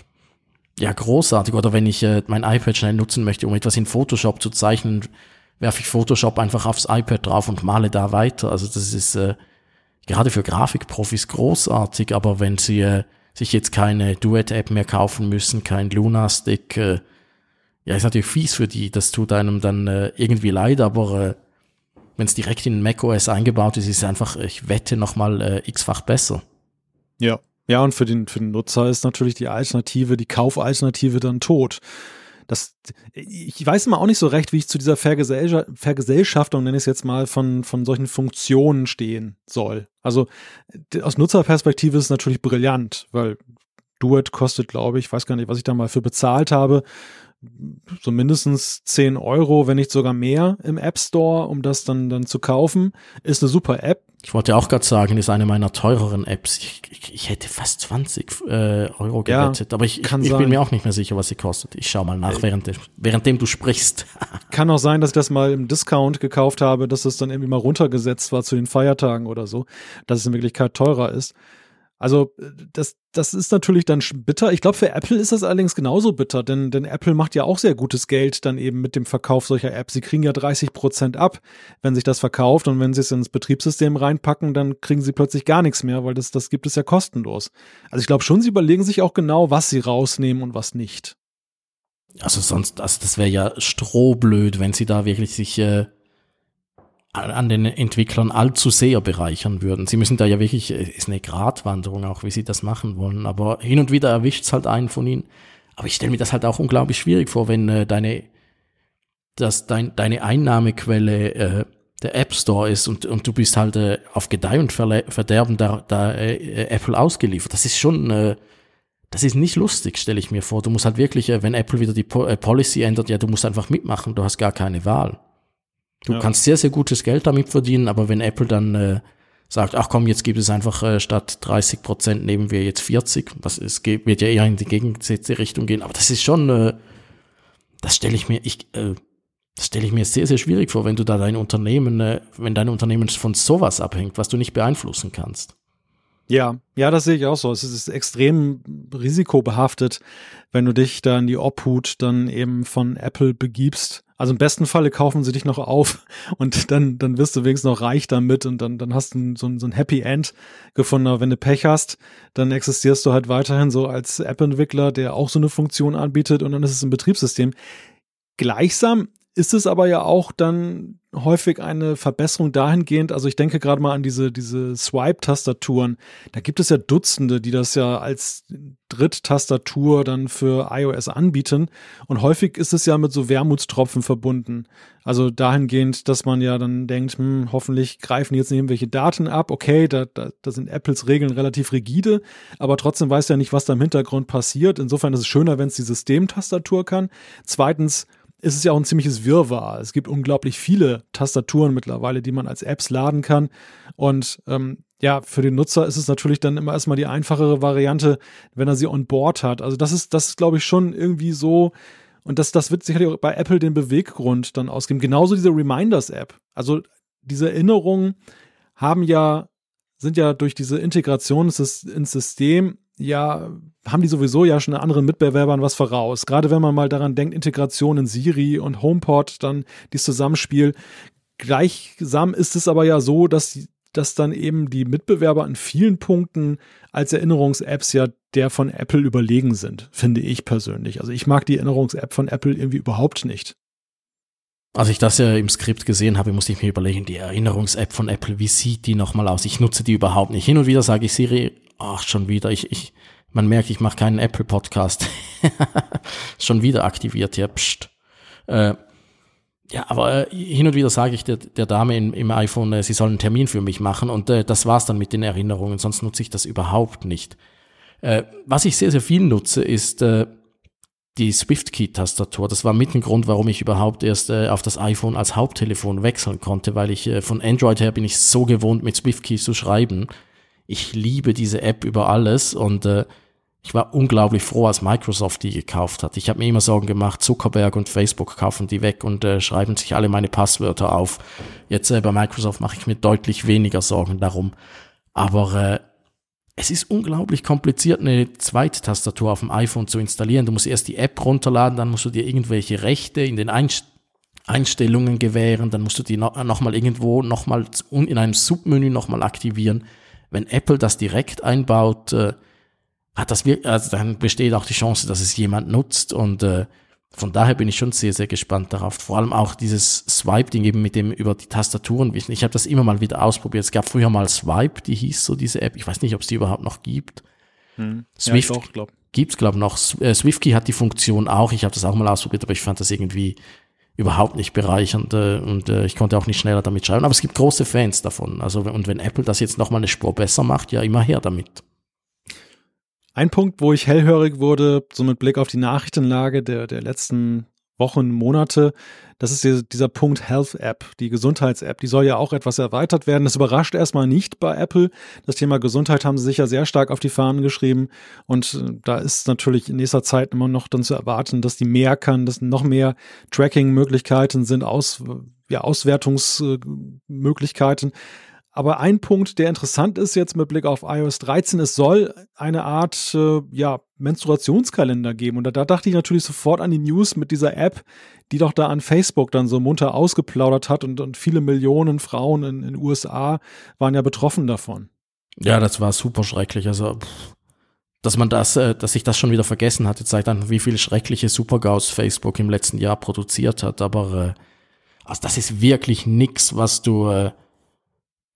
ja großartig. Oder wenn ich äh, mein iPad schnell nutzen möchte, um etwas in Photoshop zu zeichnen, werfe ich Photoshop einfach aufs iPad drauf und male da weiter. Also das ist äh, gerade für Grafikprofis großartig, aber wenn sie äh, sich jetzt keine Duet-App mehr kaufen müssen, kein Luna-Stick. Äh, ja, ist natürlich fies für die, das tut einem dann äh, irgendwie leid, aber äh, wenn es direkt in macOS eingebaut ist, ist es einfach, ich wette, nochmal x-fach besser. Ja. Ja, und für den, für den Nutzer ist natürlich die Alternative, die Kaufalternative dann tot das, ich weiß immer auch nicht so recht, wie ich zu dieser Vergesell Vergesellschaftung, nenne ich es jetzt mal, von, von solchen Funktionen stehen soll. Also aus Nutzerperspektive ist es natürlich brillant, weil Duet kostet, glaube ich, weiß gar nicht, was ich da mal für bezahlt habe, so mindestens 10 Euro, wenn nicht sogar mehr im App Store, um das dann, dann zu kaufen. Ist eine super App. Ich wollte auch gerade sagen, ist eine meiner teureren Apps. Ich, ich, ich hätte fast 20 äh, Euro gewettet, ja, aber ich, ich, ich bin mir auch nicht mehr sicher, was sie kostet. Ich schau mal nach, äh, während, währenddem du sprichst. kann auch sein, dass ich das mal im Discount gekauft habe, dass es dann irgendwie mal runtergesetzt war zu den Feiertagen oder so, dass es in Wirklichkeit teurer ist. Also das, das ist natürlich dann bitter. Ich glaube, für Apple ist das allerdings genauso bitter, denn, denn Apple macht ja auch sehr gutes Geld dann eben mit dem Verkauf solcher Apps. Sie kriegen ja 30 Prozent ab, wenn sich das verkauft und wenn sie es ins Betriebssystem reinpacken, dann kriegen sie plötzlich gar nichts mehr, weil das, das gibt es ja kostenlos. Also ich glaube schon, sie überlegen sich auch genau, was sie rausnehmen und was nicht. Also sonst, also das wäre ja strohblöd, wenn sie da wirklich sich äh, an den Entwicklern allzu sehr bereichern würden. Sie müssen da ja wirklich, es ist eine Gratwanderung auch, wie sie das machen wollen. Aber hin und wieder erwischt es halt einen von ihnen. Aber ich stelle mir das halt auch unglaublich schwierig vor, wenn äh, deine, dass dein, deine Einnahmequelle äh, der App Store ist und, und du bist halt äh, auf Gedeih und Verderben da, da äh, Apple ausgeliefert. Das ist schon, äh, das ist nicht lustig, stelle ich mir vor. Du musst halt wirklich, äh, wenn Apple wieder die po äh, Policy ändert, ja, du musst einfach mitmachen, du hast gar keine Wahl. Du ja. kannst sehr, sehr gutes Geld damit verdienen, aber wenn Apple dann äh, sagt, ach komm, jetzt gibt es einfach äh, statt 30 Prozent nehmen wir jetzt 40, was es geht, wird ja eher in die gegensätzliche Richtung gehen, aber das ist schon, äh, das stelle ich mir, ich, äh, das stelle ich mir sehr, sehr schwierig vor, wenn du da dein Unternehmen, äh, wenn dein Unternehmen von sowas abhängt, was du nicht beeinflussen kannst. Ja, ja, das sehe ich auch so. Es ist extrem risikobehaftet, wenn du dich da in die Obhut dann eben von Apple begibst. Also im besten Falle kaufen sie dich noch auf und dann, dann wirst du wenigstens noch reich damit und dann, dann hast du so, ein, so ein Happy End gefunden. Aber wenn du Pech hast, dann existierst du halt weiterhin so als App-Entwickler, der auch so eine Funktion anbietet und dann ist es ein Betriebssystem. Gleichsam ist es aber ja auch dann häufig eine Verbesserung dahingehend, also ich denke gerade mal an diese, diese Swipe-Tastaturen. Da gibt es ja Dutzende, die das ja als Dritttastatur dann für iOS anbieten. Und häufig ist es ja mit so Wermutstropfen verbunden. Also dahingehend, dass man ja dann denkt, hm, hoffentlich greifen jetzt irgendwelche Daten ab. Okay, da, da, da sind Apples Regeln relativ rigide, aber trotzdem weiß ja nicht, was da im Hintergrund passiert. Insofern ist es schöner, wenn es die Systemtastatur kann. Zweitens, ist es ja auch ein ziemliches Wirrwarr. Es gibt unglaublich viele Tastaturen mittlerweile, die man als Apps laden kann. Und ähm, ja, für den Nutzer ist es natürlich dann immer erstmal die einfachere Variante, wenn er sie on board hat. Also das ist, das ist, glaube ich, schon irgendwie so. Und das, das wird sicherlich auch bei Apple den Beweggrund dann ausgeben. Genauso diese Reminders-App. Also diese Erinnerungen haben ja, sind ja durch diese Integration ins System ja, haben die sowieso ja schon anderen Mitbewerbern was voraus. Gerade wenn man mal daran denkt, Integration in Siri und HomePod, dann dieses Zusammenspiel. Gleichsam ist es aber ja so, dass, dass dann eben die Mitbewerber in vielen Punkten als Erinnerungs-Apps ja der von Apple überlegen sind, finde ich persönlich. Also ich mag die Erinnerungs-App von Apple irgendwie überhaupt nicht. Als ich das ja im Skript gesehen habe, musste ich mir überlegen, die Erinnerungs-App von Apple, wie sieht die nochmal aus? Ich nutze die überhaupt nicht. Hin und wieder sage ich Siri, ach, schon wieder, ich, ich, man merkt, ich mache keinen Apple-Podcast. schon wieder aktiviert, ja, pst. Äh, ja, aber äh, hin und wieder sage ich der, der Dame in, im iPhone, äh, sie soll einen Termin für mich machen und äh, das war's dann mit den Erinnerungen, sonst nutze ich das überhaupt nicht. Äh, was ich sehr, sehr viel nutze, ist äh, die SwiftKey-Tastatur. Das war mit ein Grund, warum ich überhaupt erst äh, auf das iPhone als Haupttelefon wechseln konnte, weil ich äh, von Android her bin ich so gewohnt, mit SwiftKey zu schreiben ich liebe diese App über alles und äh, ich war unglaublich froh, als Microsoft die gekauft hat. Ich habe mir immer Sorgen gemacht, Zuckerberg und Facebook kaufen die weg und äh, schreiben sich alle meine Passwörter auf. Jetzt äh, bei Microsoft mache ich mir deutlich weniger Sorgen darum. Aber äh, es ist unglaublich kompliziert, eine zweite Tastatur auf dem iPhone zu installieren. Du musst erst die App runterladen, dann musst du dir irgendwelche Rechte in den Einst Einstellungen gewähren, dann musst du die no nochmal irgendwo nochmal in einem Submenü nochmal aktivieren wenn Apple das direkt einbaut, äh, hat das wirklich, also dann besteht auch die Chance, dass es jemand nutzt und äh, von daher bin ich schon sehr, sehr gespannt darauf. Vor allem auch dieses Swipe-Ding eben mit dem über die Tastaturen. Ich habe das immer mal wieder ausprobiert. Es gab früher mal Swipe, die hieß so diese App. Ich weiß nicht, ob es die überhaupt noch gibt. Hm. Swift ja, glaub. gibt's glaube ich noch. Äh, SwiftKey hat die Funktion auch. Ich habe das auch mal ausprobiert, aber ich fand das irgendwie überhaupt nicht bereichernd äh, und äh, ich konnte auch nicht schneller damit schreiben. Aber es gibt große Fans davon. Also und wenn Apple das jetzt noch mal eine Spur besser macht, ja immer her damit. Ein Punkt, wo ich hellhörig wurde, so mit Blick auf die Nachrichtenlage der, der letzten Wochen, Monate. Das ist dieser Punkt Health App, die Gesundheits-App. Die soll ja auch etwas erweitert werden. Das überrascht erstmal nicht bei Apple. Das Thema Gesundheit haben sie sich ja sehr stark auf die Fahnen geschrieben. Und äh, da ist natürlich in nächster Zeit immer noch dann zu erwarten, dass die mehr kann, dass noch mehr Tracking-Möglichkeiten sind, Aus, ja, Auswertungsmöglichkeiten. Aber ein Punkt, der interessant ist jetzt mit Blick auf iOS 13, es soll eine Art äh, ja, Menstruationskalender geben. Und da, da, dachte ich natürlich sofort an die News mit dieser App, die doch da an Facebook dann so munter ausgeplaudert hat und, und viele Millionen Frauen in den USA waren ja betroffen davon. Ja, das war super schrecklich. Also, dass man das, äh, dass sich das schon wieder vergessen hatte, zeigt dann, wie viel schreckliche Supergaus Facebook im letzten Jahr produziert hat. Aber äh, also das ist wirklich nix, was du äh,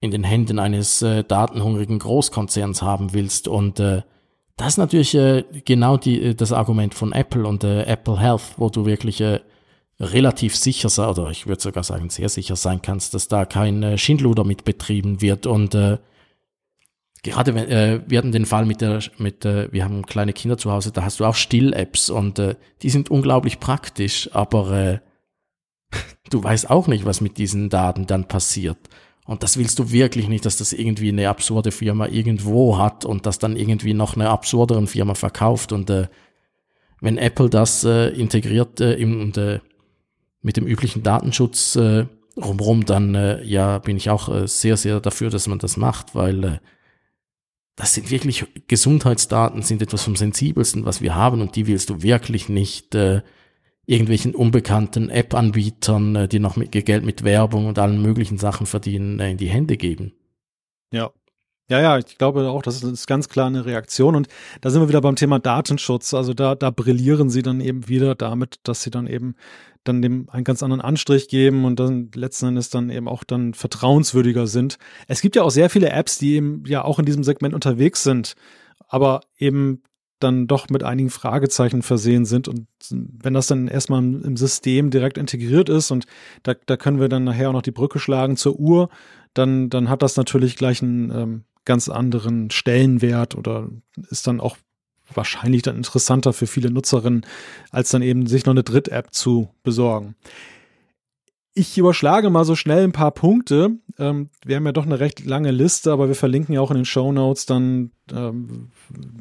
in den Händen eines äh, datenhungrigen Großkonzerns haben willst. Und äh, das ist natürlich äh, genau die, äh, das Argument von Apple und äh, Apple Health, wo du wirklich äh, relativ sicher sein, oder ich würde sogar sagen sehr sicher sein kannst, dass da kein Schindluder mit betrieben wird. Und gerade wenn, äh, wir hatten den Fall mit der, mit, äh, wir haben kleine Kinder zu Hause, da hast du auch Still-Apps und äh, die sind unglaublich praktisch, aber äh, du weißt auch nicht, was mit diesen Daten dann passiert. Und das willst du wirklich nicht, dass das irgendwie eine absurde Firma irgendwo hat und das dann irgendwie noch eine absurderen Firma verkauft. Und äh, wenn Apple das äh, integriert äh, im, äh, mit dem üblichen Datenschutz äh, rumrum, dann äh, ja bin ich auch äh, sehr, sehr dafür, dass man das macht, weil äh, das sind wirklich Gesundheitsdaten, sind etwas vom sensibelsten, was wir haben und die willst du wirklich nicht äh, irgendwelchen unbekannten App-Anbietern, äh, die noch mit Geld mit Werbung und allen möglichen Sachen verdienen, äh, in die Hände geben. Ja. Ja, ja, ich glaube auch, das ist ganz klar eine Reaktion. Und da sind wir wieder beim Thema Datenschutz. Also da, da brillieren sie dann eben wieder damit, dass sie dann eben dann dem einen ganz anderen Anstrich geben und dann letzten Endes dann eben auch dann vertrauenswürdiger sind. Es gibt ja auch sehr viele Apps, die eben ja auch in diesem Segment unterwegs sind, aber eben dann doch mit einigen Fragezeichen versehen sind. Und wenn das dann erstmal im System direkt integriert ist und da, da können wir dann nachher auch noch die Brücke schlagen zur Uhr, dann, dann hat das natürlich gleich einen ähm, ganz anderen Stellenwert oder ist dann auch wahrscheinlich dann interessanter für viele Nutzerinnen, als dann eben sich noch eine Dritt-App zu besorgen. Ich überschlage mal so schnell ein paar Punkte. Ähm, wir haben ja doch eine recht lange Liste, aber wir verlinken ja auch in den Show Notes dann ähm,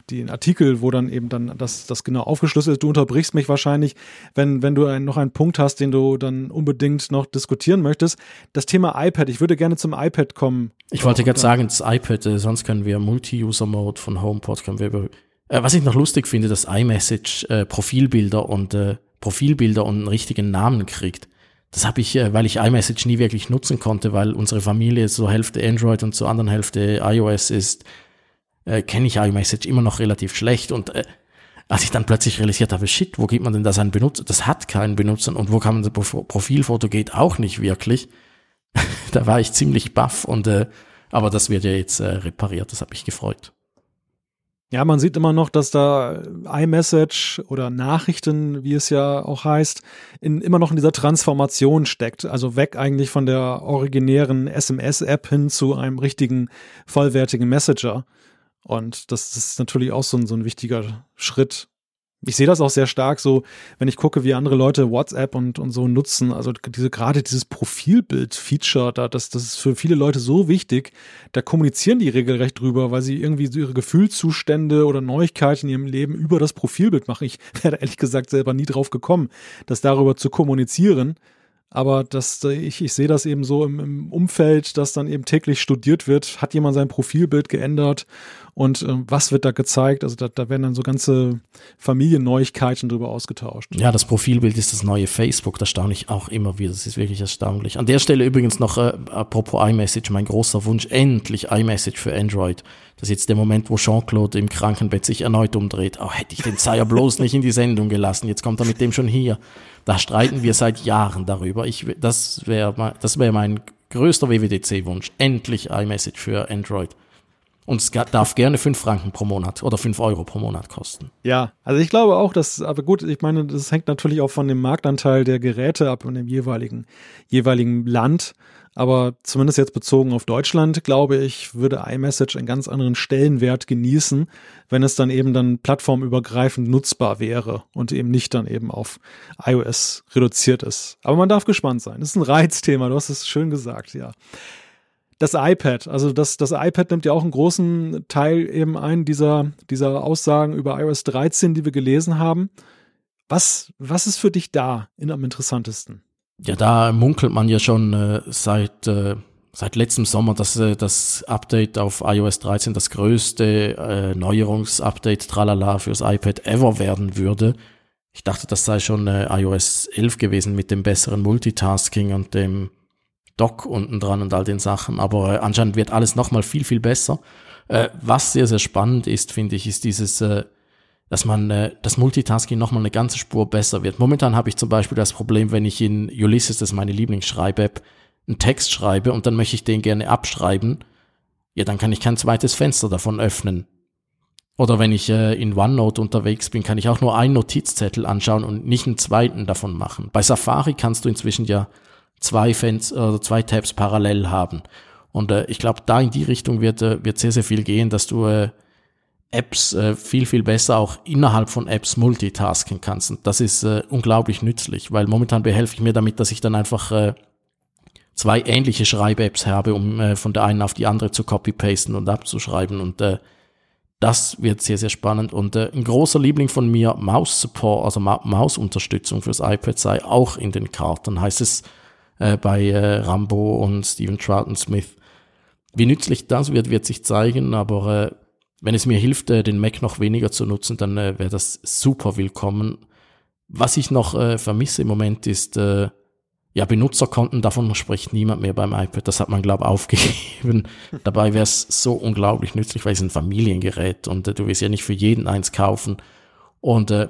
den Artikel, wo dann eben dann das, das genau aufgeschlüsselt ist. Du unterbrichst mich wahrscheinlich, wenn, wenn du ein, noch einen Punkt hast, den du dann unbedingt noch diskutieren möchtest. Das Thema iPad. Ich würde gerne zum iPad kommen. Ich wollte gerade sagen, das iPad, äh, sonst können wir Multi-User-Mode von HomePod, können wir über äh, was ich noch lustig finde, dass iMessage äh, Profilbilder und äh, Profilbilder und einen richtigen Namen kriegt. Das habe ich, äh, weil ich iMessage nie wirklich nutzen konnte, weil unsere Familie so Hälfte Android und zur anderen Hälfte iOS ist, äh, kenne ich iMessage immer noch relativ schlecht und äh, als ich dann plötzlich realisiert habe, shit, wo gibt man denn da seinen Benutzer? Das hat keinen Benutzer und wo kann man das Profilfoto geht auch nicht wirklich. da war ich ziemlich baff und äh, aber das wird ja jetzt äh, repariert, das hat mich gefreut. Ja, man sieht immer noch, dass da iMessage oder Nachrichten, wie es ja auch heißt, in, immer noch in dieser Transformation steckt. Also weg eigentlich von der originären SMS-App hin zu einem richtigen, vollwertigen Messenger. Und das ist natürlich auch so ein, so ein wichtiger Schritt, ich sehe das auch sehr stark so, wenn ich gucke, wie andere Leute WhatsApp und, und so nutzen. Also diese, gerade dieses Profilbild-Feature, da, das, das ist für viele Leute so wichtig. Da kommunizieren die regelrecht drüber, weil sie irgendwie so ihre Gefühlszustände oder Neuigkeiten in ihrem Leben über das Profilbild machen. Ich wäre ehrlich gesagt selber nie drauf gekommen, das darüber zu kommunizieren. Aber das, ich, ich sehe das eben so im, im Umfeld, dass dann eben täglich studiert wird, hat jemand sein Profilbild geändert und äh, was wird da gezeigt? Also da, da werden dann so ganze Familienneuigkeiten drüber ausgetauscht. Ja, das Profilbild ist das neue Facebook, das staune ich auch immer wieder. Das ist wirklich erstaunlich. An der Stelle übrigens noch, äh, apropos iMessage, mein großer Wunsch, endlich iMessage für Android. Das ist jetzt der Moment, wo Jean-Claude im Krankenbett sich erneut umdreht. Oh, hätte ich den Zeier bloß nicht in die Sendung gelassen. Jetzt kommt er mit dem schon hier. Da streiten wir seit Jahren darüber. Ich, das wäre das wäre mein größter WWDC-Wunsch. Endlich iMessage für Android. Und es darf gerne 5 Franken pro Monat oder 5 Euro pro Monat kosten. Ja, also ich glaube auch, dass, aber gut, ich meine, das hängt natürlich auch von dem Marktanteil der Geräte ab und dem jeweiligen, jeweiligen Land. Aber zumindest jetzt bezogen auf Deutschland, glaube ich, würde iMessage einen ganz anderen Stellenwert genießen, wenn es dann eben dann plattformübergreifend nutzbar wäre und eben nicht dann eben auf iOS reduziert ist. Aber man darf gespannt sein. Das ist ein Reizthema, du hast es schön gesagt, ja das iPad. Also das, das iPad nimmt ja auch einen großen Teil eben ein dieser, dieser Aussagen über iOS 13, die wir gelesen haben. Was, was ist für dich da in am interessantesten? Ja, da munkelt man ja schon äh, seit, äh, seit letztem Sommer, dass äh, das Update auf iOS 13 das größte äh, Neuerungsupdate tralala fürs iPad ever werden würde. Ich dachte, das sei schon äh, iOS 11 gewesen mit dem besseren Multitasking und dem Dock unten dran und all den Sachen. Aber äh, anscheinend wird alles nochmal viel, viel besser. Äh, was sehr, sehr spannend ist, finde ich, ist dieses, äh, dass man äh, das Multitasking nochmal eine ganze Spur besser wird. Momentan habe ich zum Beispiel das Problem, wenn ich in Ulysses, das ist meine Lieblingsschreib-App, einen Text schreibe und dann möchte ich den gerne abschreiben, ja, dann kann ich kein zweites Fenster davon öffnen. Oder wenn ich äh, in OneNote unterwegs bin, kann ich auch nur einen Notizzettel anschauen und nicht einen zweiten davon machen. Bei Safari kannst du inzwischen ja zwei Fans oder zwei Tabs parallel haben. Und äh, ich glaube, da in die Richtung wird, äh, wird sehr, sehr viel gehen, dass du äh, Apps äh, viel, viel besser auch innerhalb von Apps multitasken kannst. Und das ist äh, unglaublich nützlich, weil momentan behelfe ich mir damit, dass ich dann einfach äh, zwei ähnliche Schreib-Apps habe, um äh, von der einen auf die andere zu copy-pasten und abzuschreiben. Und äh, das wird sehr, sehr spannend. Und äh, ein großer Liebling von mir, Maus-Support, also Ma Mausunterstützung fürs iPad sei auch in den Karten. Heißt es äh, bei äh, Rambo und Stephen Troughton Smith. Wie nützlich das wird, wird sich zeigen, aber äh, wenn es mir hilft, äh, den Mac noch weniger zu nutzen, dann äh, wäre das super willkommen. Was ich noch äh, vermisse im Moment ist, äh, ja, Benutzerkonten, davon spricht niemand mehr beim iPad. Das hat man, glaube ich, aufgegeben. Dabei wäre es so unglaublich nützlich, weil es ein Familiengerät und äh, du wirst ja nicht für jeden eins kaufen. Und äh,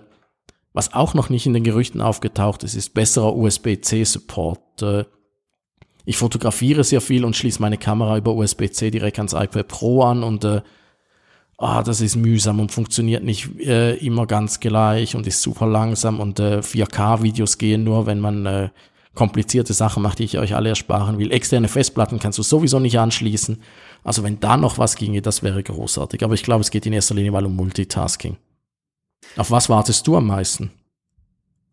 was auch noch nicht in den Gerüchten aufgetaucht ist, ist besserer USB-C-Support. Äh, ich fotografiere sehr viel und schließe meine Kamera über USB-C direkt ans iPad Pro an und äh, ah, das ist mühsam und funktioniert nicht äh, immer ganz gleich und ist super langsam und äh, 4K-Videos gehen nur, wenn man äh, komplizierte Sachen macht, die ich euch alle ersparen will. Externe Festplatten kannst du sowieso nicht anschließen. Also wenn da noch was ginge, das wäre großartig. Aber ich glaube, es geht in erster Linie mal um Multitasking. Auf was wartest du am meisten?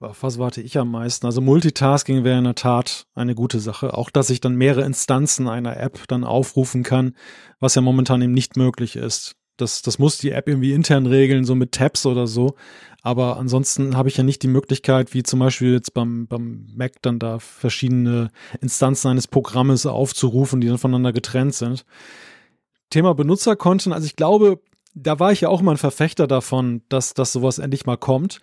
Auf was warte ich am meisten? Also Multitasking wäre in der Tat eine gute Sache. Auch, dass ich dann mehrere Instanzen einer App dann aufrufen kann, was ja momentan eben nicht möglich ist. Das, das muss die App irgendwie intern regeln, so mit Tabs oder so. Aber ansonsten habe ich ja nicht die Möglichkeit, wie zum Beispiel jetzt beim, beim Mac dann da verschiedene Instanzen eines Programmes aufzurufen, die dann voneinander getrennt sind. Thema Benutzerkonten, also ich glaube, da war ich ja auch mal ein Verfechter davon, dass, dass sowas endlich mal kommt.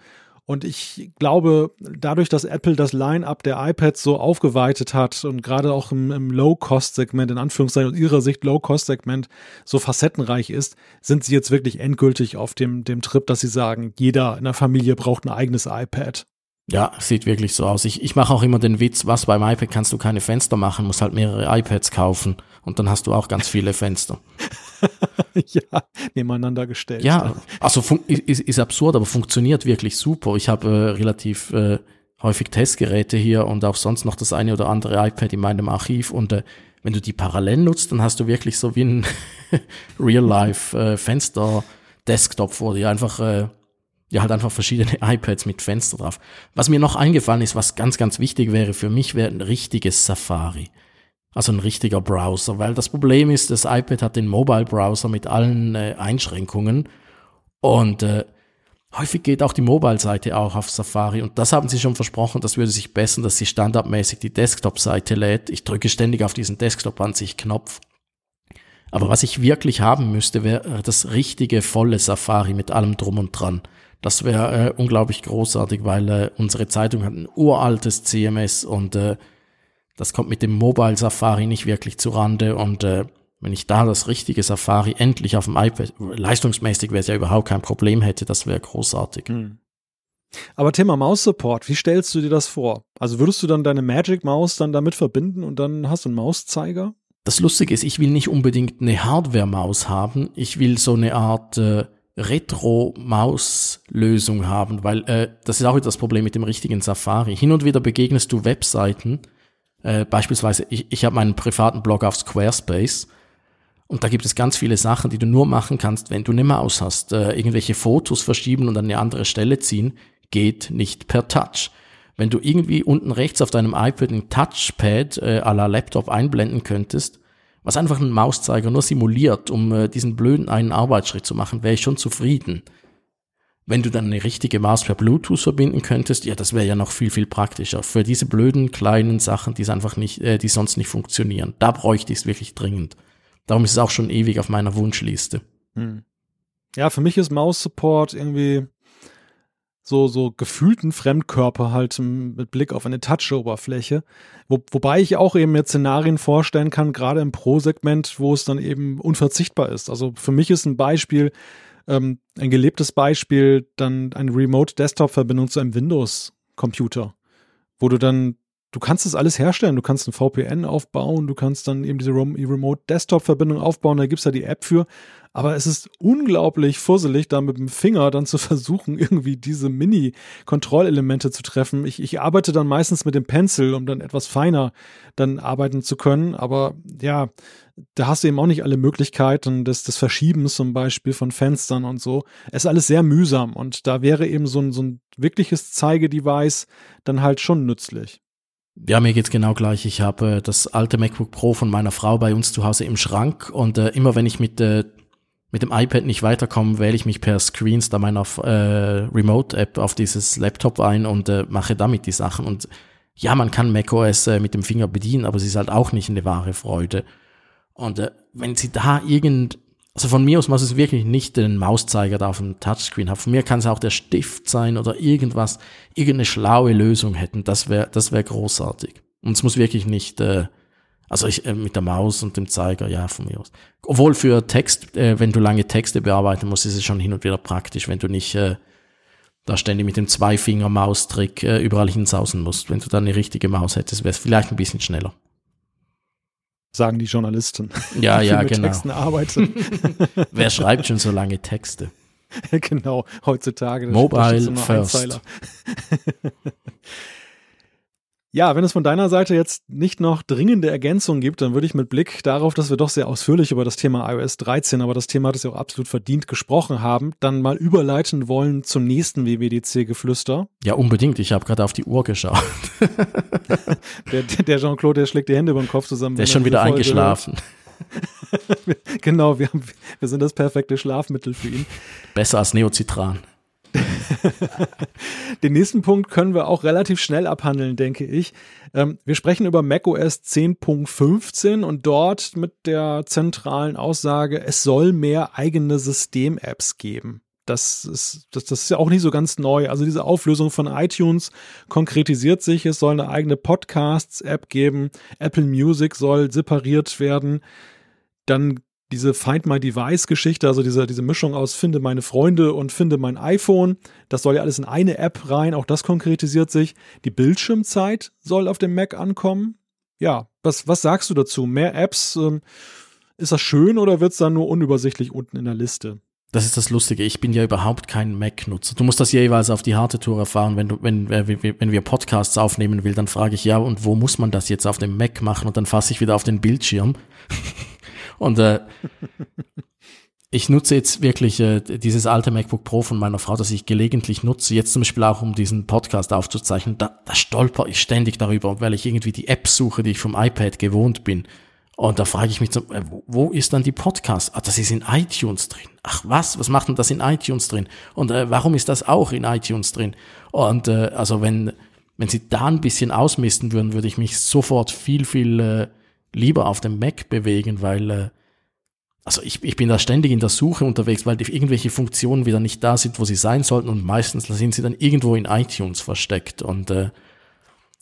Und ich glaube, dadurch, dass Apple das Line-up der iPads so aufgeweitet hat und gerade auch im, im Low-Cost-Segment, in Anführungszeichen aus ihrer Sicht Low-Cost-Segment so facettenreich ist, sind sie jetzt wirklich endgültig auf dem, dem Trip, dass sie sagen, jeder in der Familie braucht ein eigenes iPad. Ja, sieht wirklich so aus. Ich, ich mache auch immer den Witz, was beim iPad kannst du keine Fenster machen, musst halt mehrere iPads kaufen und dann hast du auch ganz viele Fenster. ja, nebeneinander gestellt. Ja, also ist, ist absurd, aber funktioniert wirklich super. Ich habe äh, relativ äh, häufig Testgeräte hier und auch sonst noch das eine oder andere iPad in meinem Archiv und äh, wenn du die parallel nutzt, dann hast du wirklich so wie ein Real-Life-Fenster-Desktop äh, vor dir. Einfach, äh, ja, halt einfach verschiedene iPads mit Fenster drauf. Was mir noch eingefallen ist, was ganz, ganz wichtig wäre für mich, wäre ein richtiges Safari. Also ein richtiger Browser, weil das Problem ist, das iPad hat den Mobile Browser mit allen äh, Einschränkungen und äh, häufig geht auch die Mobile-Seite auch auf Safari und das haben sie schon versprochen, das würde sich bessern, dass sie standardmäßig die Desktop-Seite lädt. Ich drücke ständig auf diesen Desktop-Ansicht-Knopf. Aber was ich wirklich haben müsste, wäre das richtige volle Safari mit allem drum und dran. Das wäre äh, unglaublich großartig, weil äh, unsere Zeitung hat ein uraltes CMS und äh, das kommt mit dem Mobile Safari nicht wirklich zu Rande und äh, wenn ich da das richtige Safari endlich auf dem iPad, leistungsmäßig wäre es ja überhaupt kein Problem hätte, das wäre großartig. Hm. Aber Thema Maus-Support, wie stellst du dir das vor? Also würdest du dann deine Magic-Maus dann damit verbinden und dann hast du einen Mauszeiger? Das Lustige ist, ich will nicht unbedingt eine Hardware-Maus haben. Ich will so eine Art äh, Retro-Maus-Lösung haben, weil äh, das ist auch das Problem mit dem richtigen Safari. Hin und wieder begegnest du Webseiten, äh, beispielsweise, ich, ich habe meinen privaten Blog auf Squarespace und da gibt es ganz viele Sachen, die du nur machen kannst, wenn du eine Maus hast. Äh, irgendwelche Fotos verschieben und an eine andere Stelle ziehen, geht nicht per Touch. Wenn du irgendwie unten rechts auf deinem iPad ein Touchpad äh, à la Laptop einblenden könntest, was einfach ein Mauszeiger nur simuliert, um äh, diesen blöden einen Arbeitsschritt zu machen, wäre ich schon zufrieden. Wenn du dann eine richtige Maus per Bluetooth verbinden könntest, ja, das wäre ja noch viel, viel praktischer. Für diese blöden kleinen Sachen, die einfach nicht, äh, die sonst nicht funktionieren. Da bräuchte ich es wirklich dringend. Darum ist es auch schon ewig auf meiner Wunschliste. Hm. Ja, für mich ist Maus-Support irgendwie so, so gefühlten Fremdkörper halt mit Blick auf eine Touch-Oberfläche. Wo, wobei ich auch eben mir Szenarien vorstellen kann, gerade im Pro-Segment, wo es dann eben unverzichtbar ist. Also für mich ist ein Beispiel, ähm, ein gelebtes Beispiel dann eine Remote-Desktop-Verbindung zu einem Windows-Computer, wo du dann du kannst es alles herstellen. Du kannst ein VPN aufbauen, du kannst dann eben diese Remote Desktop-Verbindung aufbauen, da gibt es ja die App für. Aber es ist unglaublich fusselig, da mit dem Finger dann zu versuchen, irgendwie diese Mini-Kontrollelemente zu treffen. Ich, ich arbeite dann meistens mit dem Pencil, um dann etwas feiner dann arbeiten zu können. Aber ja, da hast du eben auch nicht alle Möglichkeiten des, des Verschiebens zum Beispiel von Fenstern und so. Es ist alles sehr mühsam und da wäre eben so ein, so ein wirkliches Zeigedevice dann halt schon nützlich. Ja, mir geht's genau gleich. Ich habe äh, das alte MacBook Pro von meiner Frau bei uns zu Hause im Schrank und äh, immer wenn ich mit äh, mit dem iPad nicht weiterkomme, wähle ich mich per Screenstar meiner äh, Remote-App auf dieses Laptop ein und äh, mache damit die Sachen. Und ja, man kann macOS äh, mit dem Finger bedienen, aber es ist halt auch nicht eine wahre Freude. Und äh, wenn sie da irgend also von mir aus muss es wirklich nicht den Mauszeiger da auf dem Touchscreen haben. Von mir kann es auch der Stift sein oder irgendwas, irgendeine schlaue Lösung hätten. Das wäre, das wäre großartig. Und es muss wirklich nicht, äh, also ich, äh, mit der Maus und dem Zeiger, ja, von mir aus. Obwohl für Text, äh, wenn du lange Texte bearbeiten musst, ist es schon hin und wieder praktisch, wenn du nicht äh, da ständig mit dem Zweifinger-Maustrick äh, überall hinsausen musst. Wenn du da eine richtige Maus hättest, wäre es vielleicht ein bisschen schneller sagen die Journalisten. Ja, ja, mit genau. Texten arbeiten. Wer schreibt schon so lange Texte? genau, heutzutage. Mobile first. Ja, wenn es von deiner Seite jetzt nicht noch dringende Ergänzungen gibt, dann würde ich mit Blick darauf, dass wir doch sehr ausführlich über das Thema iOS 13, aber das Thema hat es ja auch absolut verdient gesprochen haben, dann mal überleiten wollen zum nächsten WWDC-Geflüster. Ja, unbedingt. Ich habe gerade auf die Uhr geschaut. der, der Jean-Claude, der schlägt die Hände über den Kopf zusammen. Der ist schon wieder eingeschlafen. genau, wir, haben, wir sind das perfekte Schlafmittel für ihn. Besser als Neocitran. Den nächsten Punkt können wir auch relativ schnell abhandeln, denke ich. Ähm, wir sprechen über macOS 10.15 und dort mit der zentralen Aussage, es soll mehr eigene System-Apps geben. Das ist, das, das ist ja auch nicht so ganz neu. Also diese Auflösung von iTunes konkretisiert sich. Es soll eine eigene Podcasts-App geben. Apple Music soll separiert werden. Dann diese Find My Device Geschichte, also diese, diese Mischung aus finde meine Freunde und finde mein iPhone, das soll ja alles in eine App rein, auch das konkretisiert sich. Die Bildschirmzeit soll auf dem Mac ankommen. Ja, was, was sagst du dazu? Mehr Apps, ähm, ist das schön oder wird es dann nur unübersichtlich unten in der Liste? Das ist das Lustige. Ich bin ja überhaupt kein Mac-Nutzer. Du musst das jeweils auf die harte Tour erfahren. Wenn du, wenn, wenn wir Podcasts aufnehmen will, dann frage ich ja, und wo muss man das jetzt auf dem Mac machen? Und dann fasse ich wieder auf den Bildschirm. Und äh, ich nutze jetzt wirklich äh, dieses alte MacBook Pro von meiner Frau, das ich gelegentlich nutze, jetzt zum Beispiel auch, um diesen Podcast aufzuzeichnen. Da, da stolper ich ständig darüber, weil ich irgendwie die App suche, die ich vom iPad gewohnt bin. Und da frage ich mich, so, äh, wo ist dann die Podcast? Ah, das ist in iTunes drin. Ach was, was macht denn das in iTunes drin? Und äh, warum ist das auch in iTunes drin? Und äh, also wenn, wenn sie da ein bisschen ausmisten würden, würde ich mich sofort viel, viel äh, lieber auf dem Mac bewegen, weil äh, also ich, ich bin da ständig in der Suche unterwegs, weil die, irgendwelche Funktionen wieder nicht da sind, wo sie sein sollten und meistens sind sie dann irgendwo in iTunes versteckt und äh,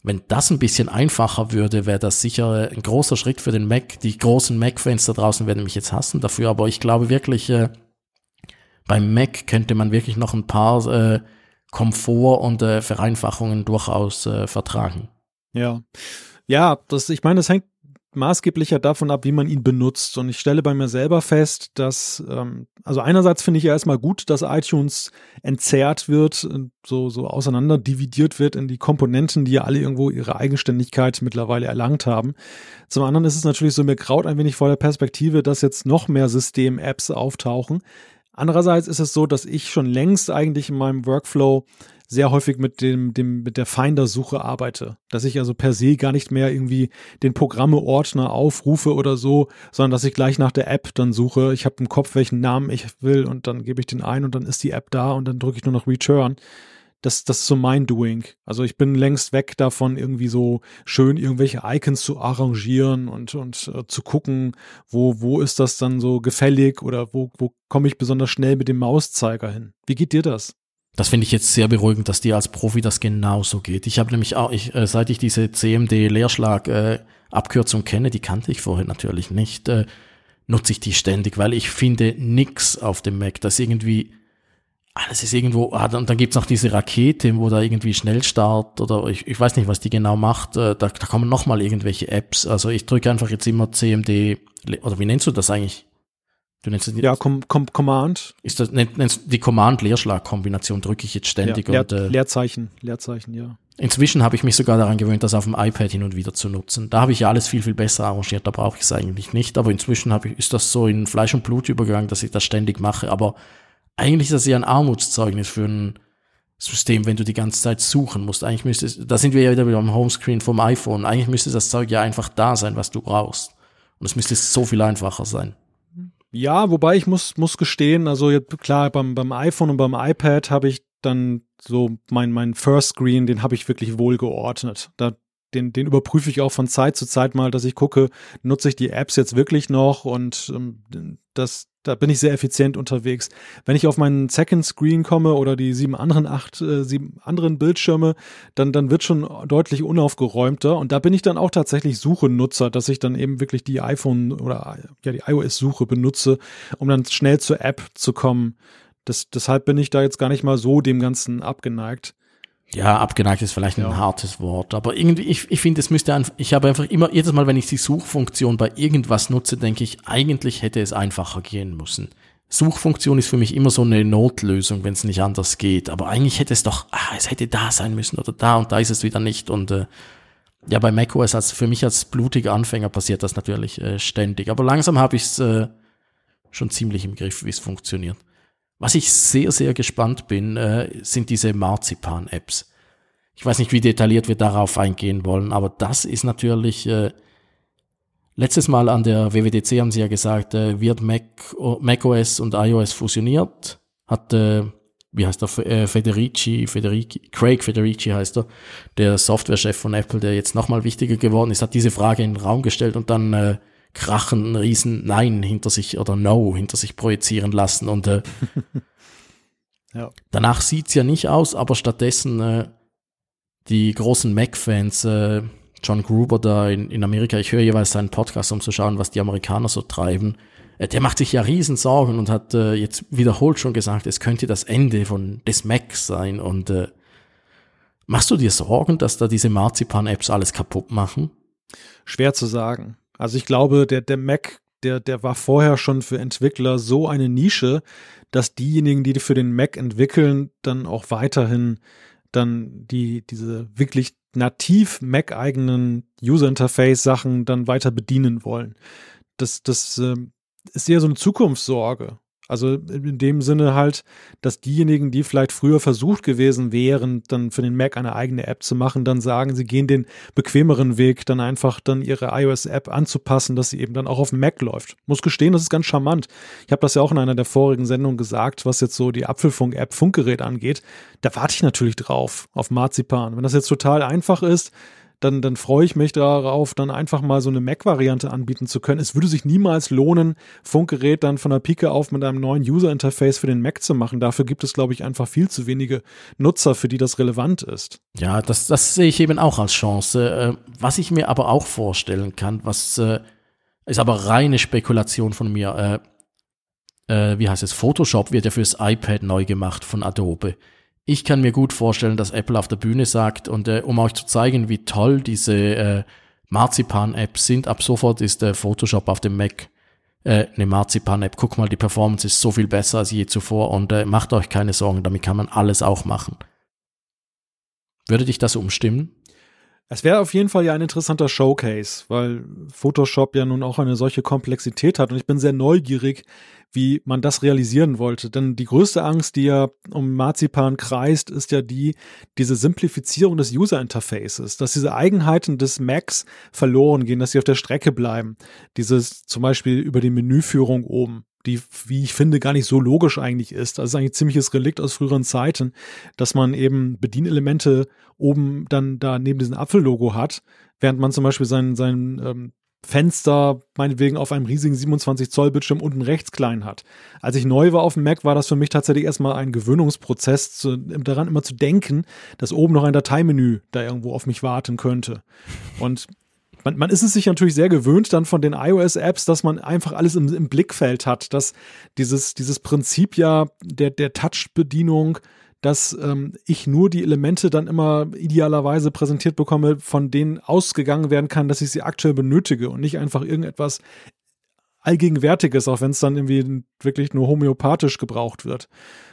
wenn das ein bisschen einfacher würde, wäre das sicher ein großer Schritt für den Mac. Die großen Mac-Fans da draußen werden mich jetzt hassen dafür, aber ich glaube wirklich, äh, beim Mac könnte man wirklich noch ein paar äh, Komfort und äh, Vereinfachungen durchaus äh, vertragen. Ja. Ja, das, ich meine, das hängt maßgeblicher davon ab, wie man ihn benutzt. Und ich stelle bei mir selber fest, dass, ähm, also einerseits finde ich ja erstmal gut, dass iTunes entzerrt wird, so, so auseinander wird in die Komponenten, die ja alle irgendwo ihre Eigenständigkeit mittlerweile erlangt haben. Zum anderen ist es natürlich so, mir kraut ein wenig vor der Perspektive, dass jetzt noch mehr System-Apps auftauchen. Andererseits ist es so, dass ich schon längst eigentlich in meinem Workflow sehr häufig mit dem, dem, mit der Finder-Suche arbeite. Dass ich also per se gar nicht mehr irgendwie den Programme-Ordner aufrufe oder so, sondern dass ich gleich nach der App dann suche. Ich habe im Kopf, welchen Namen ich will und dann gebe ich den ein und dann ist die App da und dann drücke ich nur noch Return. Das, das ist so mein Doing. Also ich bin längst weg davon, irgendwie so schön irgendwelche Icons zu arrangieren und, und äh, zu gucken, wo, wo ist das dann so gefällig oder wo, wo komme ich besonders schnell mit dem Mauszeiger hin. Wie geht dir das? Das finde ich jetzt sehr beruhigend, dass dir als Profi das genauso geht. Ich habe nämlich auch, ich, äh, seit ich diese CMD-Leerschlag-Abkürzung äh, kenne, die kannte ich vorher natürlich nicht, äh, nutze ich die ständig, weil ich finde nix auf dem Mac, das irgendwie alles ist irgendwo, ah, und dann gibt's noch diese Rakete, wo da irgendwie Schnellstart oder ich, ich weiß nicht, was die genau macht, äh, da, da kommen nochmal irgendwelche Apps. Also ich drücke einfach jetzt immer CMD, oder wie nennst du das eigentlich? Du nennst es ja, Com Com Command. Ist das, nennst, die Command-Leerschlag-Kombination drücke ich jetzt ständig. Ja, Leer, und, äh, Leerzeichen, Leerzeichen, ja. Inzwischen habe ich mich sogar daran gewöhnt, das auf dem iPad hin und wieder zu nutzen. Da habe ich ja alles viel, viel besser arrangiert, da brauche ich es eigentlich nicht. Aber inzwischen habe ich, ist das so in Fleisch und Blut übergegangen, dass ich das ständig mache. Aber eigentlich ist das ja ein Armutszeugnis für ein System, wenn du die ganze Zeit suchen musst. Eigentlich müsste es, da sind wir ja wieder am Homescreen vom iPhone. Eigentlich müsste das Zeug ja einfach da sein, was du brauchst. Und es müsste so viel einfacher sein. Ja, wobei ich muss, muss gestehen, also klar, beim, beim iPhone und beim iPad habe ich dann so mein, mein First Screen, den habe ich wirklich wohl geordnet. Da, den, den überprüfe ich auch von Zeit zu Zeit mal, dass ich gucke, nutze ich die Apps jetzt wirklich noch und ähm, das, da bin ich sehr effizient unterwegs. Wenn ich auf meinen Second Screen komme oder die sieben anderen, acht, äh, sieben anderen Bildschirme, dann, dann wird schon deutlich unaufgeräumter. Und da bin ich dann auch tatsächlich Suchenutzer, dass ich dann eben wirklich die iPhone oder ja, die iOS-Suche benutze, um dann schnell zur App zu kommen. Das, deshalb bin ich da jetzt gar nicht mal so dem Ganzen abgeneigt. Ja, abgeneigt ist vielleicht ein ja. hartes Wort, aber irgendwie, ich, ich finde, es müsste einfach, ich habe einfach immer, jedes Mal, wenn ich die Suchfunktion bei irgendwas nutze, denke ich, eigentlich hätte es einfacher gehen müssen. Suchfunktion ist für mich immer so eine Notlösung, wenn es nicht anders geht, aber eigentlich hätte es doch, ah, es hätte da sein müssen oder da und da ist es wieder nicht und äh, ja, bei macOS als für mich als blutiger Anfänger passiert das natürlich äh, ständig, aber langsam habe ich es äh, schon ziemlich im Griff, wie es funktioniert. Was ich sehr, sehr gespannt bin, äh, sind diese Marzipan-Apps. Ich weiß nicht, wie detailliert wir darauf eingehen wollen, aber das ist natürlich, äh, letztes Mal an der WWDC haben sie ja gesagt, äh, wird Mac, macOS und iOS fusioniert, hat, äh, wie heißt er, äh, Federici, Federici, Craig Federici heißt er, der Softwarechef von Apple, der jetzt nochmal wichtiger geworden ist, hat diese Frage in den Raum gestellt und dann äh, krachenden riesen Nein hinter sich oder No hinter sich projizieren lassen. Und äh, ja. danach sieht's ja nicht aus, aber stattdessen äh, die großen Mac-Fans, äh, John Gruber da in, in Amerika, ich höre jeweils seinen Podcast, um zu schauen, was die Amerikaner so treiben. Äh, der macht sich ja riesen Sorgen und hat äh, jetzt wiederholt schon gesagt, es könnte das Ende von des Macs sein. Und äh, machst du dir Sorgen, dass da diese Marzipan-Apps alles kaputt machen? Schwer zu sagen. Also ich glaube, der, der Mac, der, der war vorher schon für Entwickler so eine Nische, dass diejenigen, die für den Mac entwickeln, dann auch weiterhin dann die, diese wirklich nativ Mac-eigenen User-Interface-Sachen dann weiter bedienen wollen. Das, das äh, ist eher so eine Zukunftssorge. Also in dem Sinne halt, dass diejenigen, die vielleicht früher versucht gewesen wären, dann für den Mac eine eigene App zu machen, dann sagen, sie gehen den bequemeren Weg, dann einfach dann ihre iOS-App anzupassen, dass sie eben dann auch auf dem Mac läuft. Muss gestehen, das ist ganz charmant. Ich habe das ja auch in einer der vorigen Sendungen gesagt, was jetzt so die Apfelfunk-App Funkgerät angeht. Da warte ich natürlich drauf, auf Marzipan. Wenn das jetzt total einfach ist, dann, dann freue ich mich darauf, dann einfach mal so eine Mac-Variante anbieten zu können. Es würde sich niemals lohnen, Funkgerät dann von der Pike auf mit einem neuen User-Interface für den Mac zu machen. Dafür gibt es, glaube ich, einfach viel zu wenige Nutzer, für die das relevant ist. Ja, das, das sehe ich eben auch als Chance. Äh, was ich mir aber auch vorstellen kann, was äh, ist aber reine Spekulation von mir. Äh, wie heißt es? Photoshop wird ja fürs iPad neu gemacht von Adobe ich kann mir gut vorstellen, dass Apple auf der Bühne sagt, und äh, um euch zu zeigen, wie toll diese äh, Marzipan-Apps sind, ab sofort ist der Photoshop auf dem Mac äh, eine Marzipan-App. Guck mal, die Performance ist so viel besser als je zuvor und äh, macht euch keine Sorgen, damit kann man alles auch machen. Würde dich das umstimmen? Es wäre auf jeden Fall ja ein interessanter Showcase, weil Photoshop ja nun auch eine solche Komplexität hat und ich bin sehr neugierig, wie man das realisieren wollte. Denn die größte Angst, die ja um Marzipan kreist, ist ja die, diese Simplifizierung des User Interfaces, dass diese Eigenheiten des Macs verloren gehen, dass sie auf der Strecke bleiben. Dieses zum Beispiel über die Menüführung oben die, wie ich finde, gar nicht so logisch eigentlich ist. Das ist eigentlich ein ziemliches Relikt aus früheren Zeiten, dass man eben Bedienelemente oben dann da neben diesem Apfellogo hat, während man zum Beispiel sein, sein ähm, Fenster meinetwegen auf einem riesigen 27 Zoll Bildschirm unten rechts klein hat. Als ich neu war auf dem Mac, war das für mich tatsächlich erstmal ein Gewöhnungsprozess, zu, daran immer zu denken, dass oben noch ein Dateimenü da irgendwo auf mich warten könnte. Und man, man ist es sich natürlich sehr gewöhnt dann von den iOS-Apps, dass man einfach alles im, im Blickfeld hat, dass dieses, dieses Prinzip ja der, der Touch-Bedienung, dass ähm, ich nur die Elemente dann immer idealerweise präsentiert bekomme, von denen ausgegangen werden kann, dass ich sie aktuell benötige und nicht einfach irgendetwas Allgegenwärtiges, auch wenn es dann irgendwie wirklich nur homöopathisch gebraucht wird.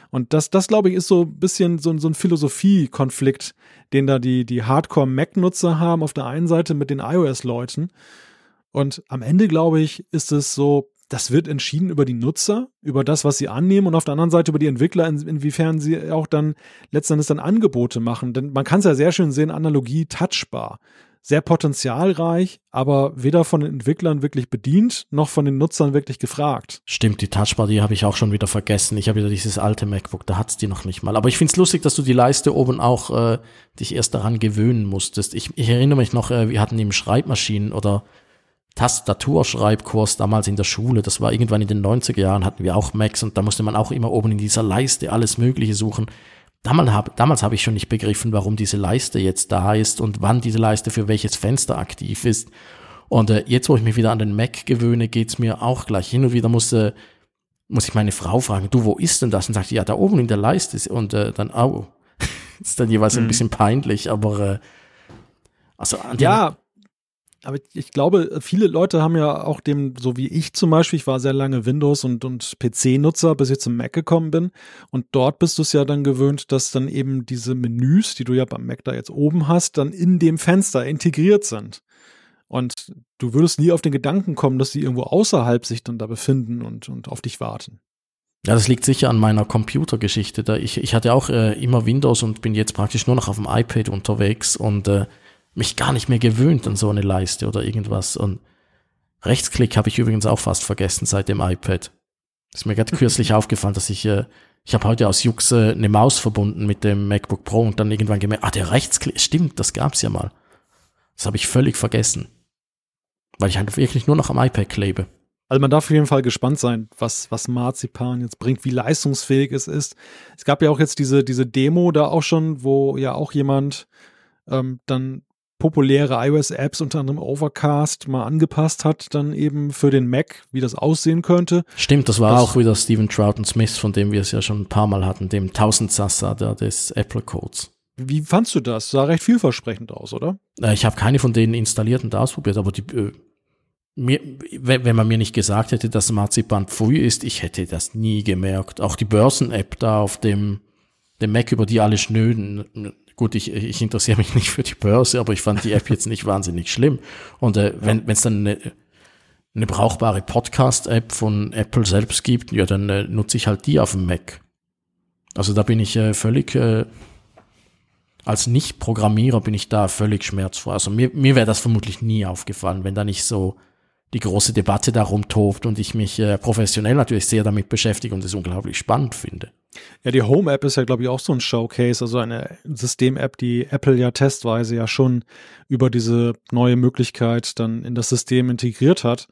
Und das, das glaube ich, ist so ein bisschen so, so ein Philosophie-Konflikt, den da die, die Hardcore-Mac-Nutzer haben auf der einen Seite mit den iOS-Leuten. Und am Ende, glaube ich, ist es so, das wird entschieden über die Nutzer, über das, was sie annehmen und auf der anderen Seite über die Entwickler, in, inwiefern sie auch dann letztendlich dann Angebote machen. Denn man kann es ja sehr schön sehen, Analogie touchbar sehr potenzialreich, aber weder von den Entwicklern wirklich bedient, noch von den Nutzern wirklich gefragt. Stimmt, die Touchbar, die habe ich auch schon wieder vergessen. Ich habe wieder dieses alte MacBook, da hat's die noch nicht mal. Aber ich find's lustig, dass du die Leiste oben auch äh, dich erst daran gewöhnen musstest. Ich, ich erinnere mich noch, äh, wir hatten eben Schreibmaschinen oder Tastaturschreibkurs damals in der Schule. Das war irgendwann in den 90er Jahren, hatten wir auch Macs und da musste man auch immer oben in dieser Leiste alles Mögliche suchen. Damals habe damals hab ich schon nicht begriffen, warum diese Leiste jetzt da ist und wann diese Leiste für welches Fenster aktiv ist. Und äh, jetzt, wo ich mich wieder an den Mac gewöhne, geht's mir auch gleich. Hin und wieder muss, äh, muss ich meine Frau fragen, du, wo ist denn das? Und sagt, ja, da oben in der Leiste. Und äh, dann, au, ist dann jeweils mhm. ein bisschen peinlich, aber äh, also an ja, aber ich glaube, viele Leute haben ja auch dem, so wie ich zum Beispiel, ich war sehr lange Windows- und, und PC-Nutzer, bis ich zum Mac gekommen bin. Und dort bist du es ja dann gewöhnt, dass dann eben diese Menüs, die du ja beim Mac da jetzt oben hast, dann in dem Fenster integriert sind. Und du würdest nie auf den Gedanken kommen, dass die irgendwo außerhalb sich dann da befinden und, und auf dich warten. Ja, das liegt sicher an meiner Computergeschichte. Da ich, ich hatte auch äh, immer Windows und bin jetzt praktisch nur noch auf dem iPad unterwegs und äh, mich gar nicht mehr gewöhnt an so eine Leiste oder irgendwas. Und Rechtsklick habe ich übrigens auch fast vergessen seit dem iPad. Ist mir gerade kürzlich aufgefallen, dass ich, äh, ich habe heute aus Jux äh, eine Maus verbunden mit dem MacBook Pro und dann irgendwann gemerkt, ah, der Rechtsklick, stimmt, das gab's ja mal. Das habe ich völlig vergessen. Weil ich halt wirklich nur noch am iPad klebe. Also man darf auf jeden Fall gespannt sein, was, was Marzipan jetzt bringt, wie leistungsfähig es ist. Es gab ja auch jetzt diese, diese Demo da auch schon, wo ja auch jemand ähm, dann populäre iOS-Apps, unter anderem Overcast, mal angepasst hat, dann eben für den Mac, wie das aussehen könnte. Stimmt, das war das, auch wieder Steven Troughton Smith, von dem wir es ja schon ein paar Mal hatten, dem Tausendsasser des Apple-Codes. Wie fandst du das? Sah recht vielversprechend aus, oder? Äh, ich habe keine von denen installiert und ausprobiert, aber die, äh, mir, wenn man mir nicht gesagt hätte, dass Marzipan Pfui ist, ich hätte das nie gemerkt. Auch die Börsen-App da auf dem, dem Mac, über die alle schnöden, Gut, ich, ich interessiere mich nicht für die Börse, aber ich fand die App jetzt nicht wahnsinnig schlimm. Und äh, wenn es dann eine, eine brauchbare Podcast-App von Apple selbst gibt, ja, dann äh, nutze ich halt die auf dem Mac. Also da bin ich äh, völlig, äh, als Nicht-Programmierer bin ich da völlig schmerzfrei. Also mir, mir wäre das vermutlich nie aufgefallen, wenn da nicht so die große Debatte darum tobt und ich mich äh, professionell natürlich sehr damit beschäftige und es unglaublich spannend finde. Ja, die Home-App ist ja, glaube ich, auch so ein Showcase, also eine System-App, die Apple ja testweise ja schon über diese neue Möglichkeit dann in das System integriert hat.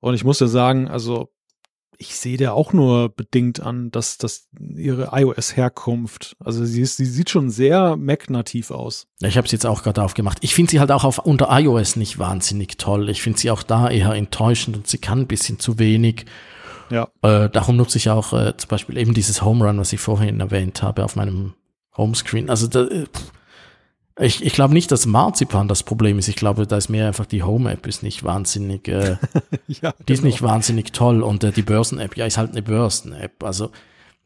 Und ich muss ja sagen, also ich sehe der auch nur bedingt an, dass das ihre iOS-Herkunft, also sie, ist, sie sieht schon sehr Mac-nativ aus. Ja, ich habe sie jetzt auch gerade aufgemacht. Ich finde sie halt auch auf, unter iOS nicht wahnsinnig toll. Ich finde sie auch da eher enttäuschend und sie kann ein bisschen zu wenig. Ja. Äh, darum nutze ich auch äh, zum Beispiel eben dieses Home Run, was ich vorhin erwähnt habe, auf meinem Homescreen. Also da, äh, ich, ich glaube nicht, dass Marzipan das Problem ist. Ich glaube, da ist mehr einfach die Home-App ist nicht wahnsinnig, äh, ja, die ist nicht genau. wahnsinnig toll und äh, die Börsen-App, ja, ist halt eine Börsen-App. Also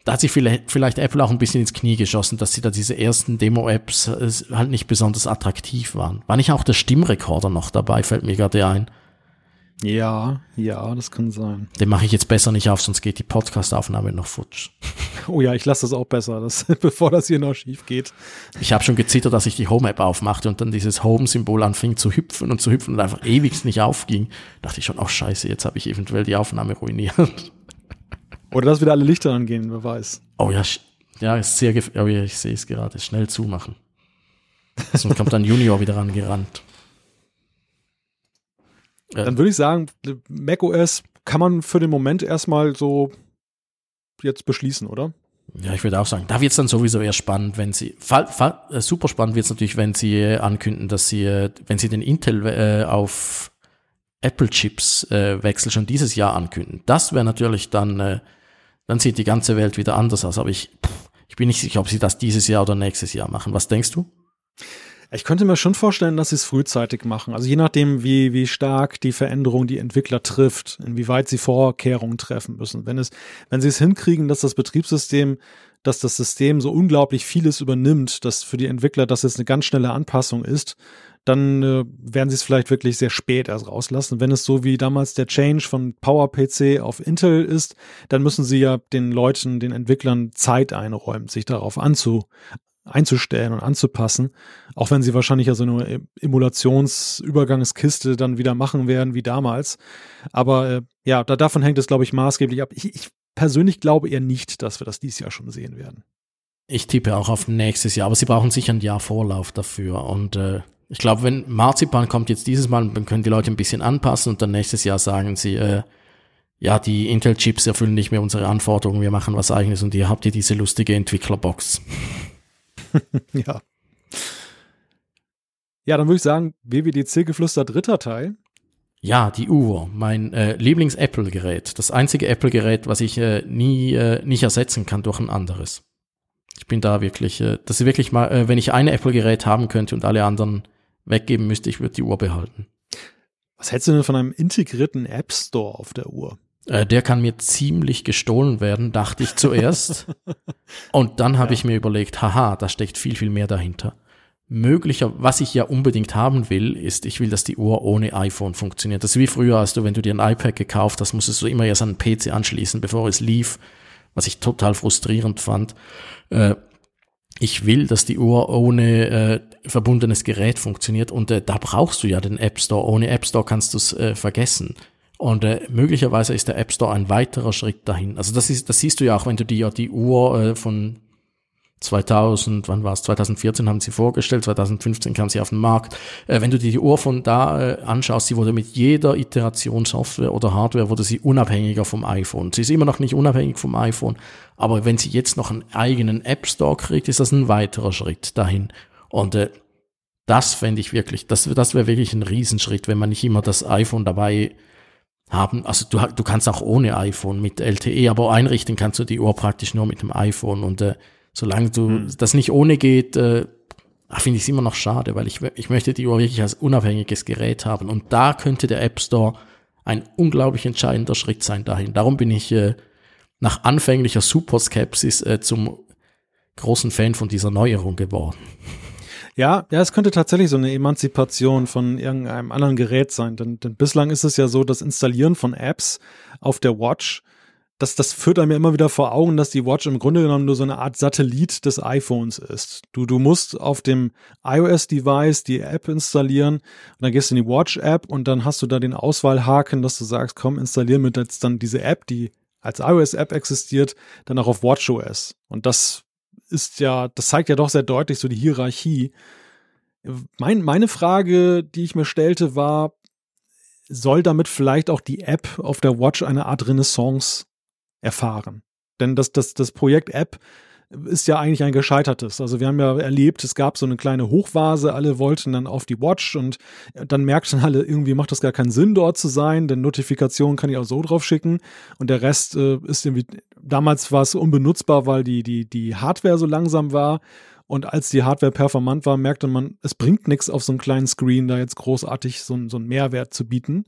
da hat sich vielleicht, vielleicht Apple auch ein bisschen ins Knie geschossen, dass sie da diese ersten Demo-Apps äh, halt nicht besonders attraktiv waren. War nicht auch der Stimmrekorder noch dabei, fällt mir gerade ein. Ja, ja, das kann sein. Den mache ich jetzt besser nicht auf, sonst geht die Podcast-Aufnahme noch futsch. Oh ja, ich lasse das auch besser, das, bevor das hier noch schief geht. Ich habe schon gezittert, dass ich die Home-App aufmachte und dann dieses Home-Symbol anfing zu hüpfen und zu hüpfen und einfach ewig nicht aufging. Dachte ich schon, oh scheiße, jetzt habe ich eventuell die Aufnahme ruiniert. Oder dass wieder alle Lichter angehen, wer weiß. Oh ja, ja, ist sehr gefährlich. Oh ja, ich sehe es gerade. Schnell zumachen. Sonst kommt dann Junior wieder rangerannt. Dann würde ich sagen, macOS kann man für den Moment erstmal so jetzt beschließen, oder? Ja, ich würde auch sagen, da wird es dann sowieso eher spannend, wenn sie, fall, fall, äh, super spannend wird es natürlich, wenn sie äh, ankündigen, dass sie, äh, wenn sie den Intel äh, auf Apple Chips äh, Wechsel schon dieses Jahr ankündigen. Das wäre natürlich dann, dann sieht die ganze Welt wieder anders aus. Aber ich, pff, ich bin nicht sicher, ob sie das dieses Jahr oder nächstes Jahr machen. Was denkst du? Ich könnte mir schon vorstellen, dass sie es frühzeitig machen. Also je nachdem, wie, wie stark die Veränderung die Entwickler trifft, inwieweit sie Vorkehrungen treffen müssen. Wenn es, wenn sie es hinkriegen, dass das Betriebssystem, dass das System so unglaublich vieles übernimmt, dass für die Entwickler das jetzt eine ganz schnelle Anpassung ist, dann äh, werden sie es vielleicht wirklich sehr spät erst rauslassen. Wenn es so wie damals der Change von PowerPC auf Intel ist, dann müssen sie ja den Leuten, den Entwicklern Zeit einräumen, sich darauf anzu, einzustellen und anzupassen, auch wenn sie wahrscheinlich ja so eine Emulationsübergangskiste dann wieder machen werden wie damals. Aber äh, ja, da, davon hängt es, glaube ich, maßgeblich ab. Ich, ich persönlich glaube eher nicht, dass wir das dieses Jahr schon sehen werden. Ich tippe auch auf nächstes Jahr, aber sie brauchen sicher ein Jahr Vorlauf dafür. Und äh, ich glaube, wenn Marzipan kommt jetzt dieses Mal, dann können die Leute ein bisschen anpassen und dann nächstes Jahr sagen sie, äh, ja, die Intel-Chips erfüllen nicht mehr unsere Anforderungen, wir machen was eigenes und ihr habt ihr diese lustige Entwicklerbox. ja. Ja, dann würde ich sagen, WWDC-Geflüster dritter Teil. Ja, die Uhr, mein äh, Lieblings-Apple-Gerät. Das einzige Apple-Gerät, was ich äh, nie äh, nicht ersetzen kann durch ein anderes. Ich bin da wirklich, äh, das ist wirklich mal, äh, wenn ich ein Apple-Gerät haben könnte und alle anderen weggeben müsste, ich würde die Uhr behalten. Was hältst du denn von einem integrierten App Store auf der Uhr? Äh, der kann mir ziemlich gestohlen werden, dachte ich zuerst. Und dann habe ja. ich mir überlegt, haha, da steckt viel, viel mehr dahinter. Möglicher, was ich ja unbedingt haben will, ist, ich will, dass die Uhr ohne iPhone funktioniert. Das ist wie früher, als du, wenn du dir ein iPad gekauft hast, musstest du immer erst an den PC anschließen, bevor es lief, was ich total frustrierend fand. Äh, ich will, dass die Uhr ohne äh, verbundenes Gerät funktioniert und äh, da brauchst du ja den App Store. Ohne App Store kannst du es äh, vergessen. Und äh, möglicherweise ist der App Store ein weiterer Schritt dahin. Also das ist, das siehst du ja auch, wenn du dir die Uhr äh, von 2000, wann war es? 2014 haben sie vorgestellt, 2015 kam sie auf den Markt. Äh, wenn du dir die Uhr von da äh, anschaust, sie wurde mit jeder Iteration Software oder Hardware wurde sie unabhängiger vom iPhone. Sie ist immer noch nicht unabhängig vom iPhone, aber wenn sie jetzt noch einen eigenen App Store kriegt, ist das ein weiterer Schritt dahin. Und äh, das fände ich wirklich, das, das wäre wirklich ein Riesenschritt, wenn man nicht immer das iPhone dabei haben. Also du, du kannst auch ohne iPhone mit LTE, aber einrichten kannst du die Uhr praktisch nur mit dem iPhone. Und äh, solange du hm. das nicht ohne geht, äh, finde ich es immer noch schade, weil ich, ich möchte die Uhr wirklich als unabhängiges Gerät haben. Und da könnte der App Store ein unglaublich entscheidender Schritt sein dahin. Darum bin ich äh, nach anfänglicher Superskepsis äh, zum großen Fan von dieser Neuerung geworden. Ja, ja, es könnte tatsächlich so eine Emanzipation von irgendeinem anderen Gerät sein, denn, denn bislang ist es ja so, das Installieren von Apps auf der Watch, das, das führt einem ja immer wieder vor Augen, dass die Watch im Grunde genommen nur so eine Art Satellit des iPhones ist. Du, du musst auf dem iOS-Device die App installieren und dann gehst du in die Watch-App und dann hast du da den Auswahlhaken, dass du sagst, komm, installier mir jetzt dann diese App, die als iOS-App existiert, dann auch auf WatchOS. Und das ist ja, das zeigt ja doch sehr deutlich so die Hierarchie. Mein, meine Frage, die ich mir stellte, war, soll damit vielleicht auch die App auf der Watch eine Art Renaissance erfahren? Denn das, das, das Projekt App ist ja eigentlich ein gescheitertes. Also wir haben ja erlebt, es gab so eine kleine Hochvase, alle wollten dann auf die Watch und dann merkten alle, irgendwie macht das gar keinen Sinn, dort zu sein, denn Notifikationen kann ich auch so drauf schicken und der Rest äh, ist irgendwie, damals war es unbenutzbar, weil die, die, die Hardware so langsam war und als die Hardware performant war, merkte man, es bringt nichts auf so einem kleinen Screen, da jetzt großartig so, so einen Mehrwert zu bieten.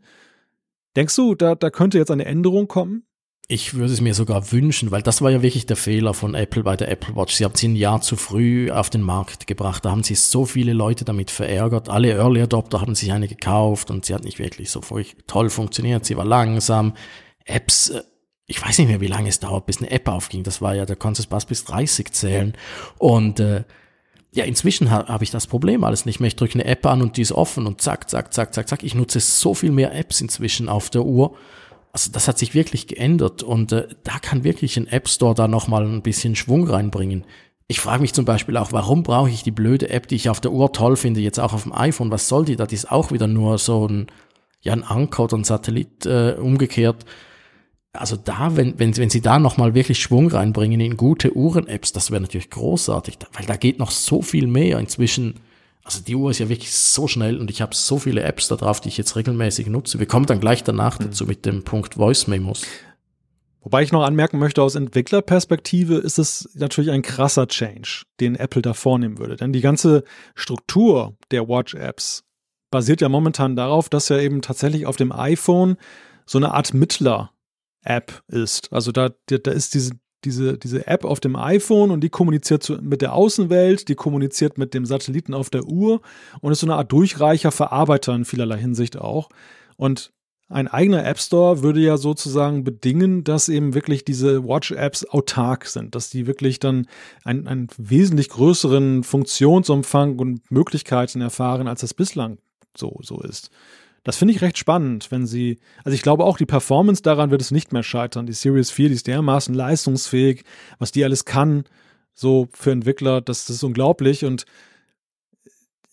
Denkst du, da, da könnte jetzt eine Änderung kommen? Ich würde es mir sogar wünschen, weil das war ja wirklich der Fehler von Apple bei der Apple Watch. Sie haben sie ein Jahr zu früh auf den Markt gebracht. Da haben sie so viele Leute damit verärgert. Alle Early Adopter haben sich eine gekauft und sie hat nicht wirklich so toll funktioniert. Sie war langsam. Apps, äh, ich weiß nicht mehr, wie lange es dauert, bis eine App aufging. Das war ja, da konntest du bis 30 zählen. Und äh, ja, inzwischen ha habe ich das Problem alles nicht mehr. Ich drücke eine App an und die ist offen und zack, zack, zack, zack, zack. Ich nutze so viel mehr Apps inzwischen auf der Uhr also das hat sich wirklich geändert und äh, da kann wirklich ein App Store da nochmal ein bisschen Schwung reinbringen. Ich frage mich zum Beispiel auch, warum brauche ich die blöde App, die ich auf der Uhr toll finde, jetzt auch auf dem iPhone? Was soll die? Das ist auch wieder nur so ein, ja, ein Anker oder ein Satellit äh, umgekehrt. also da, wenn, wenn, wenn sie da nochmal wirklich Schwung reinbringen in gute Uhren-Apps, das wäre natürlich großartig, weil da geht noch so viel mehr inzwischen. Also die Uhr ist ja wirklich so schnell und ich habe so viele Apps da drauf, die ich jetzt regelmäßig nutze. Wir kommen dann gleich danach mhm. dazu mit dem Punkt Voice Memos. Wobei ich noch anmerken möchte, aus Entwicklerperspektive ist es natürlich ein krasser Change, den Apple da vornehmen würde. Denn die ganze Struktur der Watch-Apps basiert ja momentan darauf, dass ja eben tatsächlich auf dem iPhone so eine Art Mittler-App ist. Also da, da ist diese, diese, diese App auf dem iPhone und die kommuniziert zu, mit der Außenwelt, die kommuniziert mit dem Satelliten auf der Uhr und ist so eine Art Durchreicher, Verarbeiter in vielerlei Hinsicht auch. Und ein eigener App Store würde ja sozusagen bedingen, dass eben wirklich diese Watch-Apps autark sind, dass die wirklich dann einen, einen wesentlich größeren Funktionsumfang und Möglichkeiten erfahren, als das bislang so, so ist. Das finde ich recht spannend, wenn sie, also ich glaube auch, die Performance daran wird es nicht mehr scheitern. Die Series 4, die ist dermaßen leistungsfähig, was die alles kann, so für Entwickler, das, das ist unglaublich und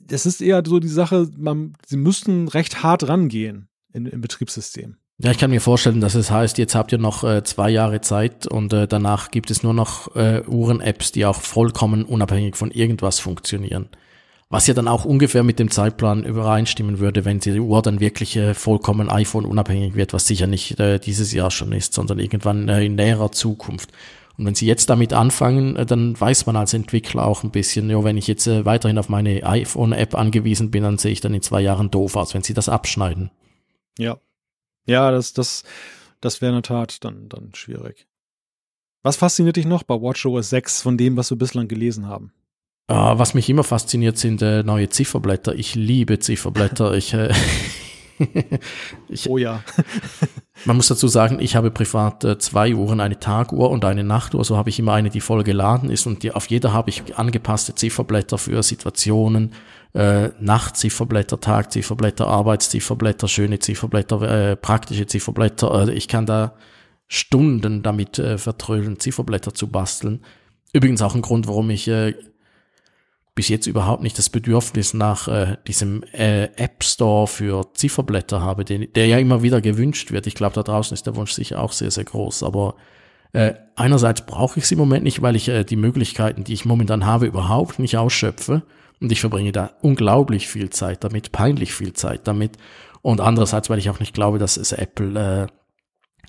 es ist eher so die Sache, man, sie müssten recht hart rangehen in, im Betriebssystem. Ja, ich kann mir vorstellen, dass es heißt, jetzt habt ihr noch äh, zwei Jahre Zeit und äh, danach gibt es nur noch äh, Uhren-Apps, die auch vollkommen unabhängig von irgendwas funktionieren. Was ja dann auch ungefähr mit dem Zeitplan übereinstimmen würde, wenn die Uhr dann wirklich äh, vollkommen iPhone unabhängig wird, was sicher nicht äh, dieses Jahr schon ist, sondern irgendwann äh, in näherer Zukunft. Und wenn Sie jetzt damit anfangen, äh, dann weiß man als Entwickler auch ein bisschen, ja, wenn ich jetzt äh, weiterhin auf meine iPhone-App angewiesen bin, dann sehe ich dann in zwei Jahren doof aus, wenn Sie das abschneiden. Ja. Ja, das, das, das wäre in der Tat dann, dann schwierig. Was fasziniert dich noch bei WatchOS 6 von dem, was wir bislang gelesen haben? Uh, was mich immer fasziniert, sind äh, neue Zifferblätter. Ich liebe Zifferblätter. Ich, äh, ich, oh ja. man muss dazu sagen, ich habe privat äh, zwei Uhren, eine Taguhr und eine Nachtuhr. So habe ich immer eine, die voll geladen ist und die, auf jeder habe ich angepasste Zifferblätter für Situationen, äh, Nachtzifferblätter, Tagzifferblätter, Arbeitszifferblätter, schöne Zifferblätter, äh, praktische Zifferblätter. Also ich kann da Stunden damit äh, vertrödeln, Zifferblätter zu basteln. Übrigens auch ein Grund, warum ich äh, bis jetzt überhaupt nicht das Bedürfnis nach äh, diesem äh, App Store für Zifferblätter habe, den, der ja immer wieder gewünscht wird. Ich glaube, da draußen ist der Wunsch sicher auch sehr, sehr groß. Aber äh, einerseits brauche ich es im Moment nicht, weil ich äh, die Möglichkeiten, die ich momentan habe, überhaupt nicht ausschöpfe. Und ich verbringe da unglaublich viel Zeit damit, peinlich viel Zeit damit. Und andererseits, weil ich auch nicht glaube, dass es Apple äh,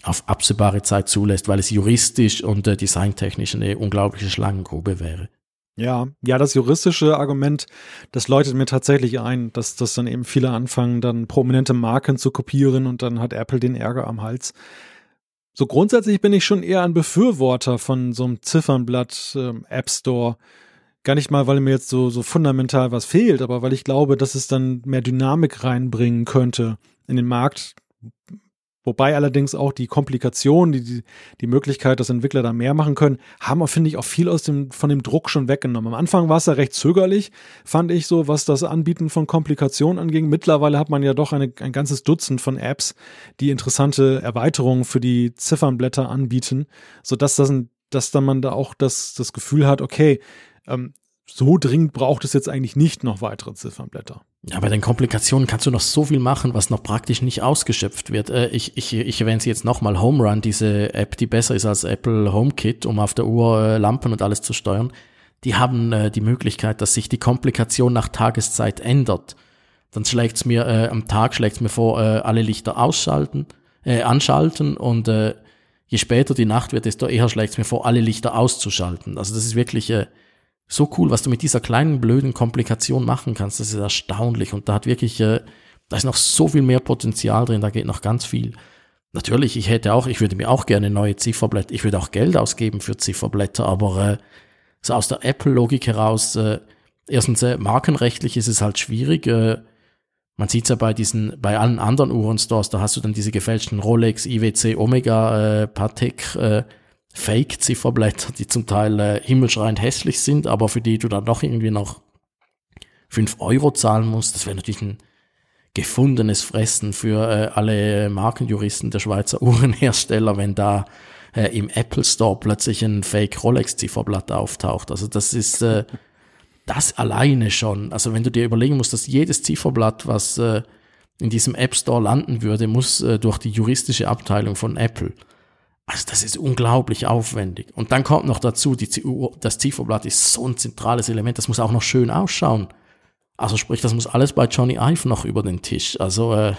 auf absehbare Zeit zulässt, weil es juristisch und äh, designtechnisch eine unglaubliche Schlangengrube wäre. Ja, ja, das juristische Argument, das läutet mir tatsächlich ein, dass, dass dann eben viele anfangen, dann prominente Marken zu kopieren und dann hat Apple den Ärger am Hals. So grundsätzlich bin ich schon eher ein Befürworter von so einem Ziffernblatt äh, App Store, Gar nicht mal, weil mir jetzt so, so fundamental was fehlt, aber weil ich glaube, dass es dann mehr Dynamik reinbringen könnte in den Markt. Wobei allerdings auch die Komplikation, die, die, die Möglichkeit, dass Entwickler da mehr machen können, haben, finde ich, auch viel aus dem, von dem Druck schon weggenommen. Am Anfang war es ja recht zögerlich, fand ich so, was das Anbieten von Komplikationen anging. Mittlerweile hat man ja doch eine, ein ganzes Dutzend von Apps, die interessante Erweiterungen für die Ziffernblätter anbieten, sodass das, dass dann man da auch das, das Gefühl hat, okay, ähm, so dringend braucht es jetzt eigentlich nicht noch weitere Ziffernblätter. Ja, bei den Komplikationen kannst du noch so viel machen, was noch praktisch nicht ausgeschöpft wird. Äh, ich, ich, ich erwähne sie jetzt nochmal, Home Run, diese App, die besser ist als Apple HomeKit, um auf der Uhr äh, Lampen und alles zu steuern. Die haben äh, die Möglichkeit, dass sich die Komplikation nach Tageszeit ändert. Dann schlägt's mir, äh, am Tag schlägt's mir vor, äh, alle Lichter ausschalten, äh, anschalten und je später die Nacht wird, desto eher schlägt's mir vor, alle Lichter auszuschalten. Also das ist wirklich so cool, was du mit dieser kleinen blöden Komplikation machen kannst. Das ist erstaunlich und da hat wirklich, äh, da ist noch so viel mehr Potenzial drin, da geht noch ganz viel. Natürlich, ich hätte auch, ich würde mir auch gerne neue Zifferblätter, ich würde auch Geld ausgeben für Zifferblätter, aber äh, so aus der Apple-Logik heraus, äh, erstens äh, markenrechtlich ist es halt schwierig. Äh, man sieht es ja bei diesen, bei allen anderen Uhrenstores, da hast du dann diese gefälschten Rolex, IWC, Omega, äh, Patek, äh, Fake-Zifferblätter, die zum Teil äh, himmelschreiend hässlich sind, aber für die du dann doch irgendwie noch fünf Euro zahlen musst. Das wäre natürlich ein gefundenes Fressen für äh, alle Markenjuristen der Schweizer Uhrenhersteller, wenn da äh, im Apple Store plötzlich ein Fake Rolex Zifferblatt auftaucht. Also das ist äh, das alleine schon. Also wenn du dir überlegen musst, dass jedes Zifferblatt, was äh, in diesem App Store landen würde, muss äh, durch die juristische Abteilung von Apple. Also das ist unglaublich aufwendig. Und dann kommt noch dazu, die, das Zifferblatt ist so ein zentrales Element, das muss auch noch schön ausschauen. Also sprich, das muss alles bei Johnny Ive noch über den Tisch. Also äh,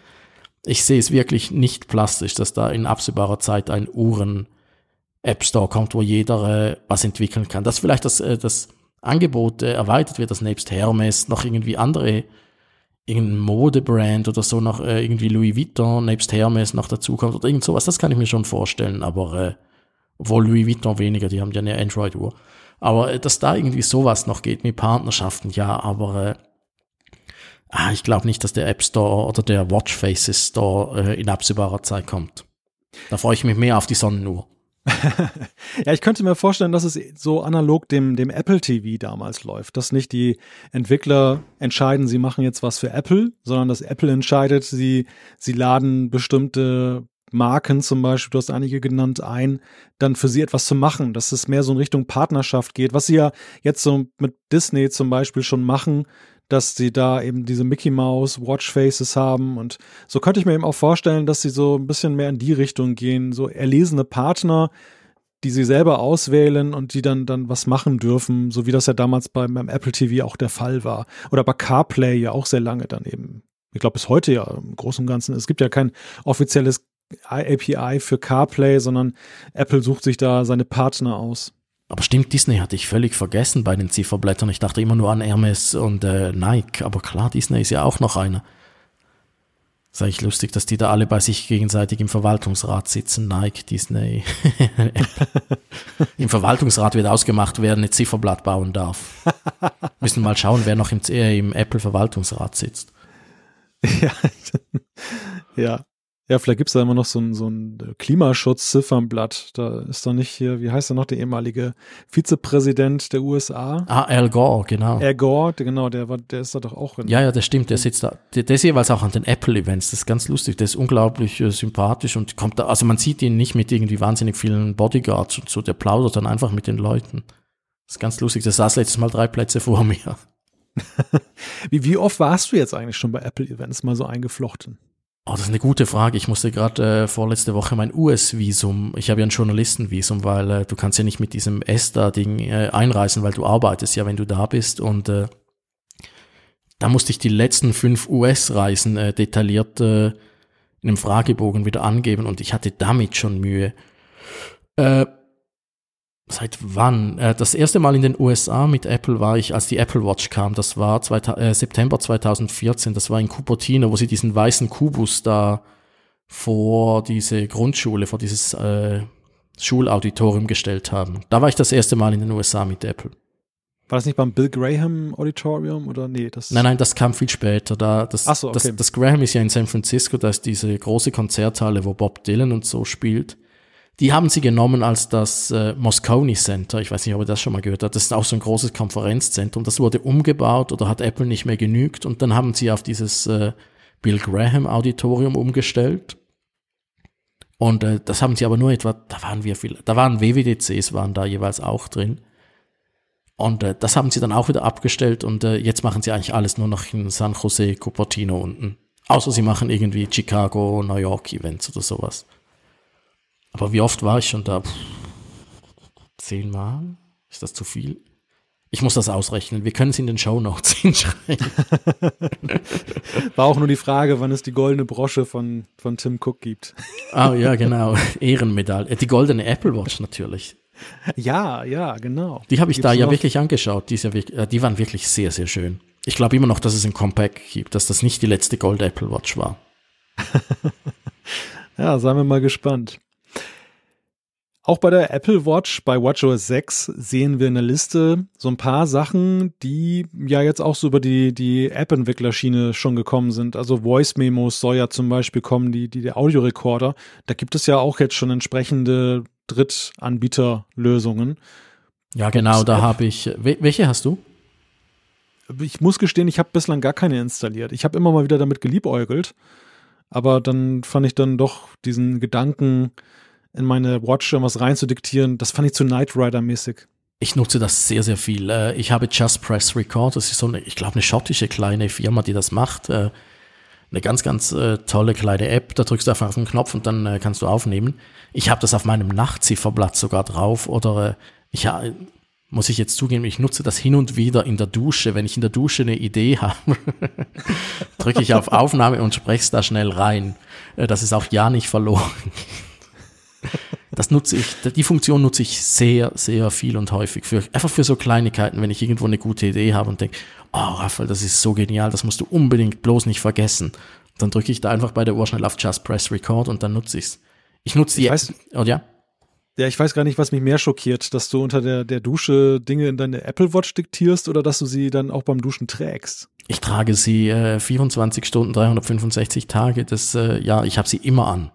ich sehe es wirklich nicht plastisch, dass da in absehbarer Zeit ein Uhren App Store kommt, wo jeder äh, was entwickeln kann. Dass vielleicht das, äh, das Angebot äh, erweitert wird, dass nebst Hermes noch irgendwie andere, irgendein Modebrand oder so noch äh, irgendwie Louis Vuitton nebst Hermes noch dazukommt oder irgend sowas, das kann ich mir schon vorstellen, aber äh, obwohl Louis Vuitton weniger, die haben ja eine Android-Uhr. Aber äh, dass da irgendwie sowas noch geht mit Partnerschaften, ja, aber äh, ah, ich glaube nicht, dass der App Store oder der Watch Faces Store äh, in absehbarer Zeit kommt. Da freue ich mich mehr auf die Sonnenuhr. ja, ich könnte mir vorstellen, dass es so analog dem, dem Apple TV damals läuft, dass nicht die Entwickler entscheiden, sie machen jetzt was für Apple, sondern dass Apple entscheidet, sie, sie laden bestimmte Marken zum Beispiel, du hast einige genannt, ein, dann für sie etwas zu machen, dass es mehr so in Richtung Partnerschaft geht, was sie ja jetzt so mit Disney zum Beispiel schon machen, dass sie da eben diese Mickey Mouse Watchfaces haben und so könnte ich mir eben auch vorstellen, dass sie so ein bisschen mehr in die Richtung gehen, so erlesene Partner, die sie selber auswählen und die dann dann was machen dürfen, so wie das ja damals beim, beim Apple TV auch der Fall war oder bei CarPlay ja auch sehr lange dann eben. Ich glaube bis heute ja im Großen und Ganzen. Es gibt ja kein offizielles API für CarPlay, sondern Apple sucht sich da seine Partner aus. Aber stimmt, Disney hatte ich völlig vergessen bei den Zifferblättern. Ich dachte immer nur an Hermes und äh, Nike. Aber klar, Disney ist ja auch noch einer. Ist eigentlich lustig, dass die da alle bei sich gegenseitig im Verwaltungsrat sitzen. Nike, Disney. Im Verwaltungsrat wird ausgemacht, wer eine Zifferblatt bauen darf. Müssen mal schauen, wer noch im, äh, im Apple-Verwaltungsrat sitzt. Ja, ja. Ja, vielleicht gibt es da immer noch so ein, so ein Klimaschutz-Ziffernblatt. Da ist doch nicht hier, wie heißt er noch, der ehemalige Vizepräsident der USA? Ah, Al Gore, genau. Al Gore, genau, der, war, der ist da doch auch. In ja, ja, das stimmt, der sitzt da. Der, der ist jeweils auch an den Apple-Events. Das ist ganz lustig. Der ist unglaublich äh, sympathisch und kommt da, also man sieht ihn nicht mit irgendwie wahnsinnig vielen Bodyguards und so. Der plaudert dann einfach mit den Leuten. Das ist ganz lustig. Der saß letztes Mal drei Plätze vor mir. wie, wie oft warst du jetzt eigentlich schon bei Apple-Events mal so eingeflochten? Oh, das ist eine gute Frage. Ich musste gerade äh, vorletzte Woche mein US-Visum, ich habe ja ein Journalistenvisum, weil äh, du kannst ja nicht mit diesem ESTA-Ding äh, einreisen, weil du arbeitest ja, wenn du da bist. Und äh, da musste ich die letzten fünf US-Reisen äh, detailliert äh, in einem Fragebogen wieder angeben und ich hatte damit schon Mühe. Äh, seit wann? Äh, das erste Mal in den USA mit Apple war ich, als die Apple Watch kam. Das war zwei, äh, September 2014. Das war in Cupertino, wo sie diesen weißen Kubus da vor diese Grundschule, vor dieses äh, Schulauditorium gestellt haben. Da war ich das erste Mal in den USA mit Apple. War das nicht beim Bill Graham Auditorium oder nee? Das nein, nein, das kam viel später. Da, das, so, okay. das, das Graham ist ja in San Francisco, da ist diese große Konzerthalle, wo Bob Dylan und so spielt. Die haben sie genommen als das äh, Moscone Center. Ich weiß nicht, ob ihr das schon mal gehört habt. Das ist auch so ein großes Konferenzzentrum. Das wurde umgebaut oder hat Apple nicht mehr genügt. Und dann haben sie auf dieses äh, Bill Graham Auditorium umgestellt. Und äh, das haben sie aber nur etwa, da waren wir viel, da waren WWDCs, waren da jeweils auch drin. Und äh, das haben sie dann auch wieder abgestellt und äh, jetzt machen sie eigentlich alles nur noch in San Jose, Cupertino unten. Außer sie machen irgendwie Chicago, New York Events oder sowas. Aber wie oft war ich schon da? Puh, zehnmal? Ist das zu viel? Ich muss das ausrechnen. Wir können es in den Show Notes hinschreiben. War auch nur die Frage, wann es die goldene Brosche von, von Tim Cook gibt. Ah, ja, genau. Ehrenmedaille. Die goldene Apple Watch natürlich. Ja, ja, genau. Die habe ich da ja noch? wirklich angeschaut. Die, ja wirklich, äh, die waren wirklich sehr, sehr schön. Ich glaube immer noch, dass es ein Compact gibt, dass das nicht die letzte Gold Apple Watch war. ja, seien wir mal gespannt. Auch bei der Apple Watch, bei WatchOS 6 sehen wir eine Liste, so ein paar Sachen, die ja jetzt auch so über die, die App-Entwicklerschiene schon gekommen sind. Also Voice-Memos soll ja zum Beispiel kommen, die, die, der Audiorekorder. Da gibt es ja auch jetzt schon entsprechende Drittanbieterlösungen. Ja, genau, da habe ich. Welche hast du? Ich muss gestehen, ich habe bislang gar keine installiert. Ich habe immer mal wieder damit geliebäugelt, aber dann fand ich dann doch diesen Gedanken, in meine Watch was reinzudiktieren, das fand ich zu Knight Rider-mäßig. Ich nutze das sehr, sehr viel. Äh, ich habe Just Press Record, das ist so eine, ich glaube, eine schottische kleine Firma, die das macht. Äh, Eine ganz, ganz äh, tolle kleine App. Da drückst du einfach auf den Knopf und dann kannst du aufnehmen. Ich habe das auf meinem Nachtzifferblatt sogar drauf oder ich muss ich jetzt zugeben, ich nutze das hin und wieder in der Dusche. Wenn ich in der Dusche eine Idee habe, drücke ich auf Aufnahme und spreche es da schnell rein. Das ist auch ja nicht verloren. Das nutze ich, die Funktion nutze ich sehr, sehr viel und häufig. Für, einfach für so Kleinigkeiten, wenn ich irgendwo eine gute Idee habe und denke, oh Raphael, das ist so genial, das musst du unbedingt bloß nicht vergessen. Dann drücke ich da einfach bei der Uhr schnell auf Just Press Record und dann nutze ich's. Ich nutze die. Ich weiß, oh, ja? Ja, ich weiß gar nicht, was mich mehr schockiert, dass du unter der, der Dusche Dinge in deine Apple Watch diktierst oder dass du sie dann auch beim Duschen trägst. Ich trage sie äh, 24 Stunden, 365 Tage. Das, äh, ja, ich habe sie immer an.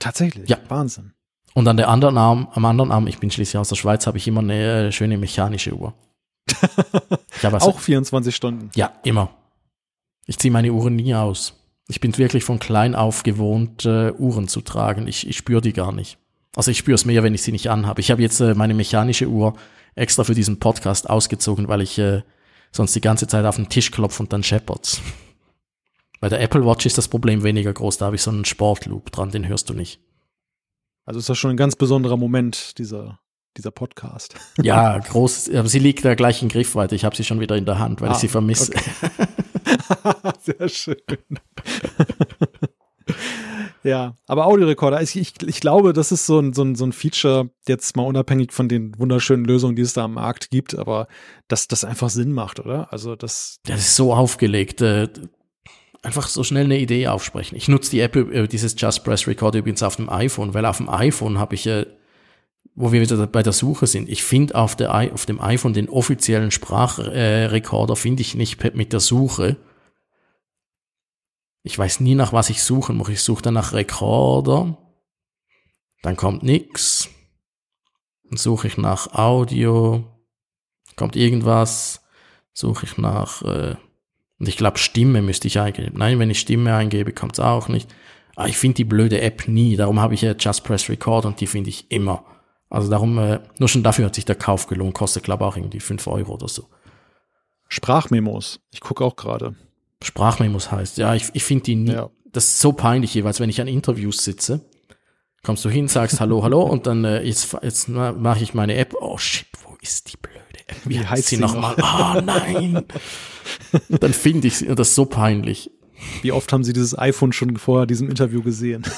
Tatsächlich? Ja. Wahnsinn. Und an der anderen Arm, am anderen Arm, ich bin schließlich aus der Schweiz, habe ich immer eine äh, schöne mechanische Uhr. ich also, auch 24 Stunden. Ja, immer. Ich ziehe meine Uhren nie aus. Ich bin wirklich von klein auf gewohnt, äh, Uhren zu tragen. Ich, ich spüre die gar nicht. Also ich spüre es mehr, wenn ich sie nicht anhabe. Ich habe jetzt äh, meine mechanische Uhr extra für diesen Podcast ausgezogen, weil ich äh, sonst die ganze Zeit auf den Tisch klopfe und dann scheppert's. Bei der Apple Watch ist das Problem weniger groß, da habe ich so einen Sportloop dran, den hörst du nicht. Also ist das schon ein ganz besonderer Moment, dieser, dieser Podcast. Ja, groß, aber sie liegt da gleich in Griffweite. Ich habe sie schon wieder in der Hand, weil ah, ich sie vermisse. Okay. Sehr schön. Ja, aber Audiorekorder, ich, ich, ich glaube, das ist so ein, so, ein, so ein Feature, jetzt mal unabhängig von den wunderschönen Lösungen, die es da am Markt gibt, aber dass das einfach Sinn macht, oder? Also das. Das ist so aufgelegt. Äh, einfach so schnell eine Idee aufsprechen. Ich nutze die App, äh, dieses Just Press Record übrigens auf dem iPhone, weil auf dem iPhone habe ich äh, wo wir wieder bei der Suche sind. Ich finde auf, auf dem iPhone den offiziellen Sprachrekorder, finde ich nicht mit der Suche ich weiß nie, nach was ich suchen muss. Ich suche dann nach Rekorder. Dann kommt nix. Dann suche ich nach Audio. Kommt irgendwas. Suche ich nach, äh, und ich glaube, Stimme müsste ich eingeben. Nein, wenn ich Stimme eingebe, kommt es auch nicht. Aber ah, ich finde die blöde App nie. Darum habe ich ja Just Press Record und die finde ich immer. Also darum, äh, nur schon dafür hat sich der Kauf gelohnt. Kostet, glaube ich, auch irgendwie 5 Euro oder so. Sprachmemos. Ich gucke auch gerade. Sprachmemos heißt. Ja, ich, ich finde die nie, ja. das ist so peinlich jeweils, wenn ich an Interviews sitze. Kommst du hin, sagst Hallo, Hallo und dann äh, jetzt, jetzt mache ich meine App. Oh shit, wo ist die blöde? Wie, Wie heißt sie nochmal? Ah oh, nein. dann finde ich sie, das ist so peinlich. Wie oft haben Sie dieses iPhone schon vor diesem Interview gesehen?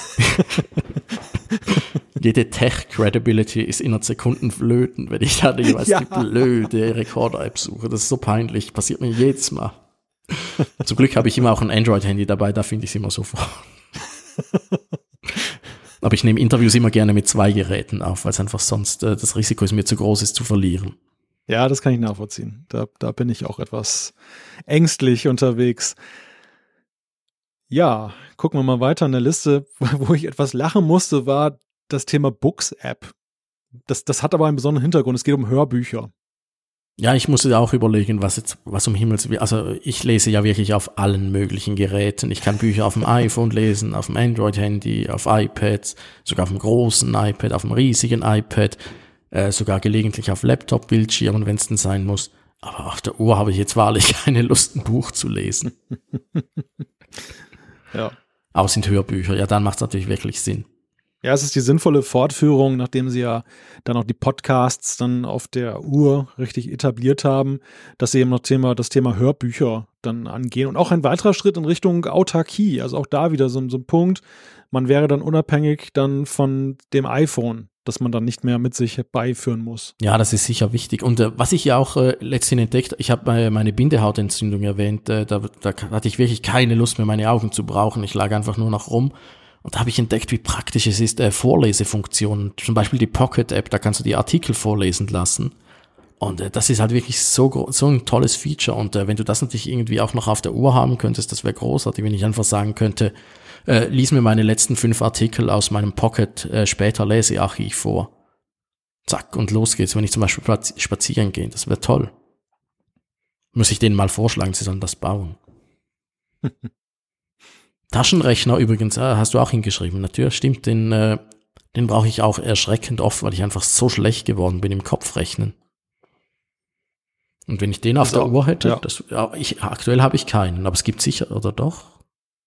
Jede Tech-Credibility ist innerhalb Sekunden flöten, wenn ich da jeweils ja. die blöde Rekorder-App suche. Das ist so peinlich. Passiert mir jedes Mal. Zum Glück habe ich immer auch ein Android-Handy dabei, da finde ich es immer sofort. Aber ich nehme Interviews immer gerne mit zwei Geräten auf, weil es einfach sonst äh, das Risiko ist mir zu groß ist zu verlieren. Ja, das kann ich nachvollziehen. Da, da bin ich auch etwas ängstlich unterwegs. Ja, gucken wir mal weiter in der Liste. Wo ich etwas lachen musste, war das Thema Books-App. Das, das hat aber einen besonderen Hintergrund. Es geht um Hörbücher. Ja, ich musste auch überlegen, was jetzt, was um Himmels Willen, also ich lese ja wirklich auf allen möglichen Geräten. Ich kann Bücher auf dem iPhone lesen, auf dem Android-Handy, auf iPads, sogar auf dem großen iPad, auf dem riesigen iPad, äh, sogar gelegentlich auf Laptop-Bildschirmen, wenn es denn sein muss. Aber auf der Uhr habe ich jetzt wahrlich keine Lust, ein Buch zu lesen. ja. Es sind Hörbücher, ja, dann macht es natürlich wirklich Sinn. Ja, es ist die sinnvolle Fortführung, nachdem sie ja dann auch die Podcasts dann auf der Uhr richtig etabliert haben, dass sie eben noch Thema, das Thema Hörbücher dann angehen. Und auch ein weiterer Schritt in Richtung Autarkie, also auch da wieder so, so ein Punkt. Man wäre dann unabhängig dann von dem iPhone, dass man dann nicht mehr mit sich beiführen muss. Ja, das ist sicher wichtig. Und äh, was ich ja auch äh, letztens entdeckt, ich habe äh, meine Bindehautentzündung erwähnt, äh, da, da hatte ich wirklich keine Lust mehr, meine Augen zu brauchen. Ich lag einfach nur noch rum und da habe ich entdeckt, wie praktisch es ist, äh, Vorlesefunktionen. Zum Beispiel die Pocket-App, da kannst du die Artikel vorlesen lassen. Und äh, das ist halt wirklich so, so ein tolles Feature. Und äh, wenn du das natürlich irgendwie auch noch auf der Uhr haben könntest, das wäre großartig, wenn ich einfach sagen könnte, äh, lies mir meine letzten fünf Artikel aus meinem Pocket äh, später Lesearchiv vor. Zack, und los geht's, wenn ich zum Beispiel spazieren gehe. Das wäre toll. Muss ich denen mal vorschlagen, sie sollen das bauen. Taschenrechner übrigens, äh, hast du auch hingeschrieben. Natürlich stimmt, den, äh, den brauche ich auch erschreckend oft, weil ich einfach so schlecht geworden bin im Kopfrechnen. Und wenn ich den auf also, der Uhr hätte, ja. das, ja, ich, aktuell habe ich keinen, aber es gibt sicher, oder doch?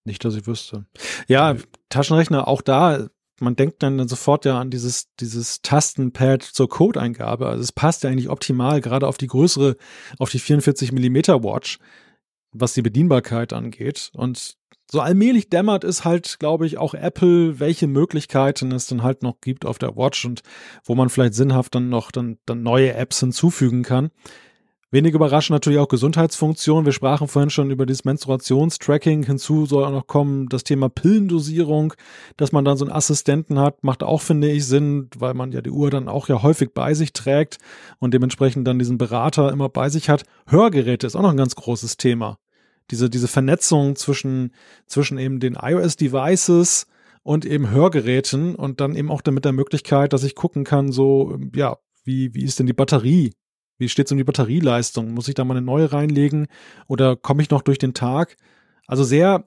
Nicht, dass ich wüsste. Ja, Taschenrechner, auch da, man denkt dann sofort ja an dieses, dieses Tastenpad zur Codeingabe. Also es passt ja eigentlich optimal, gerade auf die größere, auf die 44 Millimeter Watch, was die Bedienbarkeit angeht. Und so allmählich dämmert es halt, glaube ich, auch Apple, welche Möglichkeiten es dann halt noch gibt auf der Watch und wo man vielleicht sinnhaft dann noch dann, dann neue Apps hinzufügen kann. Wenig überraschend natürlich auch Gesundheitsfunktionen. Wir sprachen vorhin schon über dieses Menstruationstracking. Hinzu soll auch noch kommen das Thema Pillendosierung, dass man dann so einen Assistenten hat, macht auch, finde ich, Sinn, weil man ja die Uhr dann auch ja häufig bei sich trägt und dementsprechend dann diesen Berater immer bei sich hat. Hörgeräte ist auch noch ein ganz großes Thema. Diese, diese Vernetzung zwischen, zwischen eben den iOS-Devices und eben Hörgeräten und dann eben auch mit der Möglichkeit, dass ich gucken kann, so, ja, wie, wie ist denn die Batterie wie steht es um die Batterieleistung? Muss ich da mal eine neue reinlegen oder komme ich noch durch den Tag? Also sehr,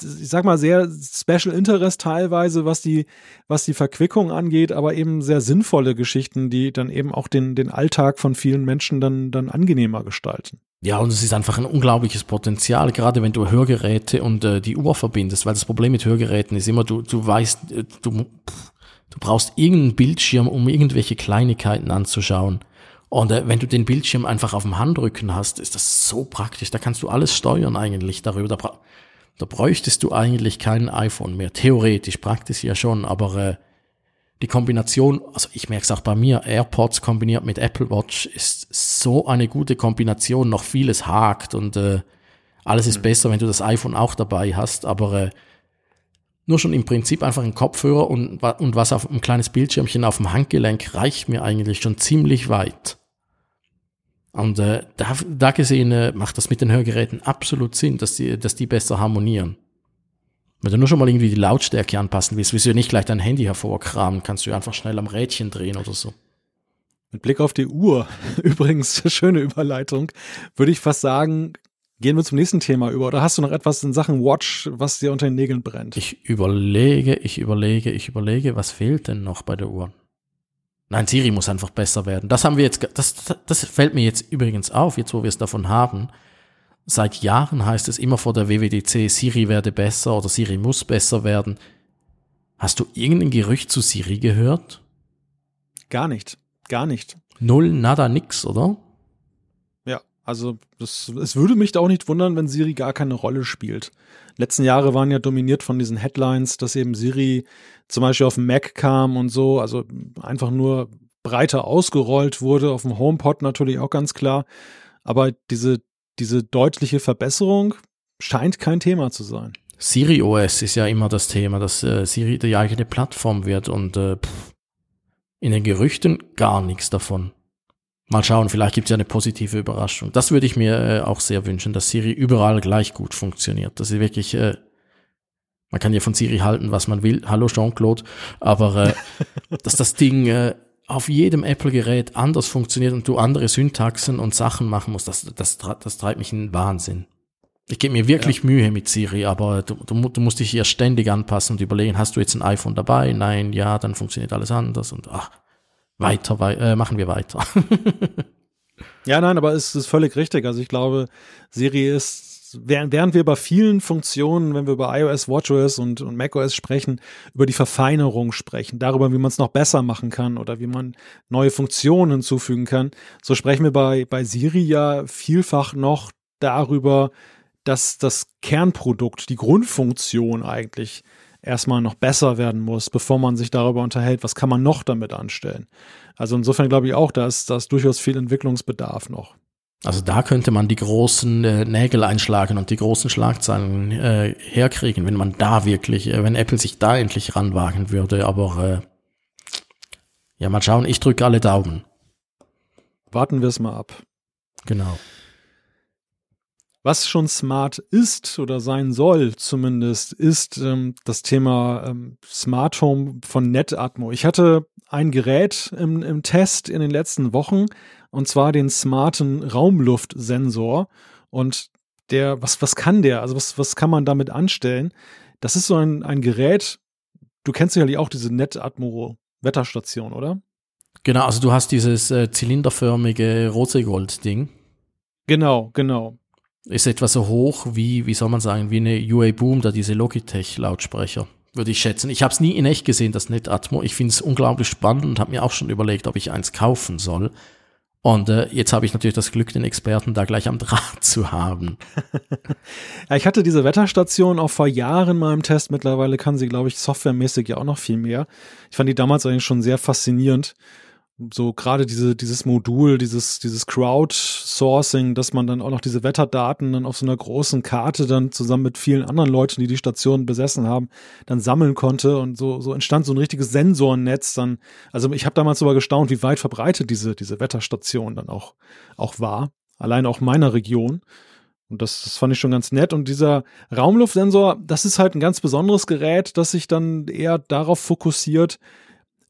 ich sag mal, sehr Special Interest teilweise, was die, was die Verquickung angeht, aber eben sehr sinnvolle Geschichten, die dann eben auch den, den Alltag von vielen Menschen dann, dann angenehmer gestalten. Ja, und es ist einfach ein unglaubliches Potenzial, gerade wenn du Hörgeräte und äh, die Uhr verbindest, weil das Problem mit Hörgeräten ist immer, du, du weißt, äh, du, du brauchst irgendeinen Bildschirm, um irgendwelche Kleinigkeiten anzuschauen. Und äh, wenn du den Bildschirm einfach auf dem Handrücken hast, ist das so praktisch. Da kannst du alles steuern eigentlich darüber. Da, da bräuchtest du eigentlich kein iPhone mehr. Theoretisch, praktisch ja schon, aber äh, die Kombination, also ich merke es auch bei mir, AirPods kombiniert mit Apple Watch ist so eine gute Kombination. Noch vieles hakt und äh, alles ist mhm. besser, wenn du das iPhone auch dabei hast, aber äh, nur schon im Prinzip einfach ein Kopfhörer und, und was auf ein kleines Bildschirmchen auf dem Handgelenk reicht mir eigentlich schon ziemlich weit. Und äh, da, da gesehen äh, macht das mit den Hörgeräten absolut Sinn, dass die, dass die besser harmonieren. Wenn du nur schon mal irgendwie die Lautstärke anpassen willst, willst du ja nicht gleich dein Handy hervorkramen, kannst du einfach schnell am Rädchen drehen oder so. Mit Blick auf die Uhr, übrigens, schöne Überleitung, würde ich fast sagen, Gehen wir zum nächsten Thema über. Oder hast du noch etwas in Sachen Watch, was dir unter den Nägeln brennt? Ich überlege, ich überlege, ich überlege, was fehlt denn noch bei der Uhr? Nein, Siri muss einfach besser werden. Das haben wir jetzt, das, das fällt mir jetzt übrigens auf, jetzt wo wir es davon haben. Seit Jahren heißt es immer vor der WWDC, Siri werde besser oder Siri muss besser werden. Hast du irgendein Gerücht zu Siri gehört? Gar nicht. Gar nicht. Null, nada, nix, oder? Also das, es würde mich da auch nicht wundern, wenn Siri gar keine Rolle spielt. Letzten Jahre waren ja dominiert von diesen Headlines, dass eben Siri zum Beispiel auf dem Mac kam und so, also einfach nur breiter ausgerollt wurde, auf dem HomePod natürlich auch ganz klar. Aber diese, diese deutliche Verbesserung scheint kein Thema zu sein. Siri OS ist ja immer das Thema, dass äh, Siri die eigene Plattform wird und äh, pff, in den Gerüchten gar nichts davon. Mal schauen, vielleicht gibt es ja eine positive Überraschung. Das würde ich mir äh, auch sehr wünschen, dass Siri überall gleich gut funktioniert. Dass sie wirklich, äh, man kann ja von Siri halten, was man will. Hallo Jean-Claude, aber äh, dass das Ding äh, auf jedem Apple-Gerät anders funktioniert und du andere Syntaxen und Sachen machen musst, das, das, das treibt mich in den Wahnsinn. Ich gebe mir wirklich ja. Mühe mit Siri, aber du, du, du musst dich hier ständig anpassen und überlegen, hast du jetzt ein iPhone dabei? Nein, ja, dann funktioniert alles anders und ach, weiter, wei äh, machen wir weiter. ja, nein, aber es ist völlig richtig. Also ich glaube, Siri ist, während, wir bei vielen Funktionen, wenn wir über iOS, WatchOS und, und macOS sprechen, über die Verfeinerung sprechen, darüber, wie man es noch besser machen kann oder wie man neue Funktionen hinzufügen kann, so sprechen wir bei, bei Siri ja vielfach noch darüber, dass das Kernprodukt, die Grundfunktion eigentlich erstmal noch besser werden muss, bevor man sich darüber unterhält, was kann man noch damit anstellen. Also insofern glaube ich auch, da ist, da ist durchaus viel Entwicklungsbedarf noch. Also da könnte man die großen äh, Nägel einschlagen und die großen Schlagzeilen äh, herkriegen, wenn man da wirklich, äh, wenn Apple sich da endlich ranwagen würde. Aber äh, ja, mal schauen, ich drücke alle Daumen. Warten wir es mal ab. Genau. Was schon smart ist oder sein soll zumindest, ist ähm, das Thema ähm, Smart Home von NetAtmo. Ich hatte ein Gerät im, im Test in den letzten Wochen und zwar den smarten Raumluftsensor. Und der, was, was kann der? Also was, was kann man damit anstellen? Das ist so ein, ein Gerät, du kennst sicherlich auch diese NetAtmo Wetterstation, oder? Genau, also du hast dieses äh, zylinderförmige Rosegold-Ding. Genau, genau. Ist etwa so hoch wie, wie soll man sagen, wie eine UA Boom, da diese Logitech-Lautsprecher, würde ich schätzen. Ich habe es nie in echt gesehen, das NetAtmo. Ich finde es unglaublich spannend und habe mir auch schon überlegt, ob ich eins kaufen soll. Und äh, jetzt habe ich natürlich das Glück, den Experten da gleich am Draht zu haben. ja, ich hatte diese Wetterstation auch vor Jahren mal im Test. Mittlerweile kann sie, glaube ich, softwaremäßig ja auch noch viel mehr. Ich fand die damals eigentlich schon sehr faszinierend so gerade diese, dieses Modul, dieses, dieses Crowdsourcing, dass man dann auch noch diese Wetterdaten dann auf so einer großen Karte dann zusammen mit vielen anderen Leuten, die die Station besessen haben, dann sammeln konnte und so, so entstand so ein richtiges Sensornetz dann. Also ich habe damals sogar gestaunt, wie weit verbreitet diese, diese Wetterstation dann auch, auch war. Allein auch meiner Region. Und das, das fand ich schon ganz nett. Und dieser Raumluftsensor, das ist halt ein ganz besonderes Gerät, das sich dann eher darauf fokussiert,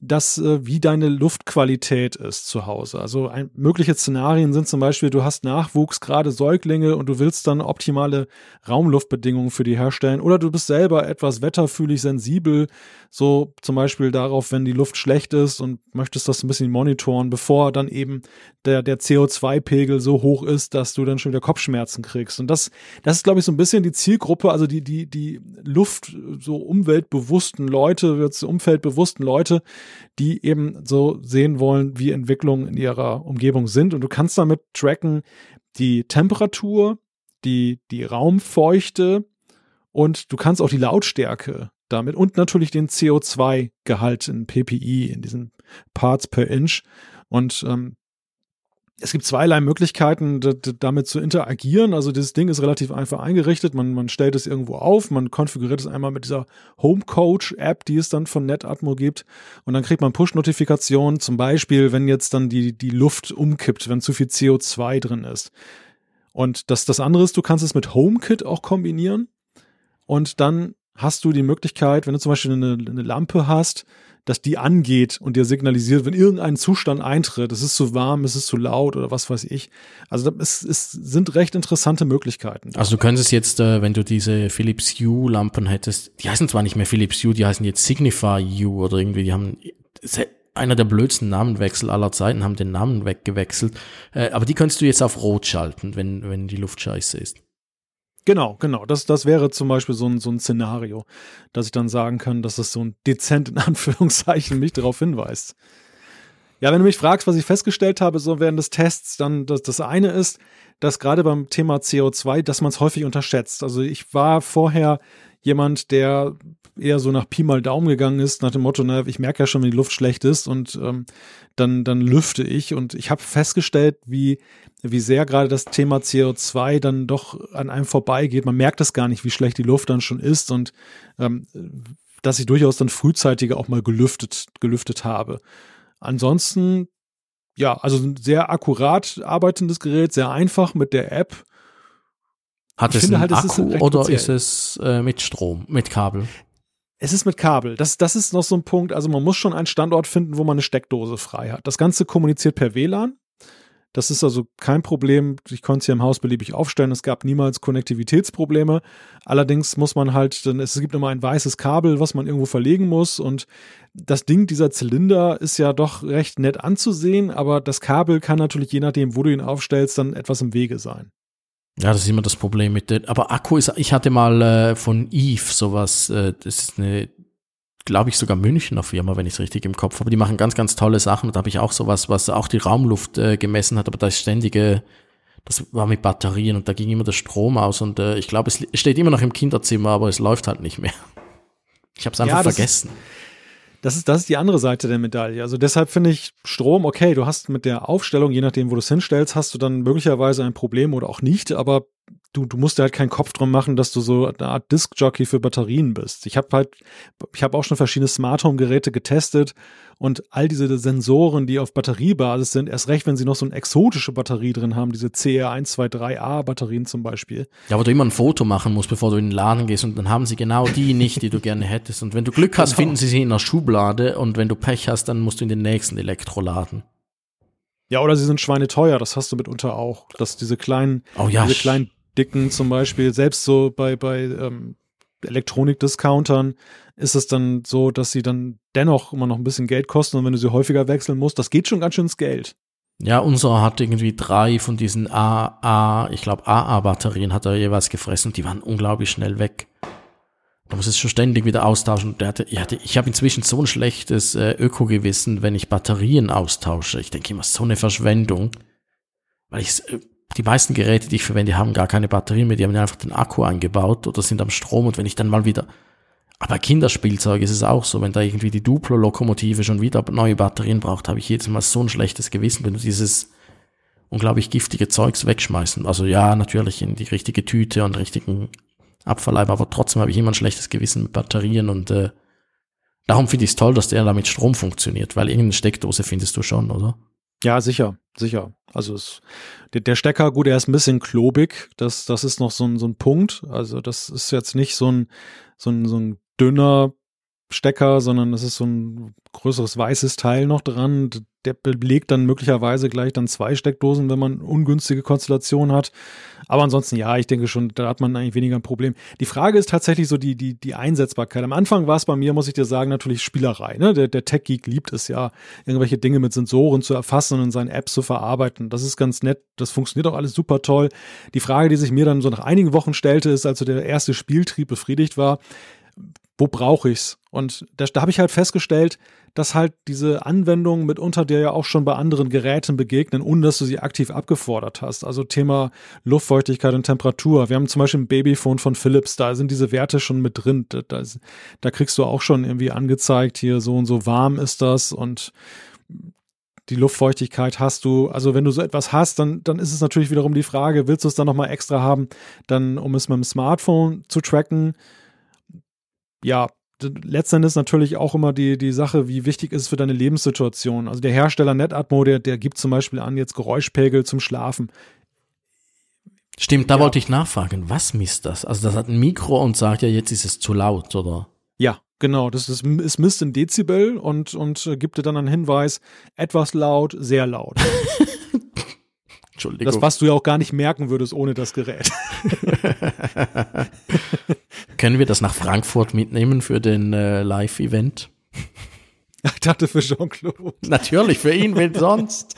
das, äh, wie deine Luftqualität ist zu Hause. Also ein, mögliche Szenarien sind zum Beispiel, du hast Nachwuchs, gerade Säuglinge und du willst dann optimale Raumluftbedingungen für die herstellen oder du bist selber etwas wetterfühlig sensibel, so zum Beispiel darauf, wenn die Luft schlecht ist und möchtest das ein bisschen monitoren, bevor dann eben der, der CO2-Pegel so hoch ist, dass du dann schon wieder Kopfschmerzen kriegst. Und das, das ist, glaube ich, so ein bisschen die Zielgruppe, also die, die, die Luft, so umweltbewussten Leute, jetzt umfeldbewussten Leute, die eben so sehen wollen, wie Entwicklungen in ihrer Umgebung sind. Und du kannst damit tracken die Temperatur, die, die Raumfeuchte und du kannst auch die Lautstärke damit und natürlich den CO2-Gehalt in PPI, in diesen Parts per Inch. Und ähm, es gibt zweierlei Möglichkeiten, damit zu interagieren. Also dieses Ding ist relativ einfach eingerichtet. Man, man stellt es irgendwo auf, man konfiguriert es einmal mit dieser Home Coach App, die es dann von NetAtmo gibt. Und dann kriegt man Push-Notifikationen, zum Beispiel, wenn jetzt dann die, die Luft umkippt, wenn zu viel CO2 drin ist. Und das, das andere ist, du kannst es mit HomeKit auch kombinieren. Und dann hast du die Möglichkeit, wenn du zum Beispiel eine, eine Lampe hast, dass die angeht und dir signalisiert, wenn irgendein Zustand eintritt, es ist zu warm, es ist zu laut oder was weiß ich. Also es, es sind recht interessante Möglichkeiten. Also du könntest jetzt, äh, wenn du diese Philips Hue Lampen hättest, die heißen zwar nicht mehr Philips Hue, die heißen jetzt Signify Hue oder irgendwie, die haben einer der blödsten Namenwechsel aller Zeiten, haben den Namen weggewechselt. Äh, aber die könntest du jetzt auf Rot schalten, wenn, wenn die Luft scheiße ist. Genau, genau. Das, das wäre zum Beispiel so ein, so ein Szenario, dass ich dann sagen kann, dass es so ein dezent in Anführungszeichen mich darauf hinweist. Ja, wenn du mich fragst, was ich festgestellt habe, so während des Tests, dann das, das eine ist, dass gerade beim Thema CO2, dass man es häufig unterschätzt. Also ich war vorher jemand, der eher so nach Pi mal Daumen gegangen ist, nach dem Motto, na, ich merke ja schon, wenn die Luft schlecht ist und ähm, dann, dann lüfte ich. Und ich habe festgestellt, wie, wie sehr gerade das Thema CO2 dann doch an einem vorbeigeht. Man merkt es gar nicht, wie schlecht die Luft dann schon ist und ähm, dass ich durchaus dann frühzeitiger auch mal gelüftet, gelüftet habe. Ansonsten, ja, also ein sehr akkurat arbeitendes Gerät, sehr einfach mit der App. Hat ich es einen halt, Akku ist oder ist es äh, mit Strom, mit Kabel? Es ist mit Kabel. Das, das ist noch so ein Punkt. Also man muss schon einen Standort finden, wo man eine Steckdose frei hat. Das Ganze kommuniziert per WLAN. Das ist also kein Problem. Ich konnte es hier im Haus beliebig aufstellen. Es gab niemals Konnektivitätsprobleme. Allerdings muss man halt, denn es gibt immer ein weißes Kabel, was man irgendwo verlegen muss. Und das Ding, dieser Zylinder, ist ja doch recht nett anzusehen, aber das Kabel kann natürlich, je nachdem, wo du ihn aufstellst, dann etwas im Wege sein. Ja, das ist immer das Problem mit den. Aber Akku ist, ich hatte mal äh, von Eve sowas, äh, das ist eine, glaube ich, sogar Münchner Firma, wenn ich es richtig im Kopf habe. Die machen ganz, ganz tolle Sachen. Da habe ich auch sowas, was auch die Raumluft äh, gemessen hat, aber da ist ständige, das war mit Batterien und da ging immer der Strom aus und äh, ich glaube, es steht immer noch im Kinderzimmer, aber es läuft halt nicht mehr. Ich habe es einfach ja, vergessen. Ist, das ist, das ist die andere Seite der Medaille. Also deshalb finde ich Strom, okay, du hast mit der Aufstellung, je nachdem, wo du es hinstellst, hast du dann möglicherweise ein Problem oder auch nicht, aber du, du musst dir halt keinen Kopf drum machen, dass du so eine Art Disk-Jockey für Batterien bist. Ich habe halt, ich habe auch schon verschiedene Smart Home-Geräte getestet und all diese Sensoren, die auf Batteriebasis sind, erst recht, wenn sie noch so eine exotische Batterie drin haben, diese CR123A-Batterien zum Beispiel. Ja, wo du immer ein Foto machen musst, bevor du in den Laden gehst und dann haben sie genau die nicht, die du gerne hättest. Und wenn du Glück hast, genau. finden sie sie in der Schublade und wenn du Pech hast, dann musst du in den nächsten Elektroladen. Ja, oder sie sind schweineteuer, das hast du mitunter auch. Dass diese kleinen, oh ja, diese kleinen dicken zum Beispiel, selbst so bei, bei ähm, Elektronik-Discountern ist es dann so, dass sie dann dennoch immer noch ein bisschen Geld kosten und wenn du sie häufiger wechseln musst, das geht schon ganz schön ins Geld. Ja, unser hat irgendwie drei von diesen AA, ich glaube AA-Batterien hat er jeweils gefressen und die waren unglaublich schnell weg. Da muss es schon ständig wieder austauschen. Der hatte, ich, hatte, ich habe inzwischen so ein schlechtes äh, Öko-Gewissen, wenn ich Batterien austausche. Ich denke immer, so eine Verschwendung. Weil ich, äh, die meisten Geräte, die ich verwende, haben gar keine Batterien mehr. Die haben einfach den Akku eingebaut oder sind am Strom. Und wenn ich dann mal wieder aber Kinderspielzeug ist es auch so, wenn da irgendwie die Duplo-Lokomotive schon wieder neue Batterien braucht, habe ich jedes Mal so ein schlechtes Gewissen, wenn du dieses unglaublich giftige Zeugs wegschmeißen. Also ja, natürlich in die richtige Tüte und richtigen Abfalleimer, aber trotzdem habe ich immer ein schlechtes Gewissen mit Batterien und äh, darum finde ich es toll, dass der da mit Strom funktioniert, weil irgendeine Steckdose findest du schon, oder? Ja, sicher, sicher. Also es, der, der Stecker, gut, er ist ein bisschen klobig, das, das ist noch so ein, so ein Punkt. Also das ist jetzt nicht so ein, so ein, so ein dünner Stecker, sondern es ist so ein größeres weißes Teil noch dran. Der belegt dann möglicherweise gleich dann zwei Steckdosen, wenn man ungünstige Konstellationen hat. Aber ansonsten, ja, ich denke schon, da hat man eigentlich weniger ein Problem. Die Frage ist tatsächlich so die, die, die Einsetzbarkeit. Am Anfang war es bei mir, muss ich dir sagen, natürlich Spielerei. Ne? Der, der Tech-Geek liebt es ja, irgendwelche Dinge mit Sensoren zu erfassen und in seinen Apps zu verarbeiten. Das ist ganz nett. Das funktioniert auch alles super toll. Die Frage, die sich mir dann so nach einigen Wochen stellte, ist, als so der erste Spieltrieb befriedigt war, wo brauche ich's? Und da, da habe ich halt festgestellt, dass halt diese Anwendungen mitunter dir ja auch schon bei anderen Geräten begegnen, ohne dass du sie aktiv abgefordert hast. Also Thema Luftfeuchtigkeit und Temperatur. Wir haben zum Beispiel ein Babyphone von Philips, da sind diese Werte schon mit drin. Da, da, da kriegst du auch schon irgendwie angezeigt, hier so und so warm ist das und die Luftfeuchtigkeit hast du. Also wenn du so etwas hast, dann, dann ist es natürlich wiederum die Frage, willst du es dann nochmal extra haben, dann um es mit dem Smartphone zu tracken? ja, letztendlich natürlich auch immer die, die Sache, wie wichtig ist es für deine Lebenssituation. Also der Hersteller NetAtmo, der, der gibt zum Beispiel an, jetzt Geräuschpegel zum Schlafen. Stimmt, da ja. wollte ich nachfragen, was misst das? Also das hat ein Mikro und sagt ja, jetzt ist es zu laut, oder? Ja, genau. Das ist, es misst in Dezibel und, und äh, gibt dir dann einen Hinweis, etwas laut, sehr laut. Entschuldigung. Das, was du ja auch gar nicht merken würdest ohne das Gerät. Können wir das nach Frankfurt mitnehmen für den äh, Live-Event? Ich dachte für Jean-Claude. Natürlich, für ihn, wen sonst?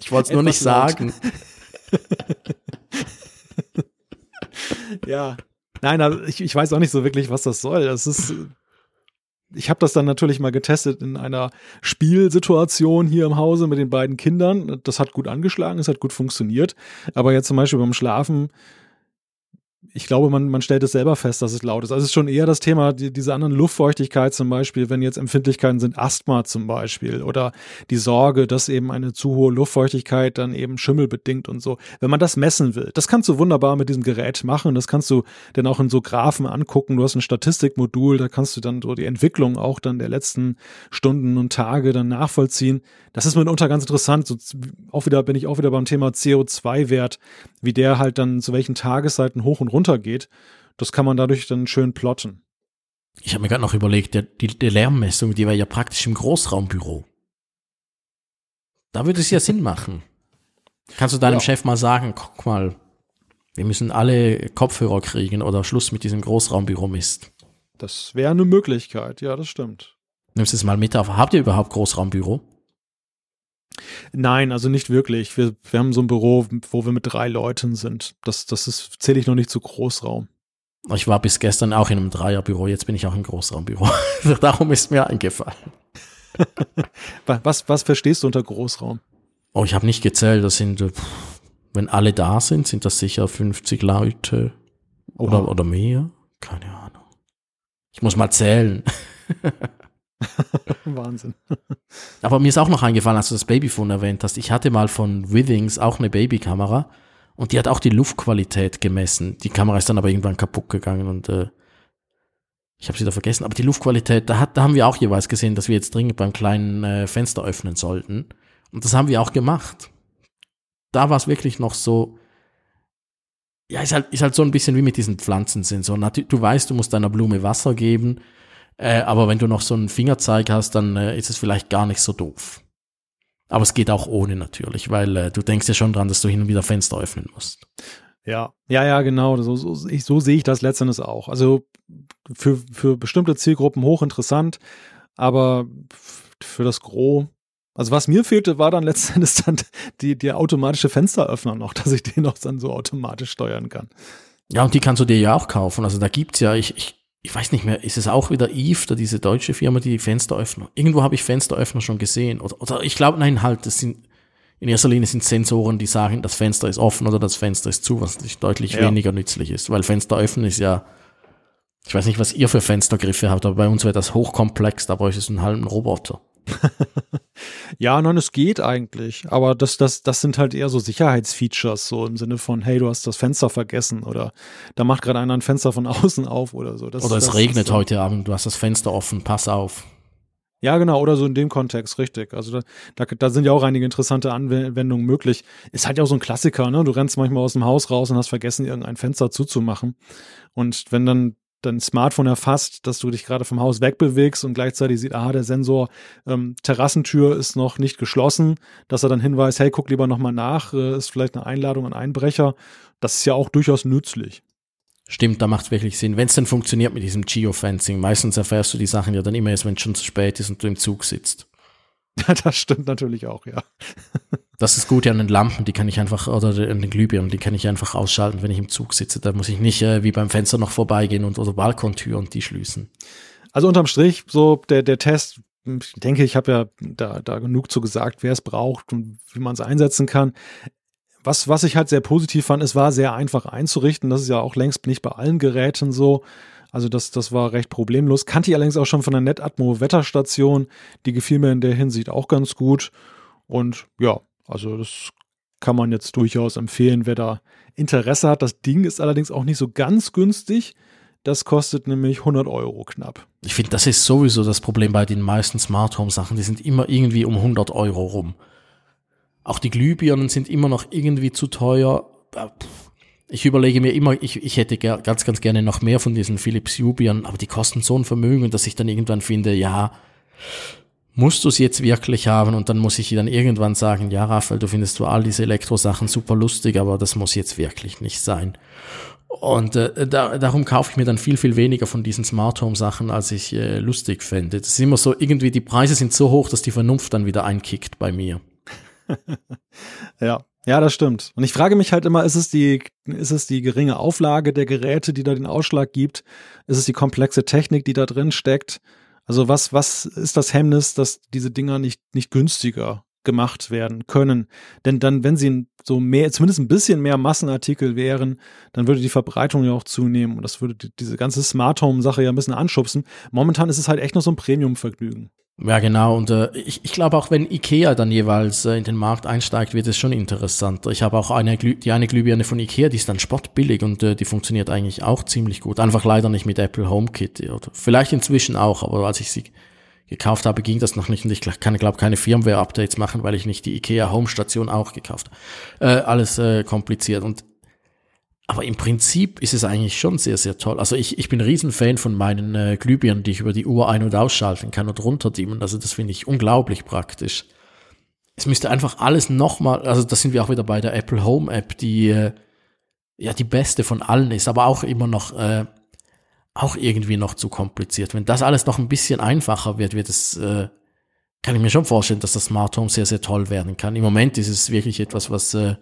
Ich wollte es nur nicht sagen. ja. Nein, also ich, ich weiß auch nicht so wirklich, was das soll. Das ist ich habe das dann natürlich mal getestet in einer Spielsituation hier im Hause mit den beiden Kindern. Das hat gut angeschlagen, es hat gut funktioniert. Aber jetzt zum Beispiel beim Schlafen ich glaube, man, man stellt es selber fest, dass es laut ist. Also es ist schon eher das Thema, die, diese anderen Luftfeuchtigkeit zum Beispiel, wenn jetzt Empfindlichkeiten sind, Asthma zum Beispiel oder die Sorge, dass eben eine zu hohe Luftfeuchtigkeit dann eben Schimmel bedingt und so. Wenn man das messen will, das kannst du wunderbar mit diesem Gerät machen. Das kannst du dann auch in so Graphen angucken. Du hast ein Statistikmodul, da kannst du dann so die Entwicklung auch dann der letzten Stunden und Tage dann nachvollziehen. Das ist mitunter ganz interessant. So, auch wieder bin ich auch wieder beim Thema CO2-Wert, wie der halt dann zu welchen Tageszeiten hoch und runter geht. Das kann man dadurch dann schön plotten. Ich habe mir gerade noch überlegt, der, die, die Lärmmessung, die war ja praktisch im Großraumbüro. Da würde es ja Sinn machen. Kannst du deinem ja. Chef mal sagen, guck mal, wir müssen alle Kopfhörer kriegen oder Schluss mit diesem Großraumbüro Mist. Das wäre eine Möglichkeit, ja, das stimmt. Nimmst du es mal mit auf. Habt ihr überhaupt Großraumbüro? Nein, also nicht wirklich. Wir, wir haben so ein Büro, wo wir mit drei Leuten sind. Das, das ist, zähle ich noch nicht zu Großraum. Ich war bis gestern auch in einem Dreierbüro, jetzt bin ich auch im Großraumbüro. Darum ist mir eingefallen. was, was verstehst du unter Großraum? Oh, ich habe nicht gezählt. Das sind, wenn alle da sind, sind das sicher 50 Leute oder, oder mehr. Keine Ahnung. Ich muss mal zählen. Wahnsinn. Aber mir ist auch noch eingefallen, als du das Babyphone erwähnt hast. Ich hatte mal von Withings auch eine Babykamera und die hat auch die Luftqualität gemessen. Die Kamera ist dann aber irgendwann kaputt gegangen und äh, ich habe sie da vergessen. Aber die Luftqualität, da, hat, da haben wir auch jeweils gesehen, dass wir jetzt dringend beim kleinen äh, Fenster öffnen sollten. Und das haben wir auch gemacht. Da war es wirklich noch so, ja, ist halt, ist halt so ein bisschen wie mit diesen Pflanzensensoren. Du weißt, du musst deiner Blume Wasser geben äh, aber wenn du noch so einen Fingerzeig hast, dann äh, ist es vielleicht gar nicht so doof. Aber es geht auch ohne natürlich, weil äh, du denkst ja schon dran, dass du hin und wieder Fenster öffnen musst. Ja, ja, ja, genau. So, so, ich, so sehe ich das letztendlich auch. Also für, für bestimmte Zielgruppen hochinteressant, aber für das Gros Also was mir fehlte, war dann letztendlich dann die, der automatische Fensteröffner noch, dass ich den noch dann so automatisch steuern kann. Ja, und die kannst du dir ja auch kaufen. Also da gibt's ja, ich, ich, ich weiß nicht mehr, ist es auch wieder Eve, da diese deutsche Firma, die, Fensteröffner. Irgendwo habe ich Fensteröffner schon gesehen. Oder, oder ich glaube, nein, halt, das sind in erster Linie sind Sensoren, die sagen, das Fenster ist offen oder das Fenster ist zu, was deutlich ja. weniger nützlich ist. Weil Fenster öffnen ist ja, ich weiß nicht, was ihr für Fenstergriffe habt, aber bei uns wäre das hochkomplex, da bräuchte es einen halben Roboter. ja, nein, es geht eigentlich. Aber das, das, das sind halt eher so Sicherheitsfeatures, so im Sinne von, hey, du hast das Fenster vergessen oder da macht gerade einer ein Fenster von außen auf oder so. Das, oder es regnet heute Abend, du hast das Fenster offen, pass auf. Ja, genau, oder so in dem Kontext, richtig. Also da, da, da sind ja auch einige interessante Anwendungen möglich. Ist halt ja auch so ein Klassiker, ne? Du rennst manchmal aus dem Haus raus und hast vergessen, irgendein Fenster zuzumachen. Und wenn dann dein Smartphone erfasst, dass du dich gerade vom Haus wegbewegst und gleichzeitig sieht, aha, der Sensor ähm, Terrassentür ist noch nicht geschlossen, dass er dann hinweist, hey, guck lieber nochmal nach, äh, ist vielleicht eine Einladung an Einbrecher. Das ist ja auch durchaus nützlich. Stimmt, da macht wirklich Sinn. Wenn es denn funktioniert mit diesem Geofencing, meistens erfährst du die Sachen ja dann immer erst, wenn es schon zu spät ist und du im Zug sitzt. Das stimmt natürlich auch, ja. Das ist gut ja an den Lampen, die kann ich einfach, oder an den Glühbirnen, die kann ich einfach ausschalten, wenn ich im Zug sitze. Da muss ich nicht äh, wie beim Fenster noch vorbeigehen und oder Balkontür und die schließen. Also unterm Strich, so der, der Test, ich denke, ich habe ja da, da genug zu gesagt, wer es braucht und wie man es einsetzen kann. Was, was ich halt sehr positiv fand, es war sehr einfach einzurichten. Das ist ja auch längst nicht bei allen Geräten so. Also das, das war recht problemlos. Kannte ich allerdings auch schon von der NetAtmo Wetterstation. Die gefiel mir in der Hinsicht auch ganz gut. Und ja, also das kann man jetzt durchaus empfehlen, wer da Interesse hat. Das Ding ist allerdings auch nicht so ganz günstig. Das kostet nämlich 100 Euro knapp. Ich finde, das ist sowieso das Problem bei den meisten Smart Home Sachen. Die sind immer irgendwie um 100 Euro rum. Auch die Glühbirnen sind immer noch irgendwie zu teuer. Pff ich überlege mir immer, ich, ich hätte ganz, ganz gerne noch mehr von diesen Philips Jubian, aber die kosten so ein Vermögen, dass ich dann irgendwann finde, ja, musst du es jetzt wirklich haben? Und dann muss ich dann irgendwann sagen, ja, Raphael, du findest zwar all diese Elektrosachen super lustig, aber das muss jetzt wirklich nicht sein. Und äh, da, darum kaufe ich mir dann viel, viel weniger von diesen Smart Home Sachen, als ich äh, lustig fände. Das ist immer so, irgendwie die Preise sind so hoch, dass die Vernunft dann wieder einkickt bei mir. ja, ja, das stimmt. Und ich frage mich halt immer, ist es die, ist es die geringe Auflage der Geräte, die da den Ausschlag gibt? Ist es die komplexe Technik, die da drin steckt? Also was, was ist das Hemmnis, dass diese Dinger nicht, nicht günstiger gemacht werden können? Denn dann, wenn sie so mehr, zumindest ein bisschen mehr Massenartikel wären, dann würde die Verbreitung ja auch zunehmen und das würde die, diese ganze Smart Home Sache ja ein bisschen anschubsen. Momentan ist es halt echt nur so ein Premium-Vergnügen. Ja, genau. Und äh, ich, ich glaube auch, wenn Ikea dann jeweils äh, in den Markt einsteigt, wird es schon interessanter. Ich habe auch eine, die eine Glühbirne von Ikea, die ist dann spottbillig und äh, die funktioniert eigentlich auch ziemlich gut. Einfach leider nicht mit Apple HomeKit. Oder vielleicht inzwischen auch, aber als ich sie gekauft habe, ging das noch nicht und ich kann, glaube keine Firmware-Updates machen, weil ich nicht die Ikea Home Station auch gekauft habe. Äh, alles äh, kompliziert. Und aber im Prinzip ist es eigentlich schon sehr, sehr toll. Also ich, ich bin ein Riesenfan von meinen äh, Glühbirnen, die ich über die Uhr ein- und ausschalten kann und runterdimmen. Also das finde ich unglaublich praktisch. Es müsste einfach alles nochmal, also da sind wir auch wieder bei der Apple Home App, die äh, ja die beste von allen ist, aber auch immer noch, äh, auch irgendwie noch zu kompliziert. Wenn das alles noch ein bisschen einfacher wird, wird es, äh, kann ich mir schon vorstellen, dass das Smart Home sehr, sehr toll werden kann. Im Moment ist es wirklich etwas, was äh,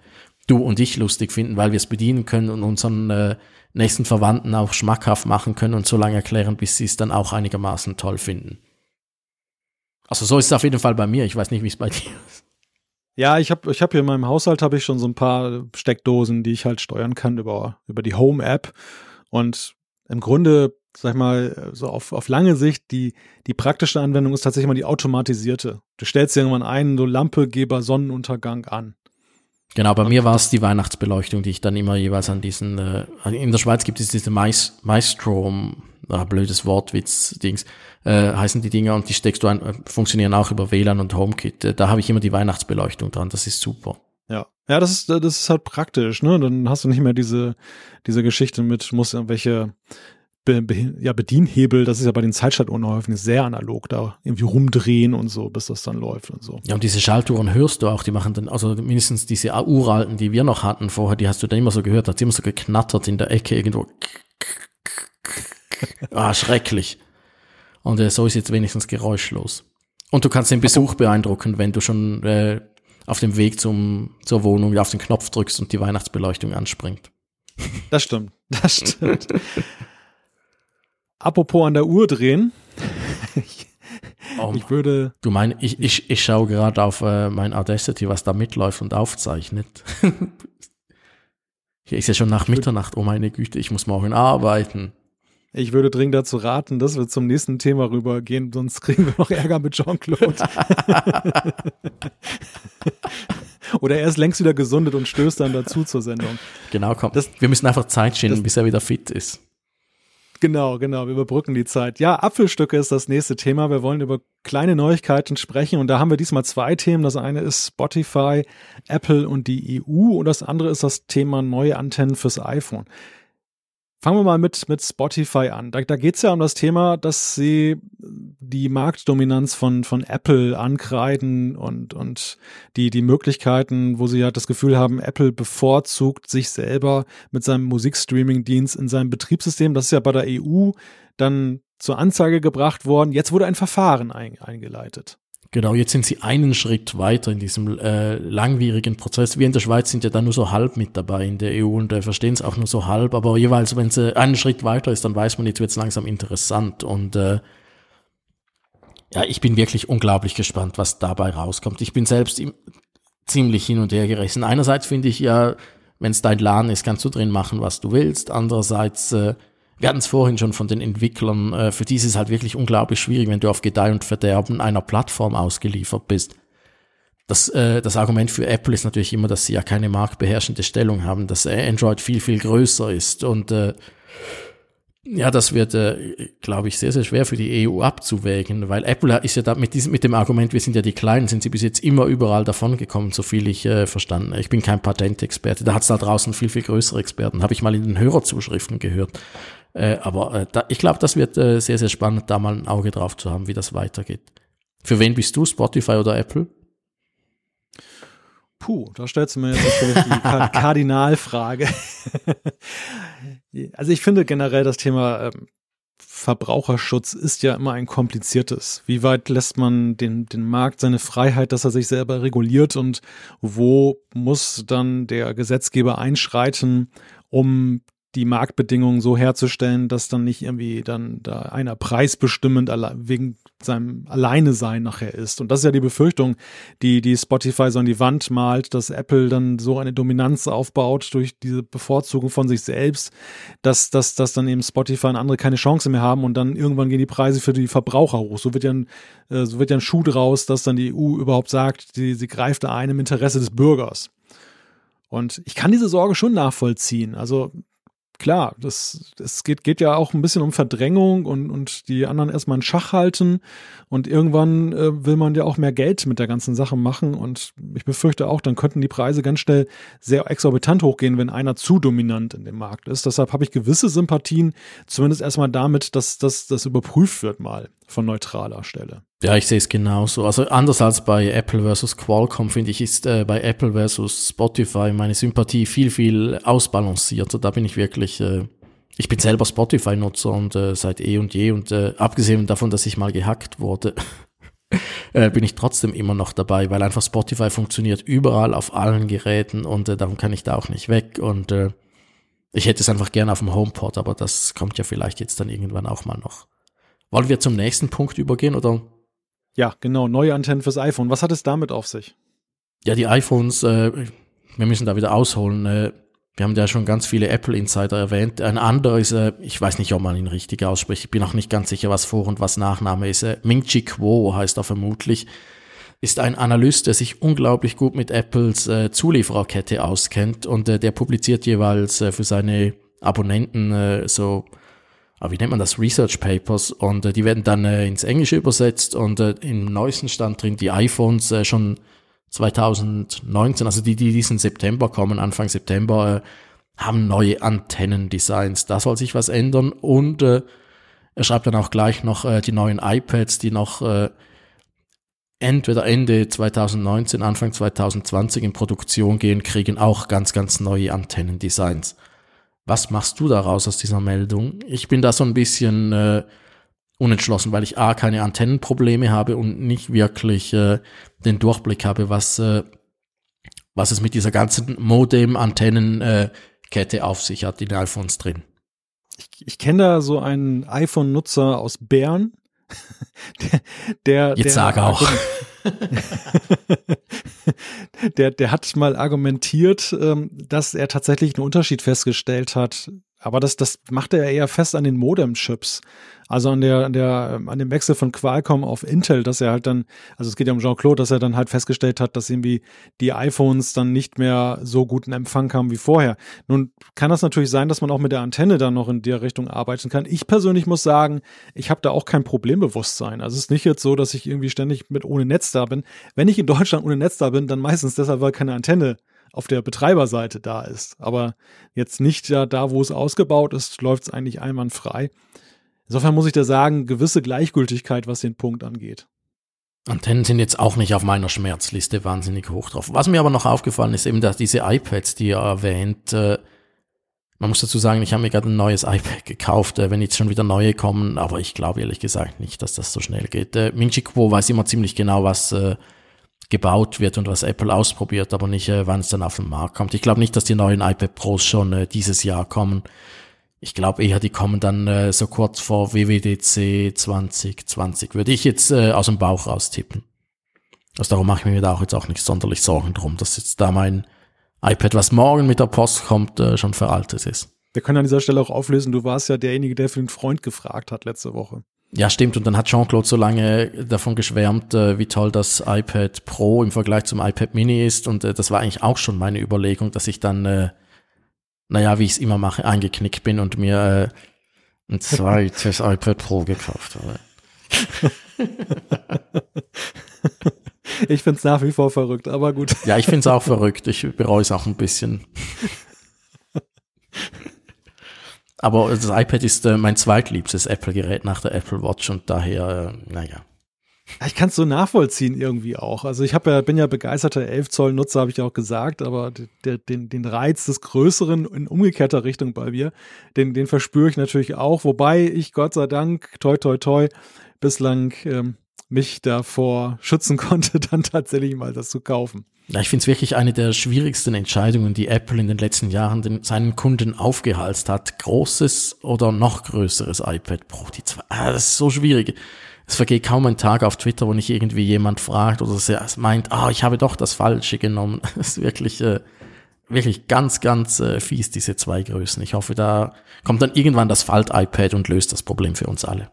du und ich lustig finden, weil wir es bedienen können und unseren äh, nächsten Verwandten auch schmackhaft machen können und so lange erklären, bis sie es dann auch einigermaßen toll finden. Also so ist es auf jeden Fall bei mir. Ich weiß nicht, wie es bei dir ist. Ja, ich habe ich hab hier in meinem Haushalt habe ich schon so ein paar Steckdosen, die ich halt steuern kann über, über die Home-App. Und im Grunde, sag ich mal, so auf, auf lange Sicht, die, die praktische Anwendung ist tatsächlich mal die automatisierte. Du stellst irgendwann ein, so Lampe, Geber Sonnenuntergang an. Genau, bei mir war es die Weihnachtsbeleuchtung, die ich dann immer jeweils an diesen, äh, in der Schweiz gibt es diese Mais, Maestro, ah, blödes Wortwitz-Dings, äh, heißen die Dinger und die steckst du ein, äh, funktionieren auch über WLAN und HomeKit. Äh, da habe ich immer die Weihnachtsbeleuchtung dran, das ist super. Ja, ja, das ist, das ist halt praktisch, ne? Dann hast du nicht mehr diese, diese Geschichte mit, muss irgendwelche Be Be ja, Bedienhebel, das ist ja bei den Zeitschaltuhren häufig sehr analog, da irgendwie rumdrehen und so, bis das dann läuft und so. Ja, und diese Schaltuhren hörst du auch, die machen dann, also mindestens diese uralten, die wir noch hatten vorher, die hast du dann immer so gehört, hat immer so geknattert in der Ecke irgendwo. ah, schrecklich. Und äh, so ist jetzt wenigstens geräuschlos. Und du kannst den Besuch beeindrucken, wenn du schon äh, auf dem Weg zum, zur Wohnung auf den Knopf drückst und die Weihnachtsbeleuchtung anspringt. Das stimmt, das stimmt. Apropos an der Uhr drehen. Ich, oh, ich würde. Du meinst, ich, ich, ich schaue gerade auf äh, mein Audacity, was da mitläuft und aufzeichnet. Hier ist ja schon nach Mitternacht, oh meine Güte, ich muss morgen arbeiten. Ich würde dringend dazu raten, dass wir zum nächsten Thema rübergehen, sonst kriegen wir noch Ärger mit Jean-Claude. Oder er ist längst wieder gesundet und stößt dann dazu zur Sendung. Genau, komm. Das, wir müssen einfach Zeit schinden, bis er wieder fit ist. Genau, genau. Wir überbrücken die Zeit. Ja, Apfelstücke ist das nächste Thema. Wir wollen über kleine Neuigkeiten sprechen und da haben wir diesmal zwei Themen. Das eine ist Spotify, Apple und die EU und das andere ist das Thema neue Antennen fürs iPhone. Fangen wir mal mit, mit Spotify an. Da, da geht es ja um das Thema, dass sie die Marktdominanz von, von Apple ankreiden und, und die, die Möglichkeiten, wo sie ja das Gefühl haben, Apple bevorzugt sich selber mit seinem Musikstreaming-Dienst in seinem Betriebssystem. Das ist ja bei der EU dann zur Anzeige gebracht worden. Jetzt wurde ein Verfahren ein, eingeleitet. Genau, jetzt sind sie einen Schritt weiter in diesem äh, langwierigen Prozess. Wir in der Schweiz sind ja da nur so halb mit dabei in der EU und äh, verstehen es auch nur so halb. Aber jeweils, wenn es äh, einen Schritt weiter ist, dann weiß man, jetzt wird es langsam interessant. Und äh, ja, ich bin wirklich unglaublich gespannt, was dabei rauskommt. Ich bin selbst im, ziemlich hin und her gerissen. Einerseits finde ich ja, wenn es dein Laden ist, kannst du drin machen, was du willst. Andererseits äh, wir hatten es vorhin schon von den Entwicklern, äh, für die ist es halt wirklich unglaublich schwierig, wenn du auf Gedeih und Verderben einer Plattform ausgeliefert bist. Das, äh, das Argument für Apple ist natürlich immer, dass sie ja keine marktbeherrschende Stellung haben, dass äh, Android viel, viel größer ist. Und ja, das wird, glaube ich, sehr, sehr schwer für die EU abzuwägen, weil Apple ist ja da mit, diesem, mit dem Argument, wir sind ja die Kleinen, sind sie bis jetzt immer überall davon gekommen, so viel ich äh, verstanden. Ich bin kein Patentexperte, da hat es da draußen viel, viel größere Experten, habe ich mal in den Hörerzuschriften gehört. Äh, aber äh, da, ich glaube, das wird äh, sehr, sehr spannend, da mal ein Auge drauf zu haben, wie das weitergeht. Für wen bist du, Spotify oder Apple? Puh, da stellst du mir jetzt natürlich die Kardinalfrage. also ich finde generell das Thema ähm, Verbraucherschutz ist ja immer ein kompliziertes. Wie weit lässt man den, den Markt seine Freiheit, dass er sich selber reguliert und wo muss dann der Gesetzgeber einschreiten, um die Marktbedingungen so herzustellen, dass dann nicht irgendwie dann da einer preisbestimmend wegen seinem Alleinesein nachher ist. Und das ist ja die Befürchtung, die, die Spotify so an die Wand malt, dass Apple dann so eine Dominanz aufbaut durch diese Bevorzugung von sich selbst, dass, dass, dass dann eben Spotify und andere keine Chance mehr haben und dann irgendwann gehen die Preise für die Verbraucher hoch. So wird ja ein, äh, so wird ja ein Schuh draus, dass dann die EU überhaupt sagt, sie, sie greift da ein im Interesse des Bürgers. Und ich kann diese Sorge schon nachvollziehen. Also klar, das, es geht, geht ja auch ein bisschen um Verdrängung und, und die anderen erstmal in Schach halten. Und irgendwann äh, will man ja auch mehr Geld mit der ganzen Sache machen. Und ich befürchte auch, dann könnten die Preise ganz schnell sehr exorbitant hochgehen, wenn einer zu dominant in dem Markt ist. Deshalb habe ich gewisse Sympathien, zumindest erstmal damit, dass das überprüft wird mal von neutraler Stelle. Ja, ich sehe es genauso. Also anders als bei Apple versus Qualcomm, finde ich, ist äh, bei Apple versus Spotify meine Sympathie viel, viel ausbalancierter. Da bin ich wirklich, äh, ich bin selber Spotify-Nutzer und äh, seit eh und je und äh, abgesehen davon, dass ich mal gehackt wurde, äh, bin ich trotzdem immer noch dabei, weil einfach Spotify funktioniert überall auf allen Geräten und äh, darum kann ich da auch nicht weg und äh, ich hätte es einfach gerne auf dem HomePod, aber das kommt ja vielleicht jetzt dann irgendwann auch mal noch. Wollen wir zum nächsten Punkt übergehen oder ja, genau, neue Antennen fürs iPhone. Was hat es damit auf sich? Ja, die iPhones, äh, wir müssen da wieder ausholen. Äh, wir haben ja schon ganz viele Apple Insider erwähnt. Ein anderer ist, äh, ich weiß nicht, ob man ihn richtig ausspricht. Ich bin auch nicht ganz sicher, was Vor- und was Nachname ist. Äh, Ming-Chi Kuo heißt er vermutlich. Ist ein Analyst, der sich unglaublich gut mit Apples äh, Zuliefererkette auskennt und äh, der publiziert jeweils äh, für seine Abonnenten so aber wie nennt man das, Research Papers. Und äh, die werden dann äh, ins Englische übersetzt. Und äh, im neuesten Stand drin die iPhones äh, schon 2019, also die, die diesen September kommen, Anfang September, äh, haben neue Antennendesigns. Da soll sich was ändern. Und äh, er schreibt dann auch gleich noch äh, die neuen iPads, die noch äh, entweder Ende 2019, Anfang 2020 in Produktion gehen, kriegen auch ganz, ganz neue Antennendesigns. Was machst du daraus aus dieser Meldung? Ich bin da so ein bisschen äh, unentschlossen, weil ich A, keine Antennenprobleme habe und nicht wirklich äh, den Durchblick habe, was, äh, was es mit dieser ganzen Modem-Antennen-Kette äh, auf sich hat in den iPhones drin. Ich, ich kenne da so einen iPhone-Nutzer aus Bern, der, der, Jetzt der, sag auch. der, der hat mal argumentiert, ähm, dass er tatsächlich einen Unterschied festgestellt hat aber das, das macht er eher fest an den Modem-Chips. Also an der, an der, an dem Wechsel von Qualcomm auf Intel, dass er halt dann, also es geht ja um Jean-Claude, dass er dann halt festgestellt hat, dass irgendwie die iPhones dann nicht mehr so guten Empfang haben wie vorher. Nun kann das natürlich sein, dass man auch mit der Antenne dann noch in der Richtung arbeiten kann. Ich persönlich muss sagen, ich habe da auch kein Problembewusstsein. Also es ist nicht jetzt so, dass ich irgendwie ständig mit ohne Netz da bin. Wenn ich in Deutschland ohne Netz da bin, dann meistens deshalb, weil keine Antenne auf der Betreiberseite da ist. Aber jetzt nicht da, da wo es ausgebaut ist, läuft es eigentlich einwandfrei. Insofern muss ich da sagen, gewisse Gleichgültigkeit, was den Punkt angeht. Antennen sind jetzt auch nicht auf meiner Schmerzliste wahnsinnig hoch drauf. Was mir aber noch aufgefallen ist, eben, dass diese iPads, die ihr erwähnt, äh, man muss dazu sagen, ich habe mir gerade ein neues iPad gekauft, äh, wenn jetzt schon wieder neue kommen, aber ich glaube ehrlich gesagt nicht, dass das so schnell geht. Äh, Ming Chi Kuo weiß immer ziemlich genau, was äh, gebaut wird und was Apple ausprobiert, aber nicht, äh, wann es dann auf den Markt kommt. Ich glaube nicht, dass die neuen iPad Pros schon äh, dieses Jahr kommen. Ich glaube eher, die kommen dann äh, so kurz vor WWDC 2020, würde ich jetzt äh, aus dem Bauch raus tippen. Also darum mache ich mir da auch jetzt auch nicht sonderlich Sorgen drum, dass jetzt da mein iPad, was morgen mit der Post kommt, äh, schon veraltet ist. Wir können an dieser Stelle auch auflösen, du warst ja derjenige, der für den Freund gefragt hat letzte Woche. Ja, stimmt. Und dann hat Jean-Claude so lange davon geschwärmt, äh, wie toll das iPad Pro im Vergleich zum iPad Mini ist. Und äh, das war eigentlich auch schon meine Überlegung, dass ich dann, äh, naja, wie ich es immer mache, eingeknickt bin und mir ein zweites iPad Pro gekauft habe. ich finde es nach wie vor verrückt, aber gut. Ja, ich finde es auch verrückt. Ich bereue es auch ein bisschen. Aber das iPad ist äh, mein zweitliebstes Apple-Gerät nach der Apple Watch und daher, äh, naja. Ich kann es so nachvollziehen irgendwie auch. Also ich ja, bin ja begeisterter 11 Zoll Nutzer, habe ich ja auch gesagt, aber der, den, den Reiz des Größeren in umgekehrter Richtung bei mir, den, den verspüre ich natürlich auch, wobei ich Gott sei Dank, toi toi toi, bislang ähm, mich davor schützen konnte, dann tatsächlich mal das zu kaufen. Ja, ich finde es wirklich eine der schwierigsten Entscheidungen, die Apple in den letzten Jahren den, seinen Kunden aufgehalst hat. Großes oder noch größeres iPad Pro. Die zwei, ah, das ist so schwierig. Es vergeht kaum ein Tag auf Twitter, wo nicht irgendwie jemand fragt oder meint, ah, ich habe doch das Falsche genommen. Das ist wirklich, äh, wirklich ganz, ganz äh, fies, diese zwei Größen. Ich hoffe, da kommt dann irgendwann das Falt-iPad und löst das Problem für uns alle.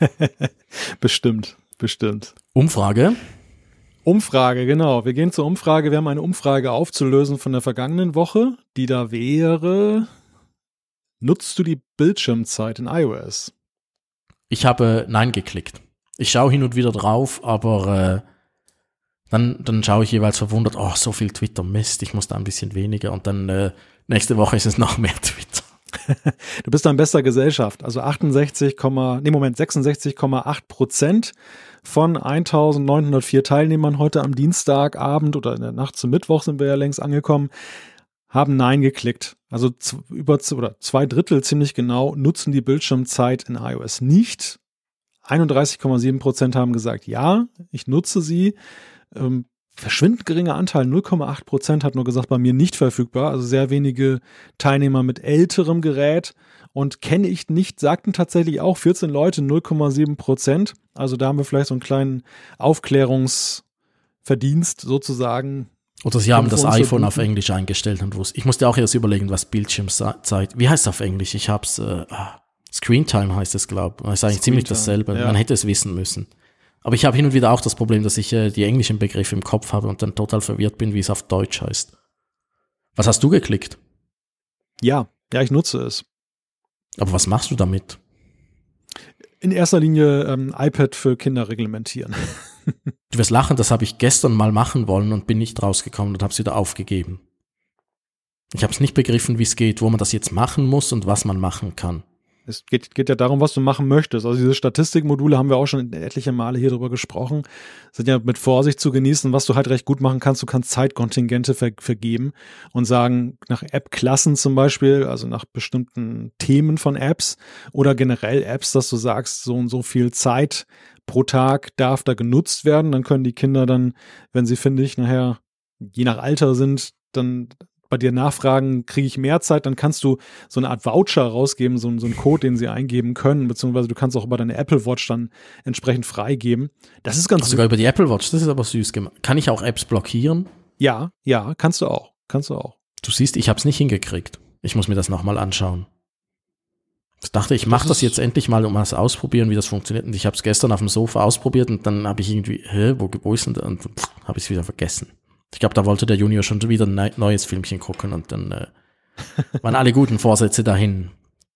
bestimmt, bestimmt. Umfrage. Umfrage, genau. Wir gehen zur Umfrage. Wir haben eine Umfrage aufzulösen von der vergangenen Woche, die da wäre, nutzt du die Bildschirmzeit in iOS? Ich habe Nein geklickt. Ich schaue hin und wieder drauf, aber äh, dann, dann schaue ich jeweils verwundert, oh, so viel Twitter, Mist, ich muss da ein bisschen weniger und dann äh, nächste Woche ist es noch mehr Twitter. du bist da in bester Gesellschaft. Also 68, nee, Moment, 66,8 Prozent von 1904 Teilnehmern heute am Dienstagabend oder in der Nacht zum Mittwoch sind wir ja längst angekommen, haben Nein geklickt. Also über oder zwei Drittel ziemlich genau nutzen die Bildschirmzeit in iOS nicht. 31,7 Prozent haben gesagt, ja, ich nutze sie. Ähm, verschwindend geringer Anteil, 0,8 Prozent hat nur gesagt, bei mir nicht verfügbar. Also sehr wenige Teilnehmer mit älterem Gerät und kenne ich nicht, sagten tatsächlich auch 14 Leute 0,7 Prozent. Also da haben wir vielleicht so einen kleinen Aufklärungsverdienst sozusagen. Oder sie haben das iPhone auf Englisch eingestellt und wussten. Ich musste auch erst überlegen, was Bildschirmzeit, wie heißt es auf Englisch? Ich hab's, äh, ah, Screentime heißt es, glaube ich. Das ist eigentlich ziemlich dasselbe. Ja. Man hätte es wissen müssen. Aber ich habe hin und wieder auch das Problem, dass ich äh, die englischen Begriffe im Kopf habe und dann total verwirrt bin, wie es auf Deutsch heißt. Was hast du geklickt? Ja, ja, ich nutze es. Aber was machst du damit? In erster Linie ähm, iPad für Kinder reglementieren. du wirst lachen, das habe ich gestern mal machen wollen und bin nicht rausgekommen und habe es wieder aufgegeben. Ich habe es nicht begriffen, wie es geht, wo man das jetzt machen muss und was man machen kann. Es geht, geht ja darum, was du machen möchtest. Also diese Statistikmodule haben wir auch schon etliche Male hier drüber gesprochen. Sind ja mit Vorsicht zu genießen, was du halt recht gut machen kannst. Du kannst Zeitkontingente ver vergeben und sagen, nach App-Klassen zum Beispiel, also nach bestimmten Themen von Apps oder generell Apps, dass du sagst, so und so viel Zeit pro Tag darf da genutzt werden. Dann können die Kinder dann, wenn sie, finde ich, nachher je nach Alter sind, dann bei dir nachfragen, kriege ich mehr Zeit, dann kannst du so eine Art Voucher rausgeben, so, so einen Code, den sie eingeben können, beziehungsweise du kannst auch über deine Apple Watch dann entsprechend freigeben. Das ist ganz Ach, sogar über die Apple Watch, das ist aber süß gemacht. Kann ich auch Apps blockieren? Ja, ja, kannst du auch. Kannst du auch. Du siehst, ich habe es nicht hingekriegt. Ich muss mir das nochmal anschauen. Ich dachte, ich mache das, das jetzt endlich mal, um mal ausprobieren, wie das funktioniert. Und ich habe es gestern auf dem Sofa ausprobiert und dann habe ich irgendwie, hä, wo, wo ist denn da? Und habe ich es wieder vergessen. Ich glaube, da wollte der Junior schon wieder ein neues Filmchen gucken und dann äh, waren alle guten Vorsätze dahin.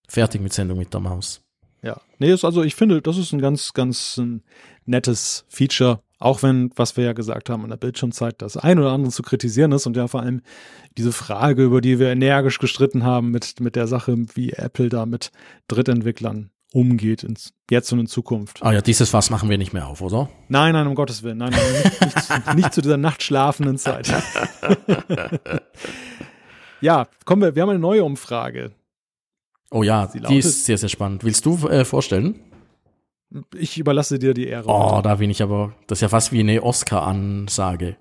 Fertig mit Sendung mit der Maus. Ja, nee, ist also ich finde, das ist ein ganz, ganz ein nettes Feature, auch wenn, was wir ja gesagt haben, in der Bildschirmzeit das ein oder andere zu kritisieren ist und ja vor allem diese Frage, über die wir energisch gestritten haben mit, mit der Sache, wie Apple da mit Drittentwicklern umgeht, ins, jetzt und in Zukunft. Ah ja, dieses Fass machen wir nicht mehr auf, oder? Nein, nein, um Gottes Willen. Nein, nein nicht, nicht, nicht zu dieser nachtschlafenden Zeit. ja, kommen wir, wir haben eine neue Umfrage. Oh ja, die ist sehr, sehr spannend. Willst du äh, vorstellen? Ich überlasse dir die Ehre. Oh, da bin ich aber, das ist ja fast wie eine Oscar-Ansage.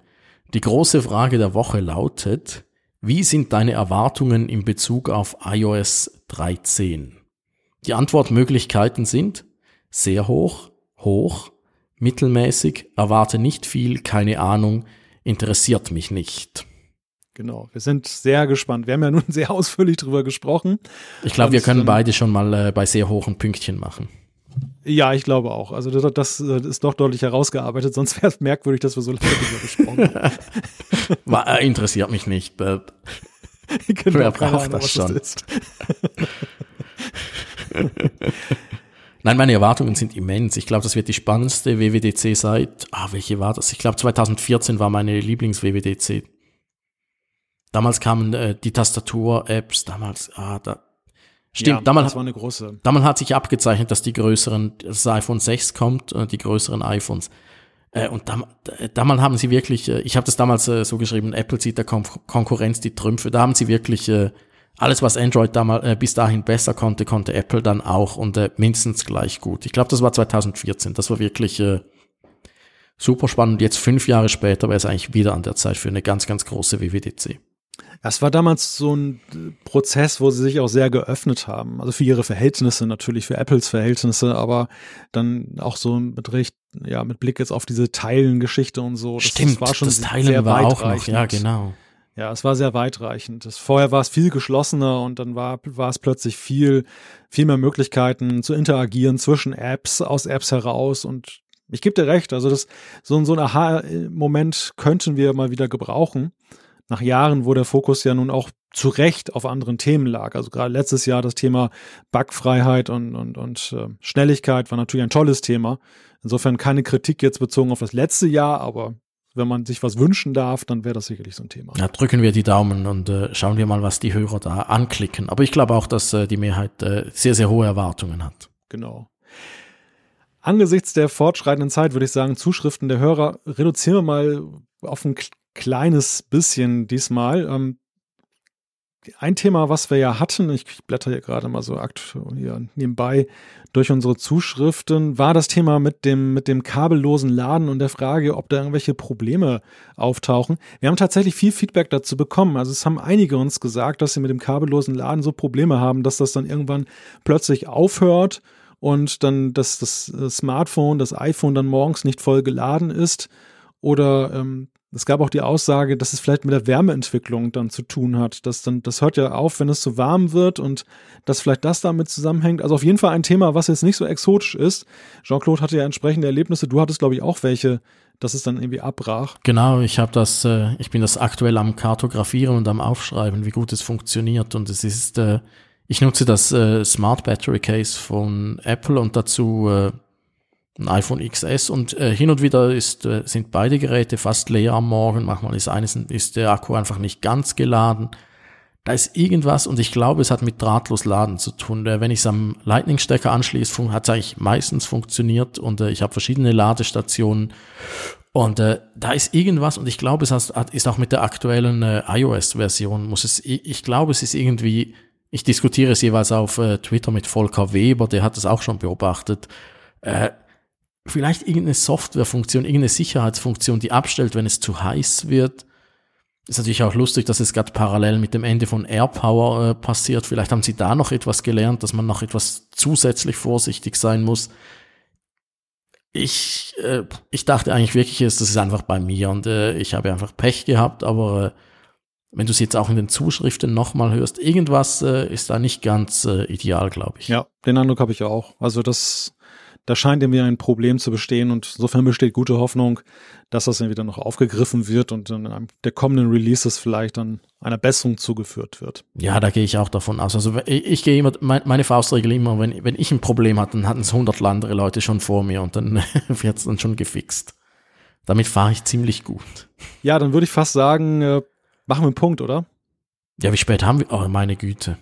Die große Frage der Woche lautet, wie sind deine Erwartungen in Bezug auf iOS 13? Die Antwortmöglichkeiten sind sehr hoch, hoch, mittelmäßig, erwarte nicht viel, keine Ahnung, interessiert mich nicht. Genau, wir sind sehr gespannt. Wir haben ja nun sehr ausführlich drüber gesprochen. Ich glaube, wir können beide schon mal äh, bei sehr hohen Pünktchen machen. Ja, ich glaube auch. Also das, das ist doch deutlich herausgearbeitet, sonst wäre es merkwürdig, dass wir so lange darüber gesprochen haben. Äh, interessiert mich nicht. genau, Wer braucht das schon? Das Nein, meine Erwartungen sind immens. Ich glaube, das wird die spannendste WWDC seit, ah, welche war das? Ich glaube, 2014 war meine Lieblings-WWDC. Damals kamen äh, die Tastatur-Apps, damals, ah, da, stimmt, ja, damals, das war eine große. Damals hat sich abgezeichnet, dass die größeren, das iPhone 6 kommt, äh, die größeren iPhones. Äh, und dam, damals haben sie wirklich, äh, ich habe das damals äh, so geschrieben, Apple zieht der Kon Konkurrenz die Trümpfe, da haben sie wirklich äh, alles, was Android damals äh, bis dahin besser konnte, konnte Apple dann auch und äh, mindestens gleich gut. Ich glaube, das war 2014. Das war wirklich äh, super spannend. Jetzt fünf Jahre später wäre es eigentlich wieder an der Zeit für eine ganz, ganz große WWDC. Das war damals so ein Prozess, wo sie sich auch sehr geöffnet haben. Also für ihre Verhältnisse natürlich, für Apples Verhältnisse, aber dann auch so mit recht, ja, mit Blick jetzt auf diese Teilengeschichte und so. Das, Stimmt, das war schon das Teilen sehr war auch noch, ja, genau. Ja, es war sehr weitreichend. Das, vorher war es viel geschlossener und dann war, war es plötzlich viel, viel mehr Möglichkeiten zu interagieren zwischen Apps, aus Apps heraus und ich gebe dir recht, also das, so, so ein Aha-Moment könnten wir mal wieder gebrauchen. Nach Jahren, wo der Fokus ja nun auch zu Recht auf anderen Themen lag. Also gerade letztes Jahr das Thema Bugfreiheit und, und, und äh, Schnelligkeit war natürlich ein tolles Thema. Insofern keine Kritik jetzt bezogen auf das letzte Jahr, aber wenn man sich was wünschen darf, dann wäre das sicherlich so ein Thema. Ja, drücken wir die Daumen und äh, schauen wir mal, was die Hörer da anklicken. Aber ich glaube auch, dass äh, die Mehrheit äh, sehr, sehr hohe Erwartungen hat. Genau. Angesichts der fortschreitenden Zeit würde ich sagen, Zuschriften der Hörer reduzieren wir mal auf ein kleines bisschen diesmal. Ähm, ein Thema, was wir ja hatten, ich blätter hier gerade mal so aktuell nebenbei durch unsere Zuschriften, war das Thema mit dem, mit dem kabellosen Laden und der Frage, ob da irgendwelche Probleme auftauchen. Wir haben tatsächlich viel Feedback dazu bekommen. Also es haben einige uns gesagt, dass sie mit dem kabellosen Laden so Probleme haben, dass das dann irgendwann plötzlich aufhört und dann dass das äh, Smartphone, das iPhone dann morgens nicht voll geladen ist oder ähm, es gab auch die Aussage, dass es vielleicht mit der Wärmeentwicklung dann zu tun hat. Dass dann, das hört ja auf, wenn es zu warm wird und dass vielleicht das damit zusammenhängt. Also auf jeden Fall ein Thema, was jetzt nicht so exotisch ist. Jean-Claude hatte ja entsprechende Erlebnisse. Du hattest, glaube ich, auch welche, dass es dann irgendwie abbrach. Genau, ich habe das, äh, ich bin das aktuell am Kartografieren und am Aufschreiben, wie gut es funktioniert. Und es ist, äh, ich nutze das äh, Smart Battery Case von Apple und dazu äh, ein iPhone XS und äh, hin und wieder ist, äh, sind beide Geräte fast leer am Morgen. Manchmal ist eines ist der Akku einfach nicht ganz geladen. da ist irgendwas und ich glaube, es hat mit drahtlos Laden zu tun. Wenn ich es am Lightning-Stecker anschließe, hat es eigentlich meistens funktioniert und äh, ich habe verschiedene Ladestationen und äh, da ist irgendwas und ich glaube, es hat, ist auch mit der aktuellen äh, iOS-Version, muss es, ich, ich glaube, es ist irgendwie, ich diskutiere es jeweils auf äh, Twitter mit Volker Weber, der hat es auch schon beobachtet, äh, vielleicht irgendeine Softwarefunktion, irgendeine Sicherheitsfunktion, die abstellt, wenn es zu heiß wird ist natürlich auch lustig, dass es gerade parallel mit dem Ende von AirPower äh, passiert. Vielleicht haben Sie da noch etwas gelernt, dass man noch etwas zusätzlich vorsichtig sein muss. Ich, äh, ich dachte eigentlich wirklich, das ist einfach bei mir und äh, ich habe einfach Pech gehabt, aber äh, wenn du es jetzt auch in den Zuschriften nochmal hörst, irgendwas äh, ist da nicht ganz äh, ideal, glaube ich. Ja, den Eindruck habe ich auch. Also das da scheint irgendwie ein Problem zu bestehen und insofern besteht gute Hoffnung, dass das dann wieder noch aufgegriffen wird und in einem der kommenden Releases vielleicht dann einer Besserung zugeführt wird. Ja, da gehe ich auch davon aus. Also ich, ich gehe immer, meine Faustregel immer, wenn, wenn ich ein Problem hatte, dann hatten es hundert andere Leute schon vor mir und dann wird es dann schon gefixt. Damit fahre ich ziemlich gut. Ja, dann würde ich fast sagen, äh, machen wir einen Punkt, oder? Ja, wie spät haben wir? Oh, meine Güte.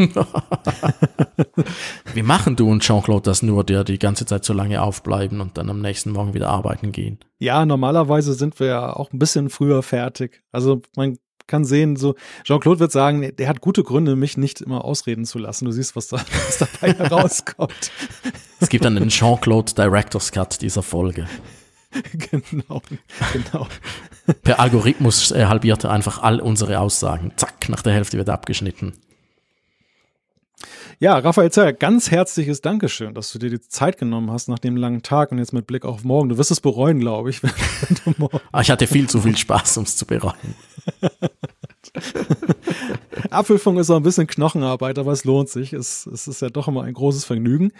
Wie machen du und Jean-Claude das nur, der die ganze Zeit so lange aufbleiben und dann am nächsten Morgen wieder arbeiten gehen? Ja, normalerweise sind wir ja auch ein bisschen früher fertig. Also man kann sehen, so Jean-Claude wird sagen, der hat gute Gründe, mich nicht immer ausreden zu lassen. Du siehst, was, da, was dabei herauskommt. Es gibt dann den Jean-Claude Director's Cut dieser Folge. genau, genau. Per Algorithmus halbierte einfach all unsere Aussagen. Zack, nach der Hälfte wird abgeschnitten. Ja, Raphael Zeller, ganz herzliches Dankeschön, dass du dir die Zeit genommen hast nach dem langen Tag und jetzt mit Blick auf morgen. Du wirst es bereuen, glaube ich. Ah, ich hatte viel zu viel Spaß, um es zu bereuen. Apfelfunk ist auch ein bisschen Knochenarbeit, aber es lohnt sich. Es, es ist ja doch immer ein großes Vergnügen.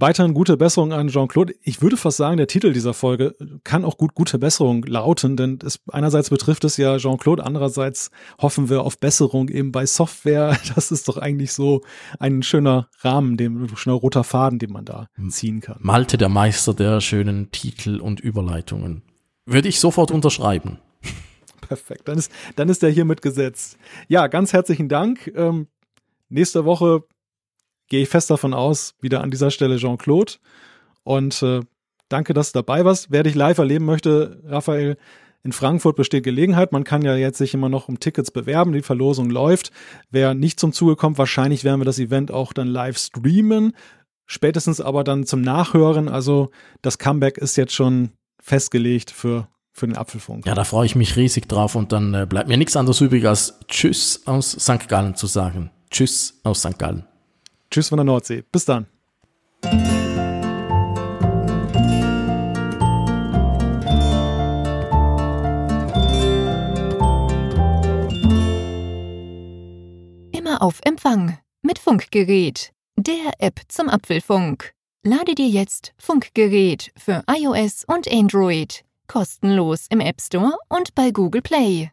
Weiterhin gute Besserung an Jean-Claude. Ich würde fast sagen, der Titel dieser Folge kann auch gut gute Besserung lauten, denn es, einerseits betrifft es ja Jean-Claude, andererseits hoffen wir auf Besserung eben bei Software. Das ist doch eigentlich so ein schöner Rahmen, dem schöner roter Faden, den man da ziehen kann. Malte, der Meister der schönen Titel und Überleitungen. Würde ich sofort unterschreiben. Perfekt, dann ist, dann ist der hiermit gesetzt. Ja, ganz herzlichen Dank. Ähm, nächste Woche gehe ich fest davon aus, wieder an dieser Stelle Jean-Claude. Und äh, danke, dass du dabei warst. Wer dich live erleben möchte, Raphael, in Frankfurt besteht Gelegenheit. Man kann ja jetzt sich immer noch um Tickets bewerben. Die Verlosung läuft. Wer nicht zum Zuge kommt, wahrscheinlich werden wir das Event auch dann live streamen. Spätestens aber dann zum Nachhören. Also das Comeback ist jetzt schon festgelegt für, für den Apfelfunk. Ja, da freue ich mich riesig drauf und dann äh, bleibt mir nichts anderes übrig, als Tschüss aus St. Gallen zu sagen. Tschüss aus St. Gallen. Tschüss von der Nordsee. Bis dann. Immer auf Empfang mit Funkgerät, der App zum Apfelfunk. Lade dir jetzt Funkgerät für iOS und Android kostenlos im App Store und bei Google Play.